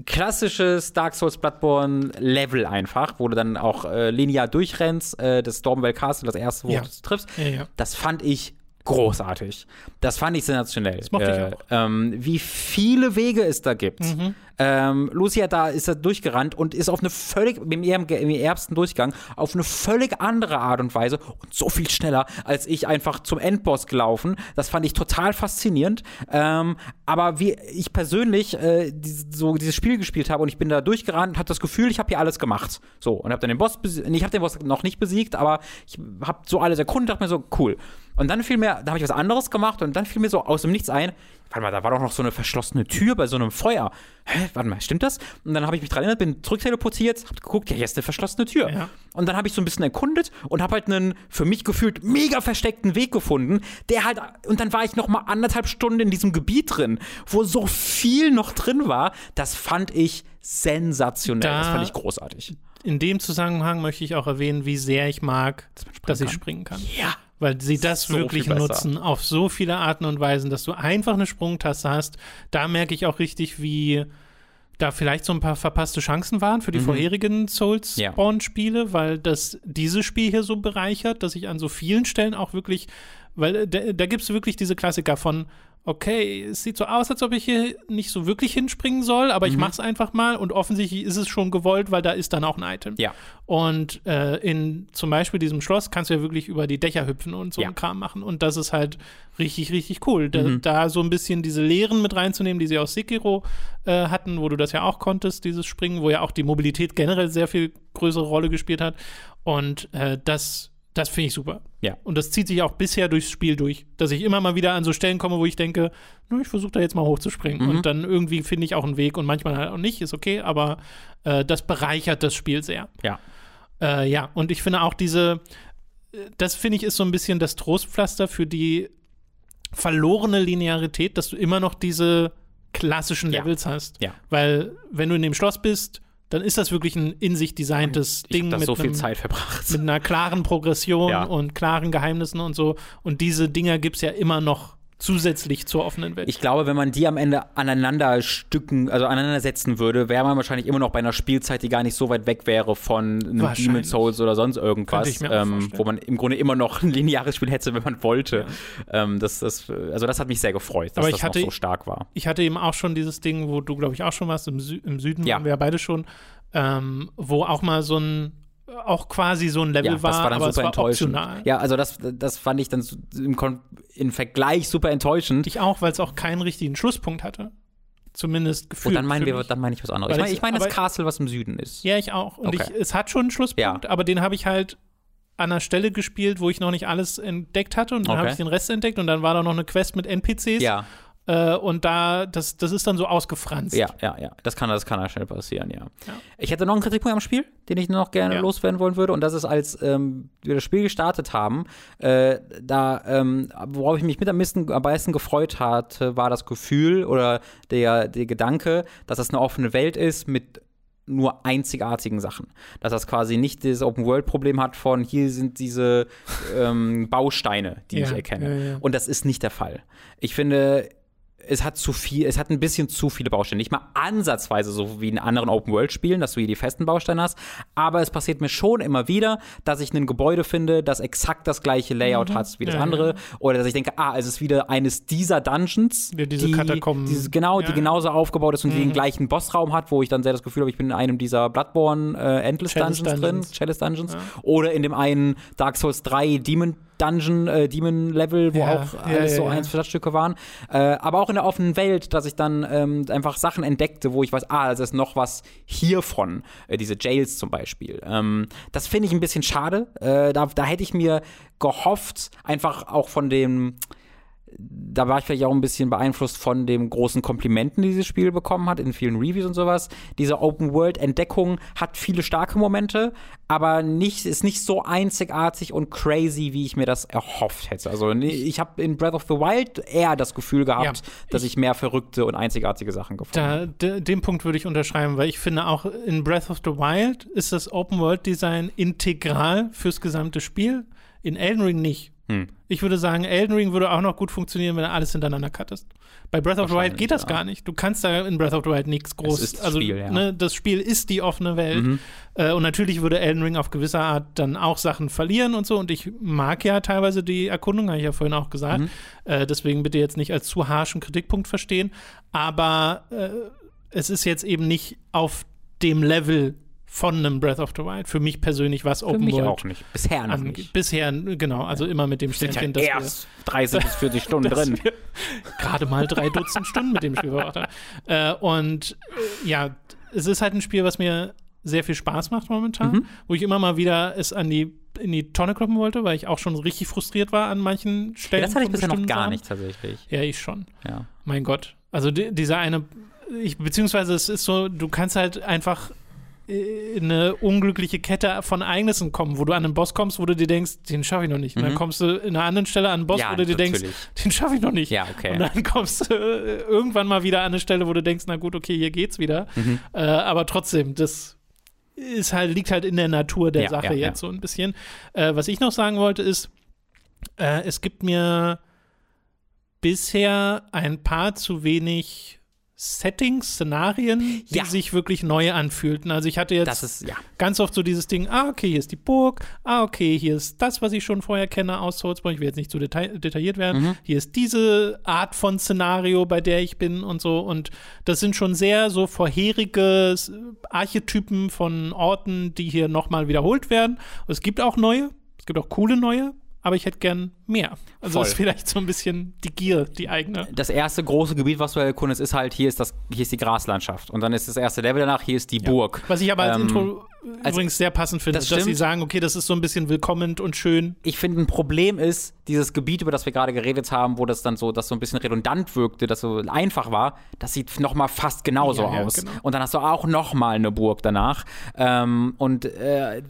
klassisches Dark Souls Bloodborne Level einfach, wo du dann auch äh, linear durchrennst, äh, das Stormwell Castle, das erste, wo Ja. du es triffst. Ja, ja. Das fand ich großartig. Das fand ich sensationell. Das mochte ich äh, auch. Ähm, wie viele Wege es da gibt. Mhm. Ähm, Lucia da ist da durchgerannt und ist auf eine völlig, im, im ersten Durchgang, auf eine völlig andere Art und Weise und so viel schneller, als ich einfach zum Endboss gelaufen. Das fand ich total faszinierend. Ähm, aber wie ich persönlich äh, die, so dieses Spiel gespielt habe und ich bin da durchgerannt und hatte das Gefühl, ich habe hier alles gemacht. So, und habe dann den Boss besiegt. Ich habe den Boss noch nicht besiegt, aber ich habe so alles erkundet und dachte mir so, cool. Und dann fiel mir, da habe ich was anderes gemacht und dann fiel mir so aus dem Nichts ein, warte mal, da war doch noch so eine verschlossene Tür bei so einem Feuer. Hä, warte mal, stimmt das? Und dann habe ich mich dran erinnert, bin zurückteleportiert, hab geguckt, ja, hier ist eine verschlossene Tür. Ja. Und dann habe ich so ein bisschen erkundet und habe halt einen für mich gefühlt mega versteckten Weg gefunden, der halt und dann war ich noch mal anderthalb Stunden in diesem Gebiet drin, wo so viel noch drin war. Das fand ich sensationell. Da- das fand ich großartig. In dem Zusammenhang möchte ich auch erwähnen, wie sehr ich mag, dass ich kann. springen kann. Ja. Weil sie das So wirklich nutzen auf so viele Arten und Weisen, dass du einfach eine Sprungtaste hast. Da merke ich auch richtig, wie da vielleicht so ein paar verpasste Chancen waren für die vorherigen Mhm. Ja. Souls-Spawn-Spiele, weil das dieses Spiel hier so bereichert, dass ich an so vielen Stellen auch wirklich, weil äh, da, da gibt es wirklich diese Klassiker von, okay, es sieht so aus, als ob ich hier nicht so wirklich hinspringen soll, aber Mhm. ich mach's einfach mal und offensichtlich ist es schon gewollt, weil da ist dann auch ein Item. Ja. Und äh, in zum Beispiel diesem Schloss kannst du ja wirklich über die Dächer hüpfen und so Ja. einen Kram machen. Und das ist halt richtig, richtig cool. Da, Mhm. da so ein bisschen diese Lehren mit reinzunehmen, die sie aus Sekiro äh, hatten, wo du das ja auch konntest, dieses Springen, wo ja auch die Mobilität generell sehr viel größere Rolle gespielt hat. Und äh, das, das finde ich super. Ja. Und das zieht sich auch bisher durchs Spiel durch, dass ich immer mal wieder an so Stellen komme, wo ich denke, "Na, ich versuche da jetzt mal hochzuspringen. Mhm. Und dann irgendwie finde ich auch einen Weg und manchmal halt auch nicht, ist okay, aber äh, das bereichert das Spiel sehr. Ja. Äh, ja, und ich finde auch diese, das finde ich ist so ein bisschen das Trostpflaster für die verlorene Linearität, dass du immer noch diese klassischen Ja. Levels hast. Ja. Weil, wenn du in dem Schloss bist, dann ist das wirklich ein in sich designtes Ich Ding mit, so viel einem, Zeit verbracht. mit einer klaren Progression Ja. und klaren Geheimnissen und so. Und diese Dinger gibt es ja immer noch zusätzlich zur offenen Welt. Ich glaube, wenn man die am Ende aneinander stücken, also aneinander setzen würde, wäre man wahrscheinlich immer noch bei einer Spielzeit, die gar nicht so weit weg wäre von einem. Demon Souls oder sonst irgendwas, ähm, wo man im Grunde immer noch ein lineares Spiel hätte, wenn man wollte. Ähm, das, das, also das hat mich sehr gefreut, dass Aber ich das hatte- so stark war. ich hatte eben auch schon dieses Ding, wo du, glaube ich, auch schon warst, im, Sü im Süden Ja. waren wir ja beide schon, ähm, wo auch mal so ein, auch quasi so ein Level Ja, war, das war dann aber es super war enttäuschend. optional. Ja, also das, das fand ich dann im, Kon im Vergleich super enttäuschend. Ich auch, weil es auch keinen richtigen Schlusspunkt hatte. Zumindest Und gefühlt. dann meinen wir, dann meine ich was anderes. Weil Ich meine, ich- meine das Castle, was im Süden ist. Ja, ich auch. Und Okay. ich, es hat schon einen Schlusspunkt, Ja. aber den habe ich halt an einer Stelle gespielt, wo ich noch nicht alles entdeckt hatte und dann Okay. habe ich den Rest entdeckt und dann war da noch eine Quest mit NPCs Ja, äh, und da, das, das ist dann so ausgefranst. ja, ja, ja. Das kann, das kann ja schnell passieren, ja. Ja. Ich hätte noch einen Kritikpunkt am Spiel, den ich noch gerne Ja. loswerden wollen würde. Und das ist, als ähm, wir das Spiel gestartet haben, äh, da, ähm, worauf ich mich mit am meisten, am meisten gefreut hatte, war das Gefühl oder der, der Gedanke, dass das eine offene Welt ist mit nur einzigartigen Sachen. Dass das quasi nicht das Open-World-Problem hat von hier sind diese ähm, Bausteine, die Ja, ich erkenne. ja, ja. Und das ist nicht der Fall. Ich finde, es hat zu viel, es hat ein bisschen zu viele Bausteine. Nicht mal ansatzweise so wie in anderen Open-World-Spielen, dass du hier die festen Bausteine hast. Aber es passiert mir schon immer wieder, dass ich ein Gebäude finde, das exakt das gleiche Layout hat wie das Mhm. Ja, andere. ja. Oder dass ich denke, ah, es ist wieder eines dieser Dungeons. Ja, diese die, Katakomben. Dieses, genau, die genauso aufgebaut ist und die den gleichen Bossraum hat, wo ich dann sehr das Gefühl habe, ich bin in einem dieser Bloodborne äh, Endless Dungeons, Dungeons. drin, Chalice Dungeons. Oder in dem einen Dark Souls 3 Demon Dungeon, äh, Demon-Level, wo Ja, auch alles ja, so ja. eins Stücke waren. Äh, aber auch in der offenen Welt, dass ich dann ähm, einfach Sachen entdeckte, wo ich weiß, ah, es ist noch was hiervon. Äh, diese Jails zum Beispiel. Ähm, das finde ich ein bisschen schade. Äh, da, da hätte ich mir gehofft, einfach auch von dem da war ich vielleicht auch ein bisschen beeinflusst von dem großen Komplimenten, die dieses Spiel bekommen hat, in vielen Reviews und sowas. Diese Open-World-Entdeckung hat viele starke Momente, aber nicht, ist nicht so einzigartig und crazy, wie ich mir das erhofft hätte. Also ich habe in Breath of the Wild eher das Gefühl gehabt, Ja, dass ich mehr verrückte und einzigartige Sachen gefunden habe. Den Punkt würde ich unterschreiben, weil ich finde auch in Breath of the Wild ist das Open World Design integral fürs gesamte Spiel. In Elden Ring nicht. Hm. Ich würde sagen, Elden Ring würde auch noch gut funktionieren, wenn du alles hintereinander cuttest. Bei Breath of the Wild geht das ja. gar nicht. Du kannst da in Breath of the Wild nichts groß. das also, Spiel, ja. ne, das Spiel ist die offene Welt. Mhm. Äh, und natürlich würde Elden Ring auf gewisse Art dann auch Sachen verlieren und so. Und ich mag ja teilweise die Erkundung, habe ich ja vorhin auch gesagt. Mhm. Äh, deswegen bitte jetzt nicht als zu harschen Kritikpunkt verstehen. Aber äh, es ist jetzt eben nicht auf dem Level von einem Breath of the Wild. Für mich persönlich, was Für Open mich World auch nicht. Bisher noch angeht. nicht. Bisher, genau, also immer mit dem Sind ja Sternchen, dass wir- erst 30 bis 40 Stunden drin. wir gerade mal drei Dutzend Stunden mit dem Spiel verbracht. Äh, und äh, ja, es ist halt ein Spiel, was mir sehr viel Spaß macht momentan, Mhm. wo ich immer mal wieder es an die in die Tonne kloppen wollte, weil ich auch schon richtig frustriert war an manchen Ja, Stellen. das hatte ich bisher noch gar Sachen. nicht tatsächlich. Ja, ich schon. Ja. Mein Gott. Also di dieser eine, ich, beziehungsweise es ist so, du kannst halt einfach in eine unglückliche Kette von Ereignissen kommen, wo du an einen Boss kommst, wo du dir denkst, den schaffe ich noch nicht. Und dann Mhm. kommst du in einer anderen Stelle an einen Boss, Ja, wo du dir denkst, natürlich. den schaffe ich noch nicht. Ja, okay. Und dann kommst du äh, irgendwann mal wieder an eine Stelle, wo du denkst, na gut, okay, hier geht's wieder. Mhm. Äh, aber trotzdem, das ist halt, liegt halt in der Natur der Ja, Sache ja. jetzt so ein bisschen. Äh, was ich noch sagen wollte, ist, äh, es gibt mir bisher ein paar zu wenig Settings, Szenarien, die Ja. sich wirklich neu anfühlten. Also ich hatte jetzt Das ist, ja. ganz oft so dieses Ding, ah, okay, hier ist die Burg, ah, okay, hier ist das, was ich schon vorher kenne aus Soulsborne, ich will jetzt nicht zu detail detailliert werden, Mhm. hier ist diese Art von Szenario, bei der ich bin und so und das sind schon sehr so vorherige Archetypen von Orten, die hier nochmal wiederholt werden. Es gibt auch neue, es gibt auch coole neue, aber ich hätte gern mehr. Also Voll. ist vielleicht so ein bisschen die Gier, die eigene. das erste große Gebiet, was du erkundest, ist halt, hier ist, das, hier ist die Graslandschaft. Und dann ist das erste Level danach, hier ist die Burg. Was ich aber als Ähm, Intro übrigens sehr passend finde, Das dass sie sagen, okay, das ist so ein bisschen willkommend und schön. Ich finde, ein Problem ist, dieses Gebiet, über das wir gerade geredet haben, wo das dann so, das so ein bisschen redundant wirkte, das so einfach war, das sieht noch mal fast genauso Ja, ja, aus. genau. Und dann hast du auch noch mal eine Burg danach. Ähm, und äh,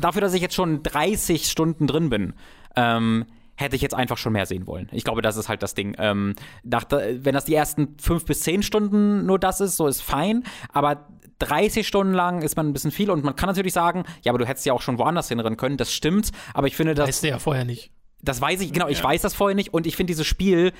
dafür, dass ich jetzt schon 30 Stunden drin bin, ähm, hätte ich jetzt einfach schon mehr sehen wollen. Ich glaube, das ist halt das Ding. Ähm, nach, wenn das die ersten fünf bis zehn Stunden nur das ist, so ist fein. Aber 30 Stunden lang ist man ein bisschen viel und man kann natürlich sagen, ja, aber du hättest ja auch schon woanders hinrennen können. Das stimmt. Aber ich finde, das Weißt du ja vorher nicht. das weiß ich, genau, ich Ja. weiß das vorher nicht und ich finde, dieses Spiel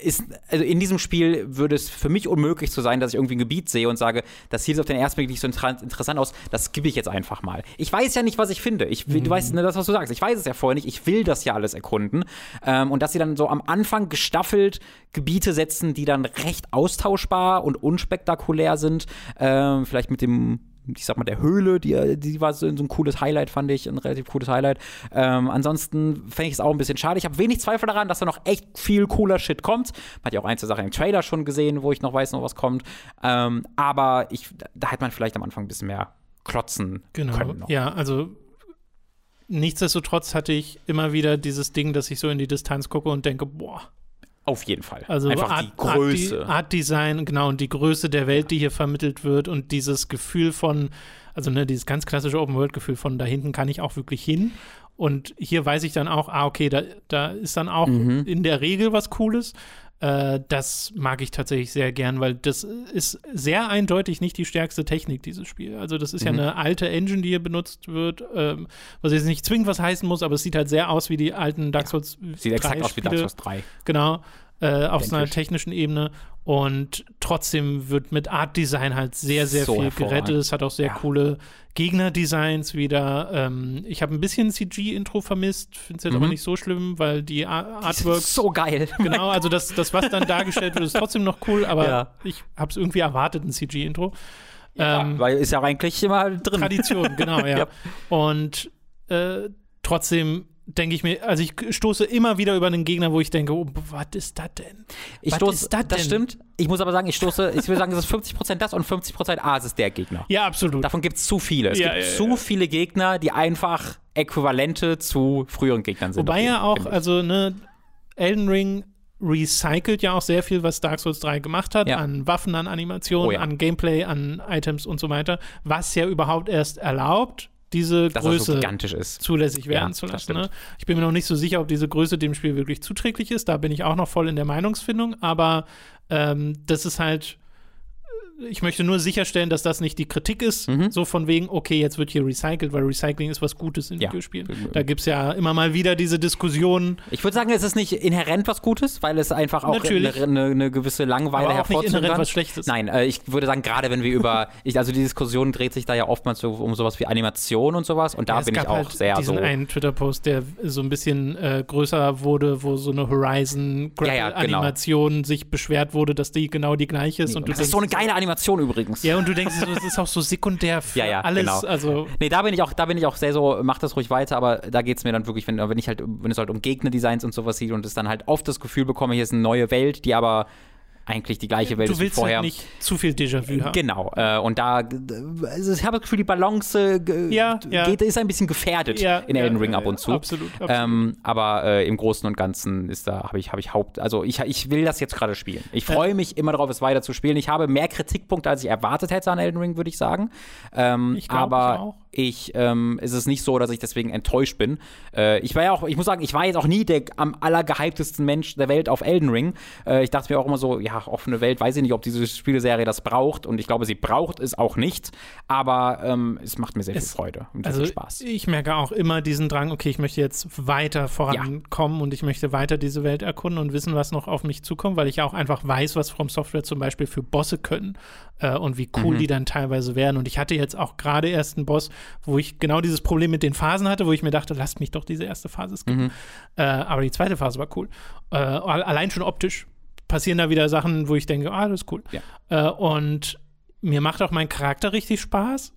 ist, also in diesem Spiel würde es für mich unmöglich zu sein, dass ich irgendwie ein Gebiet sehe und sage, das sieht auf den ersten Blick nicht so inter interessant aus, das skippe ich jetzt einfach mal. Ich weiß ja nicht, was ich finde. Ich, will- Du weißt ne, das, was du sagst. Ich weiß es ja vorher nicht. Ich will das ja alles erkunden. Ähm, und dass sie dann so am Anfang gestaffelt Gebiete setzen, die dann recht austauschbar und unspektakulär sind. Ähm, vielleicht mit dem ich sag mal, der Höhle, die, die war so, so ein cooles Highlight, fand ich, ein relativ cooles Highlight. Ähm, ansonsten fände ich es auch ein bisschen schade. Ich habe wenig Zweifel daran, dass da noch echt viel cooler Shit kommt. Man hat ja auch ein, zwei Sachen im Trailer schon gesehen, wo ich noch weiß, noch was kommt. Ähm, aber ich, da hätte man vielleicht am Anfang ein bisschen mehr klotzen Genau. können. Noch. Ja, also nichtsdestotrotz hatte ich immer wieder dieses Ding, dass ich so in die Distanz gucke und denke, boah, Auf jeden Fall. also Einfach Art, die Größe. Art, Art Design, genau, und die Größe der Welt, die hier vermittelt wird und dieses Gefühl von, also ne, dieses ganz klassische Open-World-Gefühl von da hinten kann ich auch wirklich hin. Und hier weiß ich dann auch, ah, okay, da, da ist dann auch Mhm. in der Regel was Cooles. Äh, das mag ich tatsächlich sehr gern, weil das ist sehr eindeutig nicht die stärkste Technik, dieses Spiel. Also, das ist ja Mhm. eine alte Engine, die hier benutzt wird, ähm, was jetzt nicht zwingend was heißen muss, aber es sieht halt sehr aus wie die alten Dark Souls. Sieht exakt 3 aus wie Dark Spiele. Souls 3. Genau, äh, auf so einer technischen Ebene. Und trotzdem wird mit Art Design halt sehr, sehr So viel gerettet. Es hat auch sehr Ja. coole Gegnerdesigns wieder. Ähm, ich habe ein bisschen CG-Intro vermisst, finde es jetzt Mhm. aber nicht so schlimm, weil die Ar Artworks. so geil. Genau, also das, das, was dann dargestellt wird, ist trotzdem noch cool, aber Ja. ich habe es irgendwie erwartet, ein CG-Intro. Ähm, Weil ist ja eigentlich immer drin. Tradition, genau, ja. Ja. Und äh, trotzdem denke ich mir, also ich stoße immer wieder über einen Gegner, wo ich denke, oh, was ist das denn? Ich stoße, ist das das denn? stimmt. Ich muss aber sagen, ich stoße, ich würde sagen, es ist 50% das und 50% A, es ist der Gegner. Ja, absolut. Davon gibt es zu viele. Es Ja, gibt ja, zu ja. viele Gegner, die einfach Äquivalente zu früheren Gegnern sind. Wobei ja auch, also ne, Elden Ring recycelt ja auch sehr viel, was Dark Souls 3 gemacht hat, Ja. an Waffen, an Animationen, Oh ja. an Gameplay, an Items und so weiter, was ja überhaupt erst erlaubt, diese dass das so Größe gigantisch ist. zulässig werden Ja, zu lassen. Ne? Ich bin mir noch nicht so sicher, ob diese Größe dem Spiel wirklich zuträglich ist. Da bin ich auch noch voll in der Meinungsfindung. Aber ähm, das ist halt. Ich möchte nur sicherstellen, dass das nicht die Kritik ist, Mhm. so von wegen, okay, jetzt wird hier recycelt, weil Recycling ist was Gutes in Ja. Videospielen. Da gibt es ja immer mal wieder diese Diskussionen, Ich würde sagen, es ist nicht inhärent was Gutes, weil es einfach auch eine, eine, eine gewisse Langeweile auch nicht inhärent kann. was Schlechtes. Nein, äh, ich würde sagen, gerade wenn wir über, ich, also die Diskussion dreht sich da ja oftmals so um sowas wie Animation und sowas und da Ja, bin ich auch halt sehr diesen so. einen Twitter-Post, der so ein bisschen äh, größer wurde, wo so eine Horizon Ja, genau. Sich beschwert wurde, dass die genau die gleiche ist. Und du das ist so eine geile Animation übrigens. Ja, und du denkst, das ist auch so sekundär für Ja, ja, alles. genau. Also, Nee, da bin ich auch, da bin ich auch sehr so, mach das ruhig weiter, aber da geht es mir dann wirklich, wenn, wenn ich halt, wenn es halt um Gegnerdesigns und sowas sieht und es dann halt oft das Gefühl bekomme, hier ist eine neue Welt, die aber eigentlich die gleiche Welt du ist wie willst vorher. halt nicht zu viel Déjà-vu haben. Genau, äh, und da, also ich habe das Gefühl, die Balance äh, Ja. Geht, ist ein bisschen gefährdet in Elden Ring ab und zu. Absolut, absolut. Ähm, aber äh, im Großen und Ganzen ist da, habe ich, habe ich Haupt, also ich, ich will das jetzt gerade spielen. Ich freue mich immer darauf, es weiter zu spielen. Ich habe mehr Kritikpunkte, als ich erwartet hätte an Elden Ring, würde ich sagen. Ähm, Ich glaub, ich aber auch. Ich, ähm, es ist nicht so, dass ich deswegen enttäuscht bin. Äh, ich war ja auch, ich muss sagen, ich war jetzt auch nie der am allergehyptesten Mensch der Welt auf Elden Ring. Äh, ich dachte mir auch immer so, ja, offene Welt, weiß ich nicht, ob diese Spieleserie das braucht. Und ich glaube, sie braucht es auch nicht. Aber ähm, es macht mir sehr Es- viel Freude und sehr Also viel Spaß. ich merke auch immer diesen Drang, okay, ich möchte jetzt weiter vorankommen und ich möchte weiter diese Welt erkunden und wissen, was noch auf mich zukommt, weil ich ja auch einfach weiß, was From Software zum Beispiel für Bosse können äh, und wie cool Mhm. die dann teilweise werden. Und ich hatte jetzt auch gerade erst einen Boss, wo ich genau dieses Problem mit den Phasen hatte, wo ich mir dachte, lasst mich doch diese erste Phase skippen. Mhm. Äh, aber die zweite Phase war cool. Äh, allein schon optisch passieren da wieder Sachen, wo ich denke, ah, das ist cool. Ja. Äh, und mir macht auch mein Charakter richtig Spaß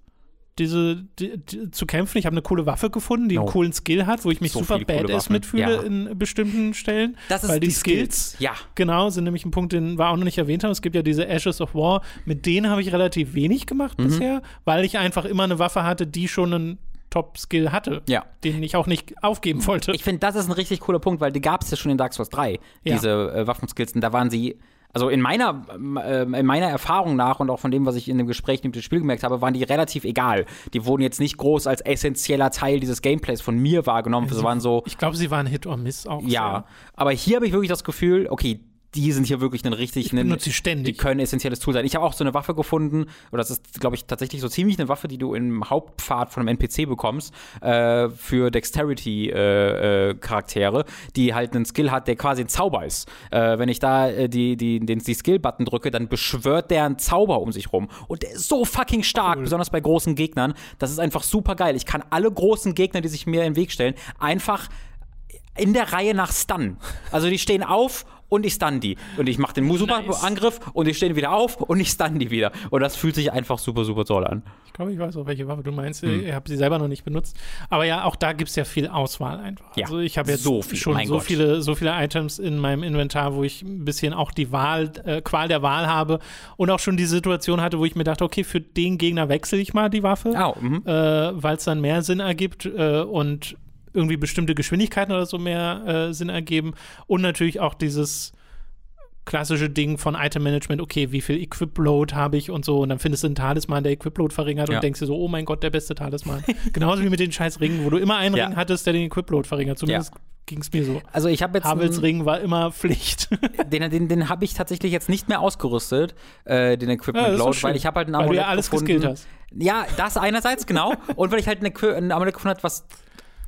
diese die, die, zu kämpfen. Ich habe eine coole Waffe gefunden, die einen Oh. coolen Skill hat, wo ich mich So super badass mitfühle Ja. in bestimmten Stellen. Das ist weil die, die Skills, Skills. Ja. genau, sind nämlich ein Punkt, den wir auch noch nicht erwähnt haben. Es gibt ja diese Ashes of War, mit denen habe ich relativ wenig gemacht Mhm. bisher, weil ich einfach immer eine Waffe hatte, die schon einen Top-Skill hatte, Ja. den ich auch nicht aufgeben wollte. Ich finde, das ist ein richtig cooler Punkt, weil die gab es ja schon in Dark Souls 3, Ja. diese äh, Waffenskills. Und da waren sie, also in meiner, äh, in meiner Erfahrung nach und auch von dem, was ich in dem Gespräch mit dem Spiel gemerkt habe, waren die relativ egal. Die wurden jetzt nicht groß als essentieller Teil dieses Gameplays von mir wahrgenommen. Das waren so, ich glaube, sie waren Hit or Miss auch. ja. Aber hier habe ich wirklich das Gefühl, okay, die sind hier wirklich ein richtig, Ich einen- sie ständig. die können essentielles Tool sein. Ich habe auch so eine Waffe gefunden, oder das ist, glaube ich, tatsächlich so ziemlich eine Waffe, die du im Hauptpfad von einem NPC bekommst, äh, für Dexterity-Charaktere, die halt einen Skill hat, der quasi ein Zauber ist. Äh, wenn ich da äh, die, die, den, die Skill-Button drücke, dann beschwört der einen Zauber um sich rum. Und der ist so fucking stark, besonders bei großen Gegnern. Das ist einfach super geil. Ich kann alle großen Gegner, die sich mir den Weg stellen, einfach in der Reihe nach Stun. Also die stehen auf und ich stun die. Und ich mache den Super-Angriff und die stehen wieder auf und ich stun die wieder. Und das fühlt sich einfach super, super toll an. Ich glaube, ich weiß auch, welche Waffe du meinst. Hm. Ich habe sie selber noch nicht benutzt. Aber ja, auch da gibt es ja viel Auswahl einfach. Ja, also ich habe jetzt so viel, schon so Gott. viele, so viele Items in meinem Inventar, wo ich ein bisschen auch die Wahl, äh, Qual der Wahl habe und auch schon die Situation hatte, wo ich mir dachte, okay, für den Gegner wechsle ich mal die Waffe, Oh, äh, weil es dann mehr Sinn ergibt äh, und irgendwie bestimmte Geschwindigkeiten oder so mehr äh, Sinn ergeben. Und natürlich auch dieses klassische Ding von Item Management, okay, wie viel Equip-Load habe ich und so, und dann findest du einen Talisman, der Equip-Load verringert Ja. und denkst dir so, oh mein Gott, der beste Talisman. Genauso wie mit den scheiß Ringen, wo du immer einen Ja. Ring hattest, der den Equip-Load verringert. Zumindest ging es mir so. Also ich habe jetzt Havels Ring war immer Pflicht. den, den, den habe ich tatsächlich jetzt nicht mehr ausgerüstet, äh, den Equipment Ja, das ist doch Load, schön. weil ich habe halt ein Weil du Amulett ja alles gefunden. hast. Ja, das einerseits, genau. und weil ich halt ein Amulett gefunden habe, was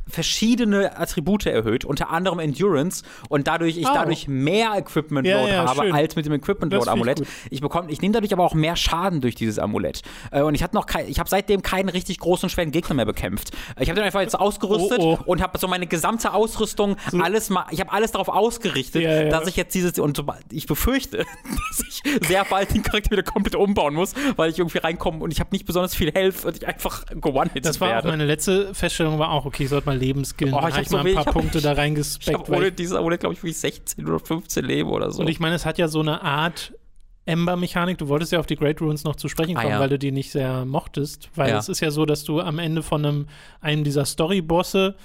verschiedene Attribute erhöht, unter anderem Endurance und dadurch ich Oh. dadurch mehr Equipment Ja, Load ja, habe schön. als mit dem Equipment Load ich Amulett. gut. Ich bekomme ich nehme dadurch aber auch mehr Schaden durch dieses Amulett. Äh, und ich hatte noch kein, ich habe seitdem keinen richtig großen schweren Gegner mehr bekämpft. Ich habe den einfach jetzt ausgerüstet Oh, oh. und habe so meine gesamte Ausrüstung alles mal ich habe alles darauf ausgerichtet, Ja, ja. dass ich jetzt dieses und so, ich befürchte, dass ich sehr bald den Charakter wieder komplett umbauen muss, weil ich irgendwie reinkomme und ich habe nicht besonders viel Health und ich einfach gewone Das war auch werde. meine letzte Feststellung, war auch, okay, ich sollte mal Lebenskillen. Oh, ich hab hab so ein ich paar hab- Punkte da Ich reingespeckt. habe weil ohne ich- diese, ohne glaube ich, wie 16 oder 15 Leben oder so. Und ich meine, es hat ja so eine Art Ember-Mechanik. Du wolltest ja auf die Great Runes noch zu sprechen Ah, kommen, ja. weil du die nicht sehr mochtest. Weil Ja. es ist ja so, dass du am Ende von einem, einem dieser Story-Bosse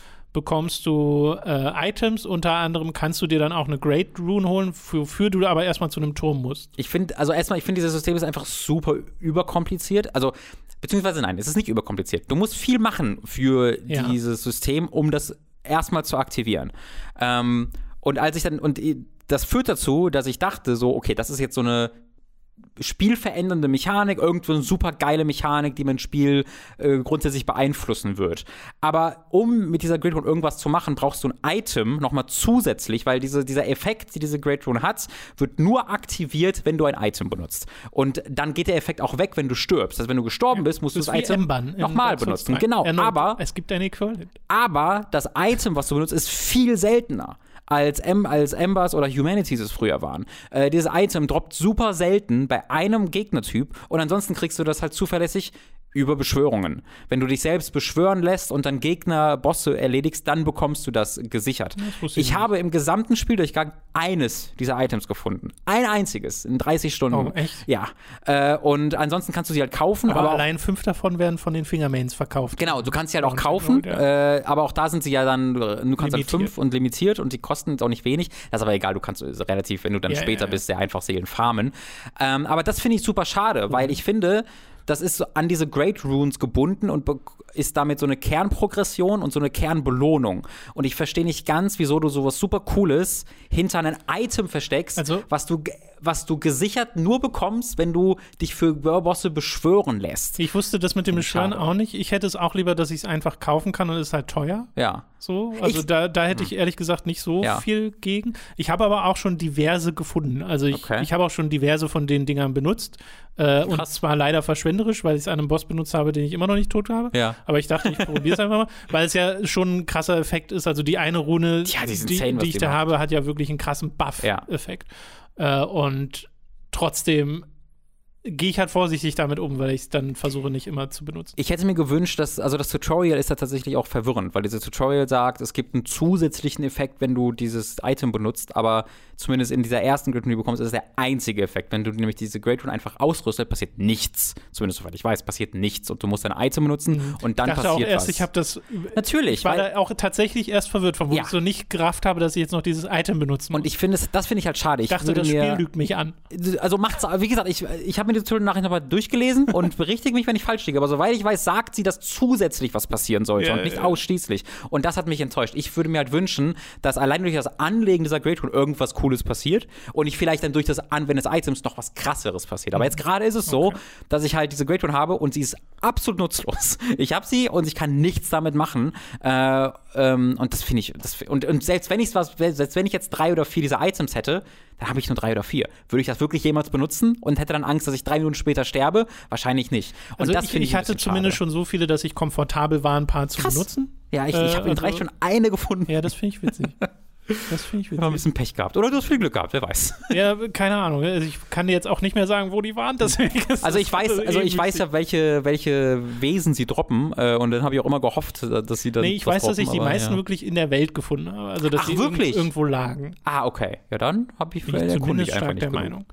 bekommst du äh, Items. Unter anderem kannst du dir dann auch eine Great Rune holen, wofür du aber erstmal zu einem Turm musst. Ich finde, also erstmal, ich finde, dieses System ist einfach super überkompliziert. Also, beziehungsweise nein, es ist nicht überkompliziert. Du musst viel machen für Ja. dieses System, um das erstmal zu aktivieren. Ähm, und als ich dann, und i- das führt dazu, dass ich dachte, so, okay, das ist jetzt so eine spielverändernde Mechanik, irgendwo eine super geile Mechanik, die mein Spiel äh, grundsätzlich beeinflussen wird. Aber um mit dieser Great Rune irgendwas zu machen, brauchst du ein Item nochmal zusätzlich, weil diese, dieser Effekt, die diese Great Rune hat, wird nur aktiviert, wenn du ein Item benutzt. Und dann geht der Effekt auch weg, wenn du stirbst. Also wenn du gestorben bist, musst du Das Item nochmal benutzen. 2. Genau, Erneut, aber es gibt ein Equivalent. aber das Item, was du benutzt, ist viel seltener. Als, em als Embers oder Humanities es früher waren. Äh, dieses Item droppt super selten bei einem Gegnertyp und ansonsten kriegst du das halt zuverlässig über Beschwörungen. Wenn du dich selbst beschwören lässt und dann Gegner, Bosse erledigst, dann bekommst du das gesichert. wusste ich ich habe im gesamten Spieldurchgang eines dieser Items gefunden. Ein einziges in 30 Stunden. Oh, echt? Ja. Äh, und ansonsten kannst du sie halt kaufen, Aber, aber, allein fünf davon werden von den Fingermains verkauft. Genau, du kannst sie halt auch kaufen, ja. äh, aber auch da sind sie ja dann, du kannst dann Limitiert. fünf und limitiert und die kosten jetzt auch nicht wenig. Das ist aber egal, du kannst äh, relativ, wenn du dann Ja, später ja. bist, sehr einfach Seelen farmen. Ähm, aber das finde ich super schade, Mhm. weil ich finde, das ist an diese Great Runes gebunden und ist damit so eine Kernprogression und so eine Kernbelohnung. Und ich verstehe nicht ganz, wieso du sowas super Cooles hinter einem Item versteckst, Also- was, du, was du gesichert nur bekommst, wenn du dich für Bosse beschwören lässt. Ich wusste das mit dem Beschwören auch nicht. Ich hätte es auch lieber, dass ich es einfach kaufen kann und es ist halt teuer. Ja. So, also Ich- da, da hätte ich ehrlich gesagt nicht so Ja. viel gegen. Ich habe aber auch schon diverse gefunden. Also ich, Okay. ich habe auch schon diverse von den Dingern benutzt. Äh, und zwar leider verschwenderisch, weil ich es an einem Boss benutzt habe, den ich immer noch nicht tot habe. Ja. Aber ich dachte, ich probiere es einfach mal, weil es ja schon ein krasser Effekt ist. Also die eine Rune, Ja, die insane, die ich da habe, hat ja wirklich einen krassen Buff-Effekt. Äh, und trotzdem gehe ich halt vorsichtig damit um, weil ich es dann versuche nicht immer zu benutzen. Ich hätte mir gewünscht, dass, also das Tutorial ist da tatsächlich auch verwirrend, weil dieses Tutorial sagt, es gibt einen zusätzlichen Effekt, wenn du dieses Item benutzt, aber zumindest in dieser ersten Great Rune, die du bekommst, ist es der einzige Effekt. Wenn du nämlich diese Great Rune einfach ausrüstet, passiert nichts. Zumindest soweit ich weiß, passiert nichts und du musst dein Item benutzen und dann Mhm. ich dachte auch passiert erst, was. ich habe das Natürlich, Ich war weil, da auch tatsächlich erst verwirrt, von wo Ja. ich so nicht gerafft habe, dass ich jetzt noch dieses Item benutzen muss. und ich finde, es- das finde ich halt schade. ich dachte, das Spiel lügt mich an. also macht's, wie gesagt, ich, ich habe mir die Tutorial nachher nochmal durchgelesen und berichtige mich, wenn ich falsch liege. Aber soweit ich weiß, sagt sie, dass zusätzlich was passieren sollte Ja, und nicht ja. ausschließlich. Und das hat mich enttäuscht. Ich würde mir halt wünschen, dass allein durch das Anlegen dieser Great Rune irgendwas Cooles passiert und ich vielleicht dann durch das Anwenden des Items noch was krasseres passiert. Aber jetzt gerade ist es so, dass ich halt diese Great Rune habe und sie ist absolut nutzlos. Ich habe sie und ich kann nichts damit machen. Äh, ähm, und das finde ich, das, und, und selbst wenn ich was, selbst wenn ich jetzt drei oder vier dieser Items hätte, dann habe ich nur drei oder vier. Würde ich das wirklich jemals benutzen und hätte dann Angst, dass ich drei Minuten später sterbe? Wahrscheinlich nicht. Und Also das ich, finde ich ich hatte zumindest schade. schon so viele, dass ich komfortabel war, ein paar zu Krass. benutzen. Ja, ich, Äh, ich habe in drei also- schon eine gefunden. Ja, das finde ich witzig. Das finde ich Ich habe ein witzig. bisschen Pech gehabt. Oder du hast viel Glück gehabt, wer weiß. Ja, keine Ahnung. Also ich kann dir jetzt auch nicht mehr sagen, wo die waren. Deswegen Also das ich weiß, also ich weiß ja, welche, welche Wesen sie droppen. Äh, und dann habe ich auch immer gehofft, dass sie dann. Nee, ich weiß, dass ich droppen, die aber, meisten ja. wirklich in der Welt gefunden habe. Also, dass Ach, sie wirklich? irgendwo lagen. Ah, okay. Ja, dann habe ich vielleicht zumindest ich einfach stark nicht der genug. Meinung.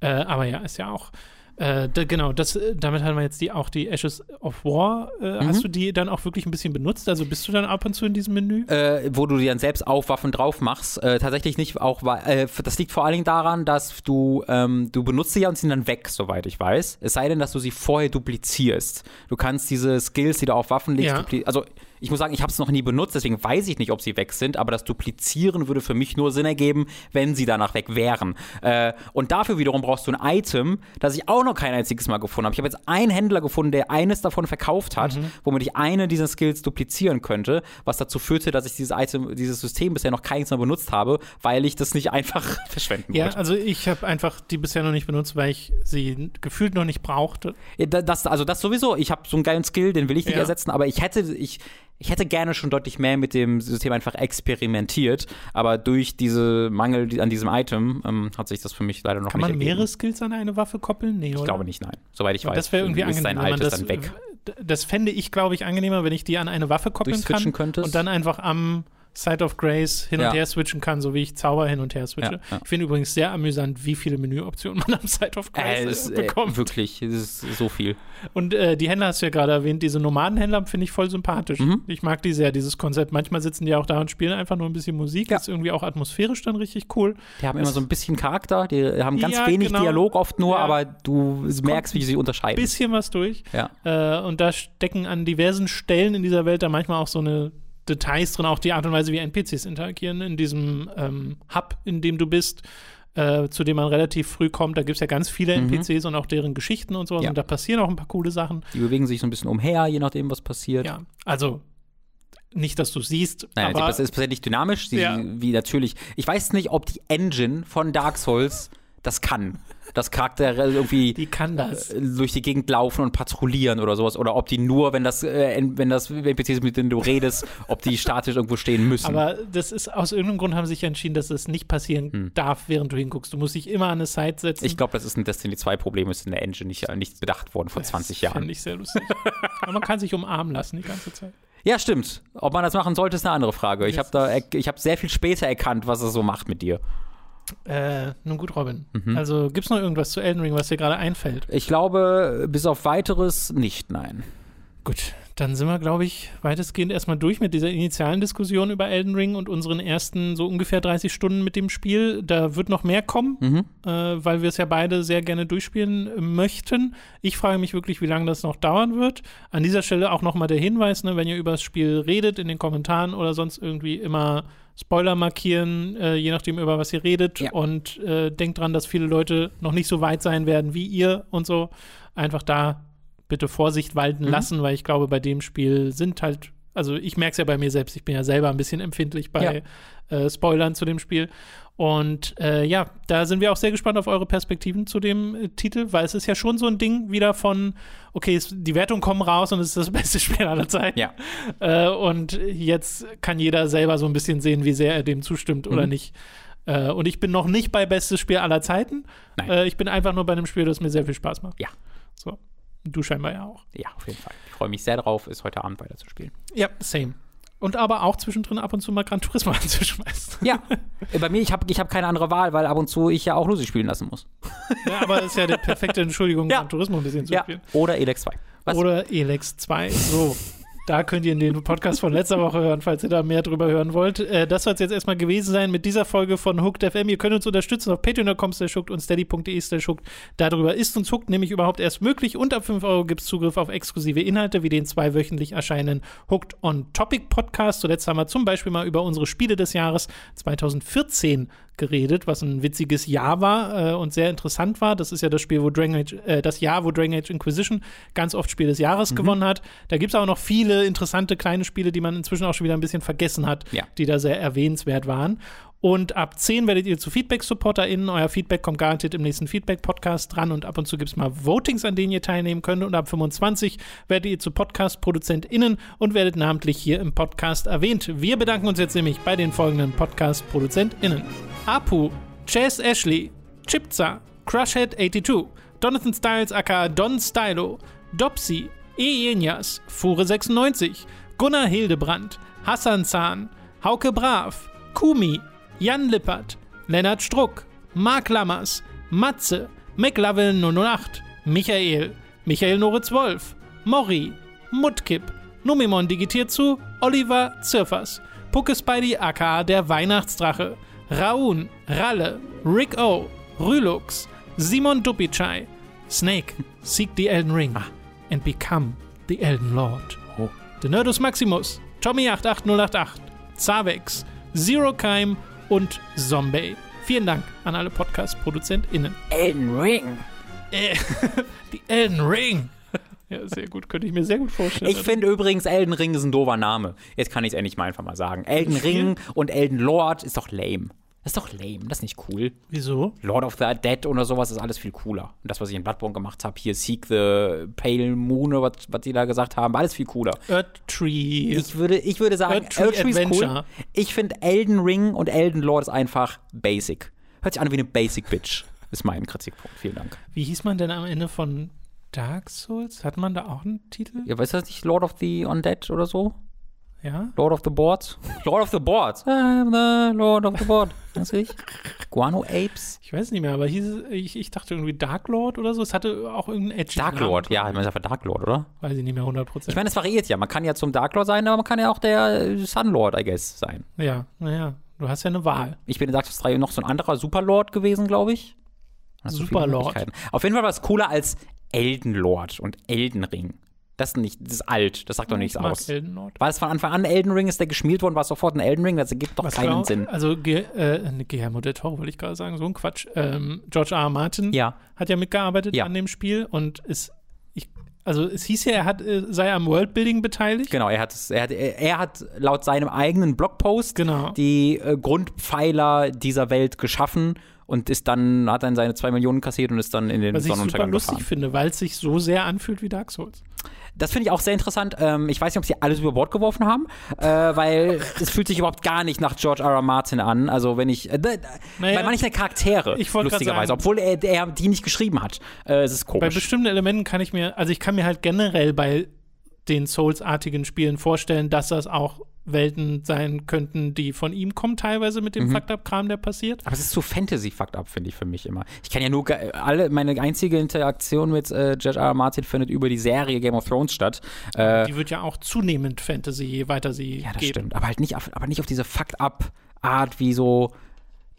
Äh, aber ja, ist ja auch. Äh, da, genau, das, äh, damit haben wir jetzt die, auch die Ashes of War. Äh, Mhm. Hast du die dann auch wirklich ein bisschen benutzt? Also bist du dann ab und zu in diesem Menü? Äh, wo du dir dann selbst auf Waffen drauf machst. Äh, tatsächlich nicht auch, weil, das liegt vor allen Dingen daran, dass du, ähm, du benutzt sie ja und sind dann weg, soweit ich weiß. Es sei denn, dass du sie vorher duplizierst. Du kannst diese Skills, die du auf Waffen legst, Ja. also ich muss sagen, ich habe es noch nie benutzt, deswegen weiß ich nicht, ob sie weg sind, aber das Duplizieren würde für mich nur Sinn ergeben, wenn sie danach weg wären. Äh, und dafür wiederum brauchst du ein Item, das ich auch noch kein einziges Mal gefunden habe. Ich habe jetzt einen Händler gefunden, der eines davon verkauft hat, Mhm. womit ich eine dieser Skills duplizieren könnte, was dazu führte, dass ich dieses Item, dieses System bisher noch keins Mal benutzt habe, weil ich das nicht einfach verschwenden Ja, wollte. also ich habe einfach die bisher noch nicht benutzt, weil ich sie gefühlt noch nicht brauchte. Ja, da- Das, also das sowieso. Ich habe so einen geilen Skill, den will ich nicht Ja. ersetzen, aber ich hätte, ich, ich hätte gerne schon deutlich mehr mit dem System einfach experimentiert, aber durch diese Mangel an diesem Item ähm, hat sich das für mich leider noch Kann nicht man ergeben. mehrere Skills an eine Waffe koppeln? Nee, oder? Ich glaube nicht, nein. Soweit ich weiß, das wäre irgendwie ist angenehm, man altes das, dann weg. Das fände ich, glaube ich, angenehmer, wenn ich die an eine Waffe koppeln kann könntest. und dann einfach am Side of Grace hin Ja. und her switchen kann, so wie ich Zauber hin und her switche. Ja, ja. Ich finde übrigens sehr amüsant, wie viele Menüoptionen man am Side of Grace Äh, äh, es, äh, bekommt. wirklich, es ist so viel. Und äh, die Händler hast du ja gerade erwähnt, diese Nomadenhändler finde ich voll sympathisch. Mhm. Ich mag die sehr, dieses Konzept. Manchmal sitzen die auch da und spielen einfach nur ein bisschen Musik. Ist irgendwie auch atmosphärisch dann richtig cool. Die haben immer so ein bisschen Charakter, die haben ganz wenig genau. Dialog oft nur, aber du merkst, wie sie sich unterscheiden. Bisschen was durch. Ja. Äh, und da stecken an diversen Stellen in dieser Welt da manchmal auch so eine Details drin, auch die Art und Weise, wie NPCs interagieren in diesem ähm, Hub, in dem du bist, äh, zu dem man relativ früh kommt. Da gibt es ja ganz viele Mhm. NPCs und auch deren Geschichten und so. Ja. Und da passieren auch ein paar coole Sachen. Die bewegen sich so ein bisschen umher, je nachdem, was passiert. Ja, also nicht, dass du siehst, Nein, aber das ist passiert nicht dynamisch, sie, Ja. wie natürlich. Ich weiß nicht, ob die Engine von Dark Souls das kann. Das Charaktere irgendwie die kann das. äh, durch die Gegend laufen und patrouillieren oder sowas. Oder ob die nur, wenn das, äh, wenn das NPCs, mit denen du redest, ob die statisch irgendwo stehen müssen. Aber das ist aus irgendeinem Grund haben sie sich entschieden, dass es nicht passieren darf, während du hinguckst. Du musst dich immer an eine Side setzen. Hm. ich glaube, das ist ein Destiny 2 Problem, ist in der Engine nicht, nicht bedacht worden vor 20 Jahren. Finde ich sehr lustig. Aber man kann sich umarmen lassen die ganze Zeit. Ja, stimmt. Ob man das machen sollte, ist eine andere Frage. Ich habe da, ich habe sehr viel später erkannt, was es so macht mit dir. Äh, nun gut, Robin. Mhm. Also gibt es noch irgendwas zu Elden Ring, was dir gerade einfällt? Ich glaube, bis auf weiteres nicht, nein. Gut, dann sind wir, glaube ich, weitestgehend erstmal durch mit dieser initialen Diskussion über Elden Ring und unseren ersten so ungefähr 30 Stunden mit dem Spiel. Da wird noch mehr kommen, Mhm. äh, weil wir es ja beide sehr gerne durchspielen möchten. Ich frage mich wirklich, wie lange das noch dauern wird. An dieser Stelle auch nochmal der Hinweis, ne, wenn ihr über das Spiel redet, in den Kommentaren oder sonst irgendwie immer Spoiler markieren, äh, je nachdem, über was ihr redet. Ja. Und äh, denkt dran, dass viele Leute noch nicht so weit sein werden wie ihr und so. Einfach da bitte Vorsicht walten Mhm. lassen, weil ich glaube, bei dem Spiel sind halt, also ich merke es ja bei mir selbst, ich bin ja selber ein bisschen empfindlich bei äh, Spoilern zu dem Spiel. Und äh, ja, da sind wir auch sehr gespannt auf eure Perspektiven zu dem äh, Titel, weil es ist ja schon so ein Ding wieder von, okay, es, die Wertungen kommen raus und es ist das beste Spiel aller Zeiten. Ja. Äh, und jetzt kann jeder selber so ein bisschen sehen, wie sehr er dem zustimmt oder Mhm. nicht. Äh, und ich bin noch nicht bei bestes Spiel aller Zeiten. Äh, ich bin einfach nur bei einem Spiel, das mir sehr viel Spaß macht. Ja. So. Du scheinbar ja auch. Ja, auf jeden Fall. Ich freue mich sehr drauf, es heute Abend weiterzuspielen. Ja, same. Und aber auch zwischendrin ab und zu mal Gran Turismo anzuschmeißen. Ja, äh, bei mir, ich habe ich hab keine andere Wahl, weil ab und zu ich ja auch Lucy spielen lassen muss. Ja, aber das ist ja die perfekte Entschuldigung, Ja. Gran Turismo ein bisschen zu Ja, spielen. oder Elex 2. Was? Oder Elex 2. So. Da könnt ihr in den Podcast von letzter Woche hören, falls ihr da mehr drüber hören wollt. Äh, das soll es jetzt erstmal gewesen sein mit dieser Folge von Hooked FM. Ihr könnt uns unterstützen auf patreon.com und steady.de. Darüber ist uns Hooked nämlich überhaupt erst möglich. Und ab 5 Euro gibt es Zugriff auf exklusive Inhalte wie den zwei wöchentlich erscheinenden Hooked on Topic Podcast. Zuletzt haben wir zum Beispiel mal über unsere Spiele des Jahres 2014 geredet, was ein witziges Jahr war äh, und sehr interessant war. Das ist ja das Spiel, wo Dragon Age, äh, das Jahr, wo Dragon Age Inquisition ganz oft Spiel des Jahres gewonnen hat. Da gibt es auch noch viele interessante kleine Spiele, die man inzwischen auch schon wieder ein bisschen vergessen hat, Ja. die da sehr erwähnenswert waren. Und ab 10 werdet ihr zu Feedback-SupporterInnen. Euer Feedback kommt garantiert im nächsten Feedback-Podcast dran und ab und zu gibt es mal Votings, an denen ihr teilnehmen könnt. Und ab 25 werdet ihr zu Podcast-ProduzentInnen und werdet namentlich hier im Podcast erwähnt. Wir bedanken uns jetzt nämlich bei den folgenden Podcast-ProduzentInnen: Apu, Chase Ashley, Chipza, Crushhead82, Jonathan Styles aka Don Stylo, Dopsy, Eenias, Fure96, Gunnar Hildebrand, Hassan Zahn, Hauke Brav, Kumi, Jan Lippert, Lennart Struck, Mark Lammers, Matze, McLovin 008, Michael, Michael Noritz Wolf, Mori, Mutkipp, Numimon digitiert zu Oliver Zirfers, Pucke Spidey aka der Weihnachtsdrache, Raun, Ralle, Rick O, Rülux, Simon Dupicai, Snake, seek the Elden Ring and become the Elden Lord. Oh. The Nerdus Maximus, Tommy88088, Zavex, Zero Keim und Zombie. Vielen Dank an alle Podcast-ProduzentInnen. Elden Ring. Äh, die Elden Ring. Ja, sehr gut. Könnte ich mir sehr gut vorstellen. Ich finde übrigens, Elden Ring ist ein doofer Name. Jetzt kann ich es endlich mal einfach mal sagen. Elden Ring und Elden Lord ist doch lame. Das ist doch lame, das ist nicht cool. Wieso? Lord of the Dead oder sowas ist alles viel cooler. Und das, was ich in Bloodborne gemacht habe, hier Seek the Pale Moon oder was, was die da gesagt haben, alles viel cooler. Earth Tree. Ich würde, ich würde sagen, Earth Tree Earth Tree ist cool. Ich finde Elden Ring und Elden Lord ist einfach basic. Hört sich an wie eine Basic Bitch. Ist mein Kritikpunkt. Vielen Dank. Wie hieß man denn am Ende von Dark Souls? Hat man da auch einen Titel? Ja, weißt du das nicht? Lord of the Undead oder so? Ja? Lord of the Boards? Lord of the Boards. I'm the Lord of the Board. Weiß ich? Guano Apes? Ich weiß nicht mehr, aber hieß es, ich, ich dachte irgendwie Dark Lord oder so. Es hatte auch irgendeinen edgy Dark. Lord, ja, ich meine einfach Dark Lord, oder? Weiß ich nicht mehr 100%. Ich meine, es variiert ja. Man kann ja zum Dark Lord sein, aber man kann ja auch der äh, Sun Lord, I guess, sein. ja, naja, du hast ja eine Wahl. Ich bin in Dark Souls 3 noch so ein anderer Superlord gewesen, glaube ich. Superlord. Möglichkeiten. Auf jeden Fall war es cooler als Elden Lord und Elden Ring. Das ist nicht, das ist alt, das sagt doch nichts ich mag aus. Elden Lord. War es von Anfang an Elden Ring, ist der gespielt worden, war es sofort ein Elden Ring? Das ergibt doch Was keinen glaub- Sinn. Also, Ge äh, ne, Guillermo del Toro wollte ich gerade sagen, so ein Quatsch. Ähm, George R. R. Martin Ja. hat ja mitgearbeitet Ja. an dem Spiel und ist, ich, also es hieß ja, er hat, äh, sei am Worldbuilding beteiligt. Genau, er hat, es- er, hat, er, hat laut seinem eigenen Blogpost Genau. die äh, Grundpfeiler dieser Welt geschaffen und ist dann, hat dann seine zwei Millionen kassiert und ist dann in den Was ich super Sonnenuntergang lustig gefahren. finde, weil es sich so sehr anfühlt wie Dark Souls. Das finde ich auch sehr interessant. Ähm, ich weiß nicht, ob sie alles über Bord geworfen haben, äh, weil es fühlt sich überhaupt gar nicht nach George R. R. Martin an. Also wenn ich, äh, Naja, bei manchen Charaktere, lustigerweise, obwohl er, er die nicht geschrieben hat. Äh, es ist Bei komisch. bestimmten Elementen kann ich mir, also ich kann mir halt generell bei den Souls-artigen Spielen vorstellen, dass das auch Welten sein könnten, die von ihm kommen, teilweise mit dem Mhm. Fucked-Up-Kram, der passiert. Aber es ist zu Fantasy-fucked up, finde ich für mich immer. Ich kann ja nur, alle, meine einzige Interaktion mit äh, George R. R. Martin findet über die Serie Game of Thrones statt. Äh, Die wird ja auch zunehmend Fantasy, je weiter sie ja, das geht. stimmt. Aber halt nicht auf, aber nicht auf diese fucked up Art, wie so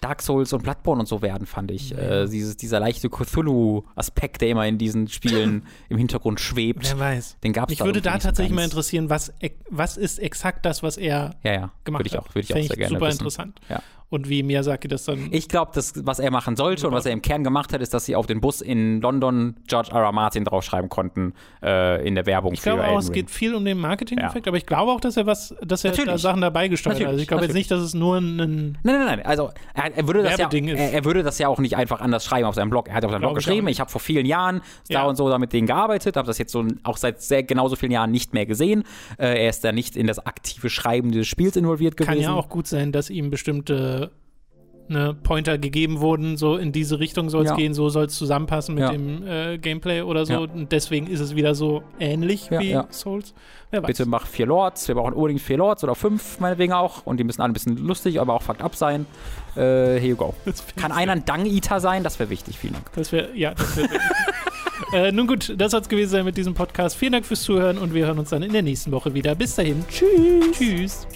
Dark Souls und Bloodborne und so werden, fand ich. Äh, dieses, dieser leichte Cthulhu-Aspekt, der immer in diesen Spielen im Hintergrund schwebt. Wer weiß. Den gab's Mich da würde da tatsächlich mal interessieren, was, was ist exakt das, was er Ja, ja. gemacht Würde ich hat. auch, würde ich auch sehr gerne super wissen. interessant. Ja. Und wie Miyazaki das dann. Ich glaube, das, was er machen sollte und was er im Kern gemacht hat, ist, dass sie auf den Bus in London George R. R. Martin draufschreiben konnten äh, in der Werbung Ich glaube auch, es geht viel um den Marketing-Effekt, aber ich glaube auch, dass er was, dass er da. Sachen dabei gesteuert hat. Also ich glaube jetzt nicht, dass es nur ein Nein, nein, nein. Also er, er, würde das ja, Werbeding ist. er, er würde das ja auch nicht einfach anders schreiben auf seinem Blog. Er hat auf seinem Blog ich geschrieben, auch ich, habe vor vielen Jahren Ja. da und so damit denen gearbeitet, habe das jetzt so auch seit sehr genauso vielen Jahren nicht mehr gesehen. Äh, er ist da nicht in das aktive Schreiben dieses Spiels involviert gewesen. Kann ja auch gut sein, dass ihm bestimmte ne, Pointer gegeben wurden, so in diese Richtung soll es Ja. gehen, so soll es zusammenpassen mit Ja. dem äh, Gameplay oder so. Ja. Und deswegen ist es wieder so ähnlich wie. Souls. Wer weiß. Bitte mach vier Lords. Wir brauchen unbedingt vier Lords oder fünf, meinetwegen auch. Und die müssen alle ein bisschen lustig, aber auch fucked up sein. Äh, here you go. Kann einer ein Dung-Eater sein? Das wäre wichtig. Vielen Dank. Das wäre, ja, das wäre. äh, nun gut, das soll es gewesen sein mit diesem Podcast. Vielen Dank fürs Zuhören und wir hören uns dann in der nächsten Woche wieder. Bis dahin. Tschüss. Tschüss.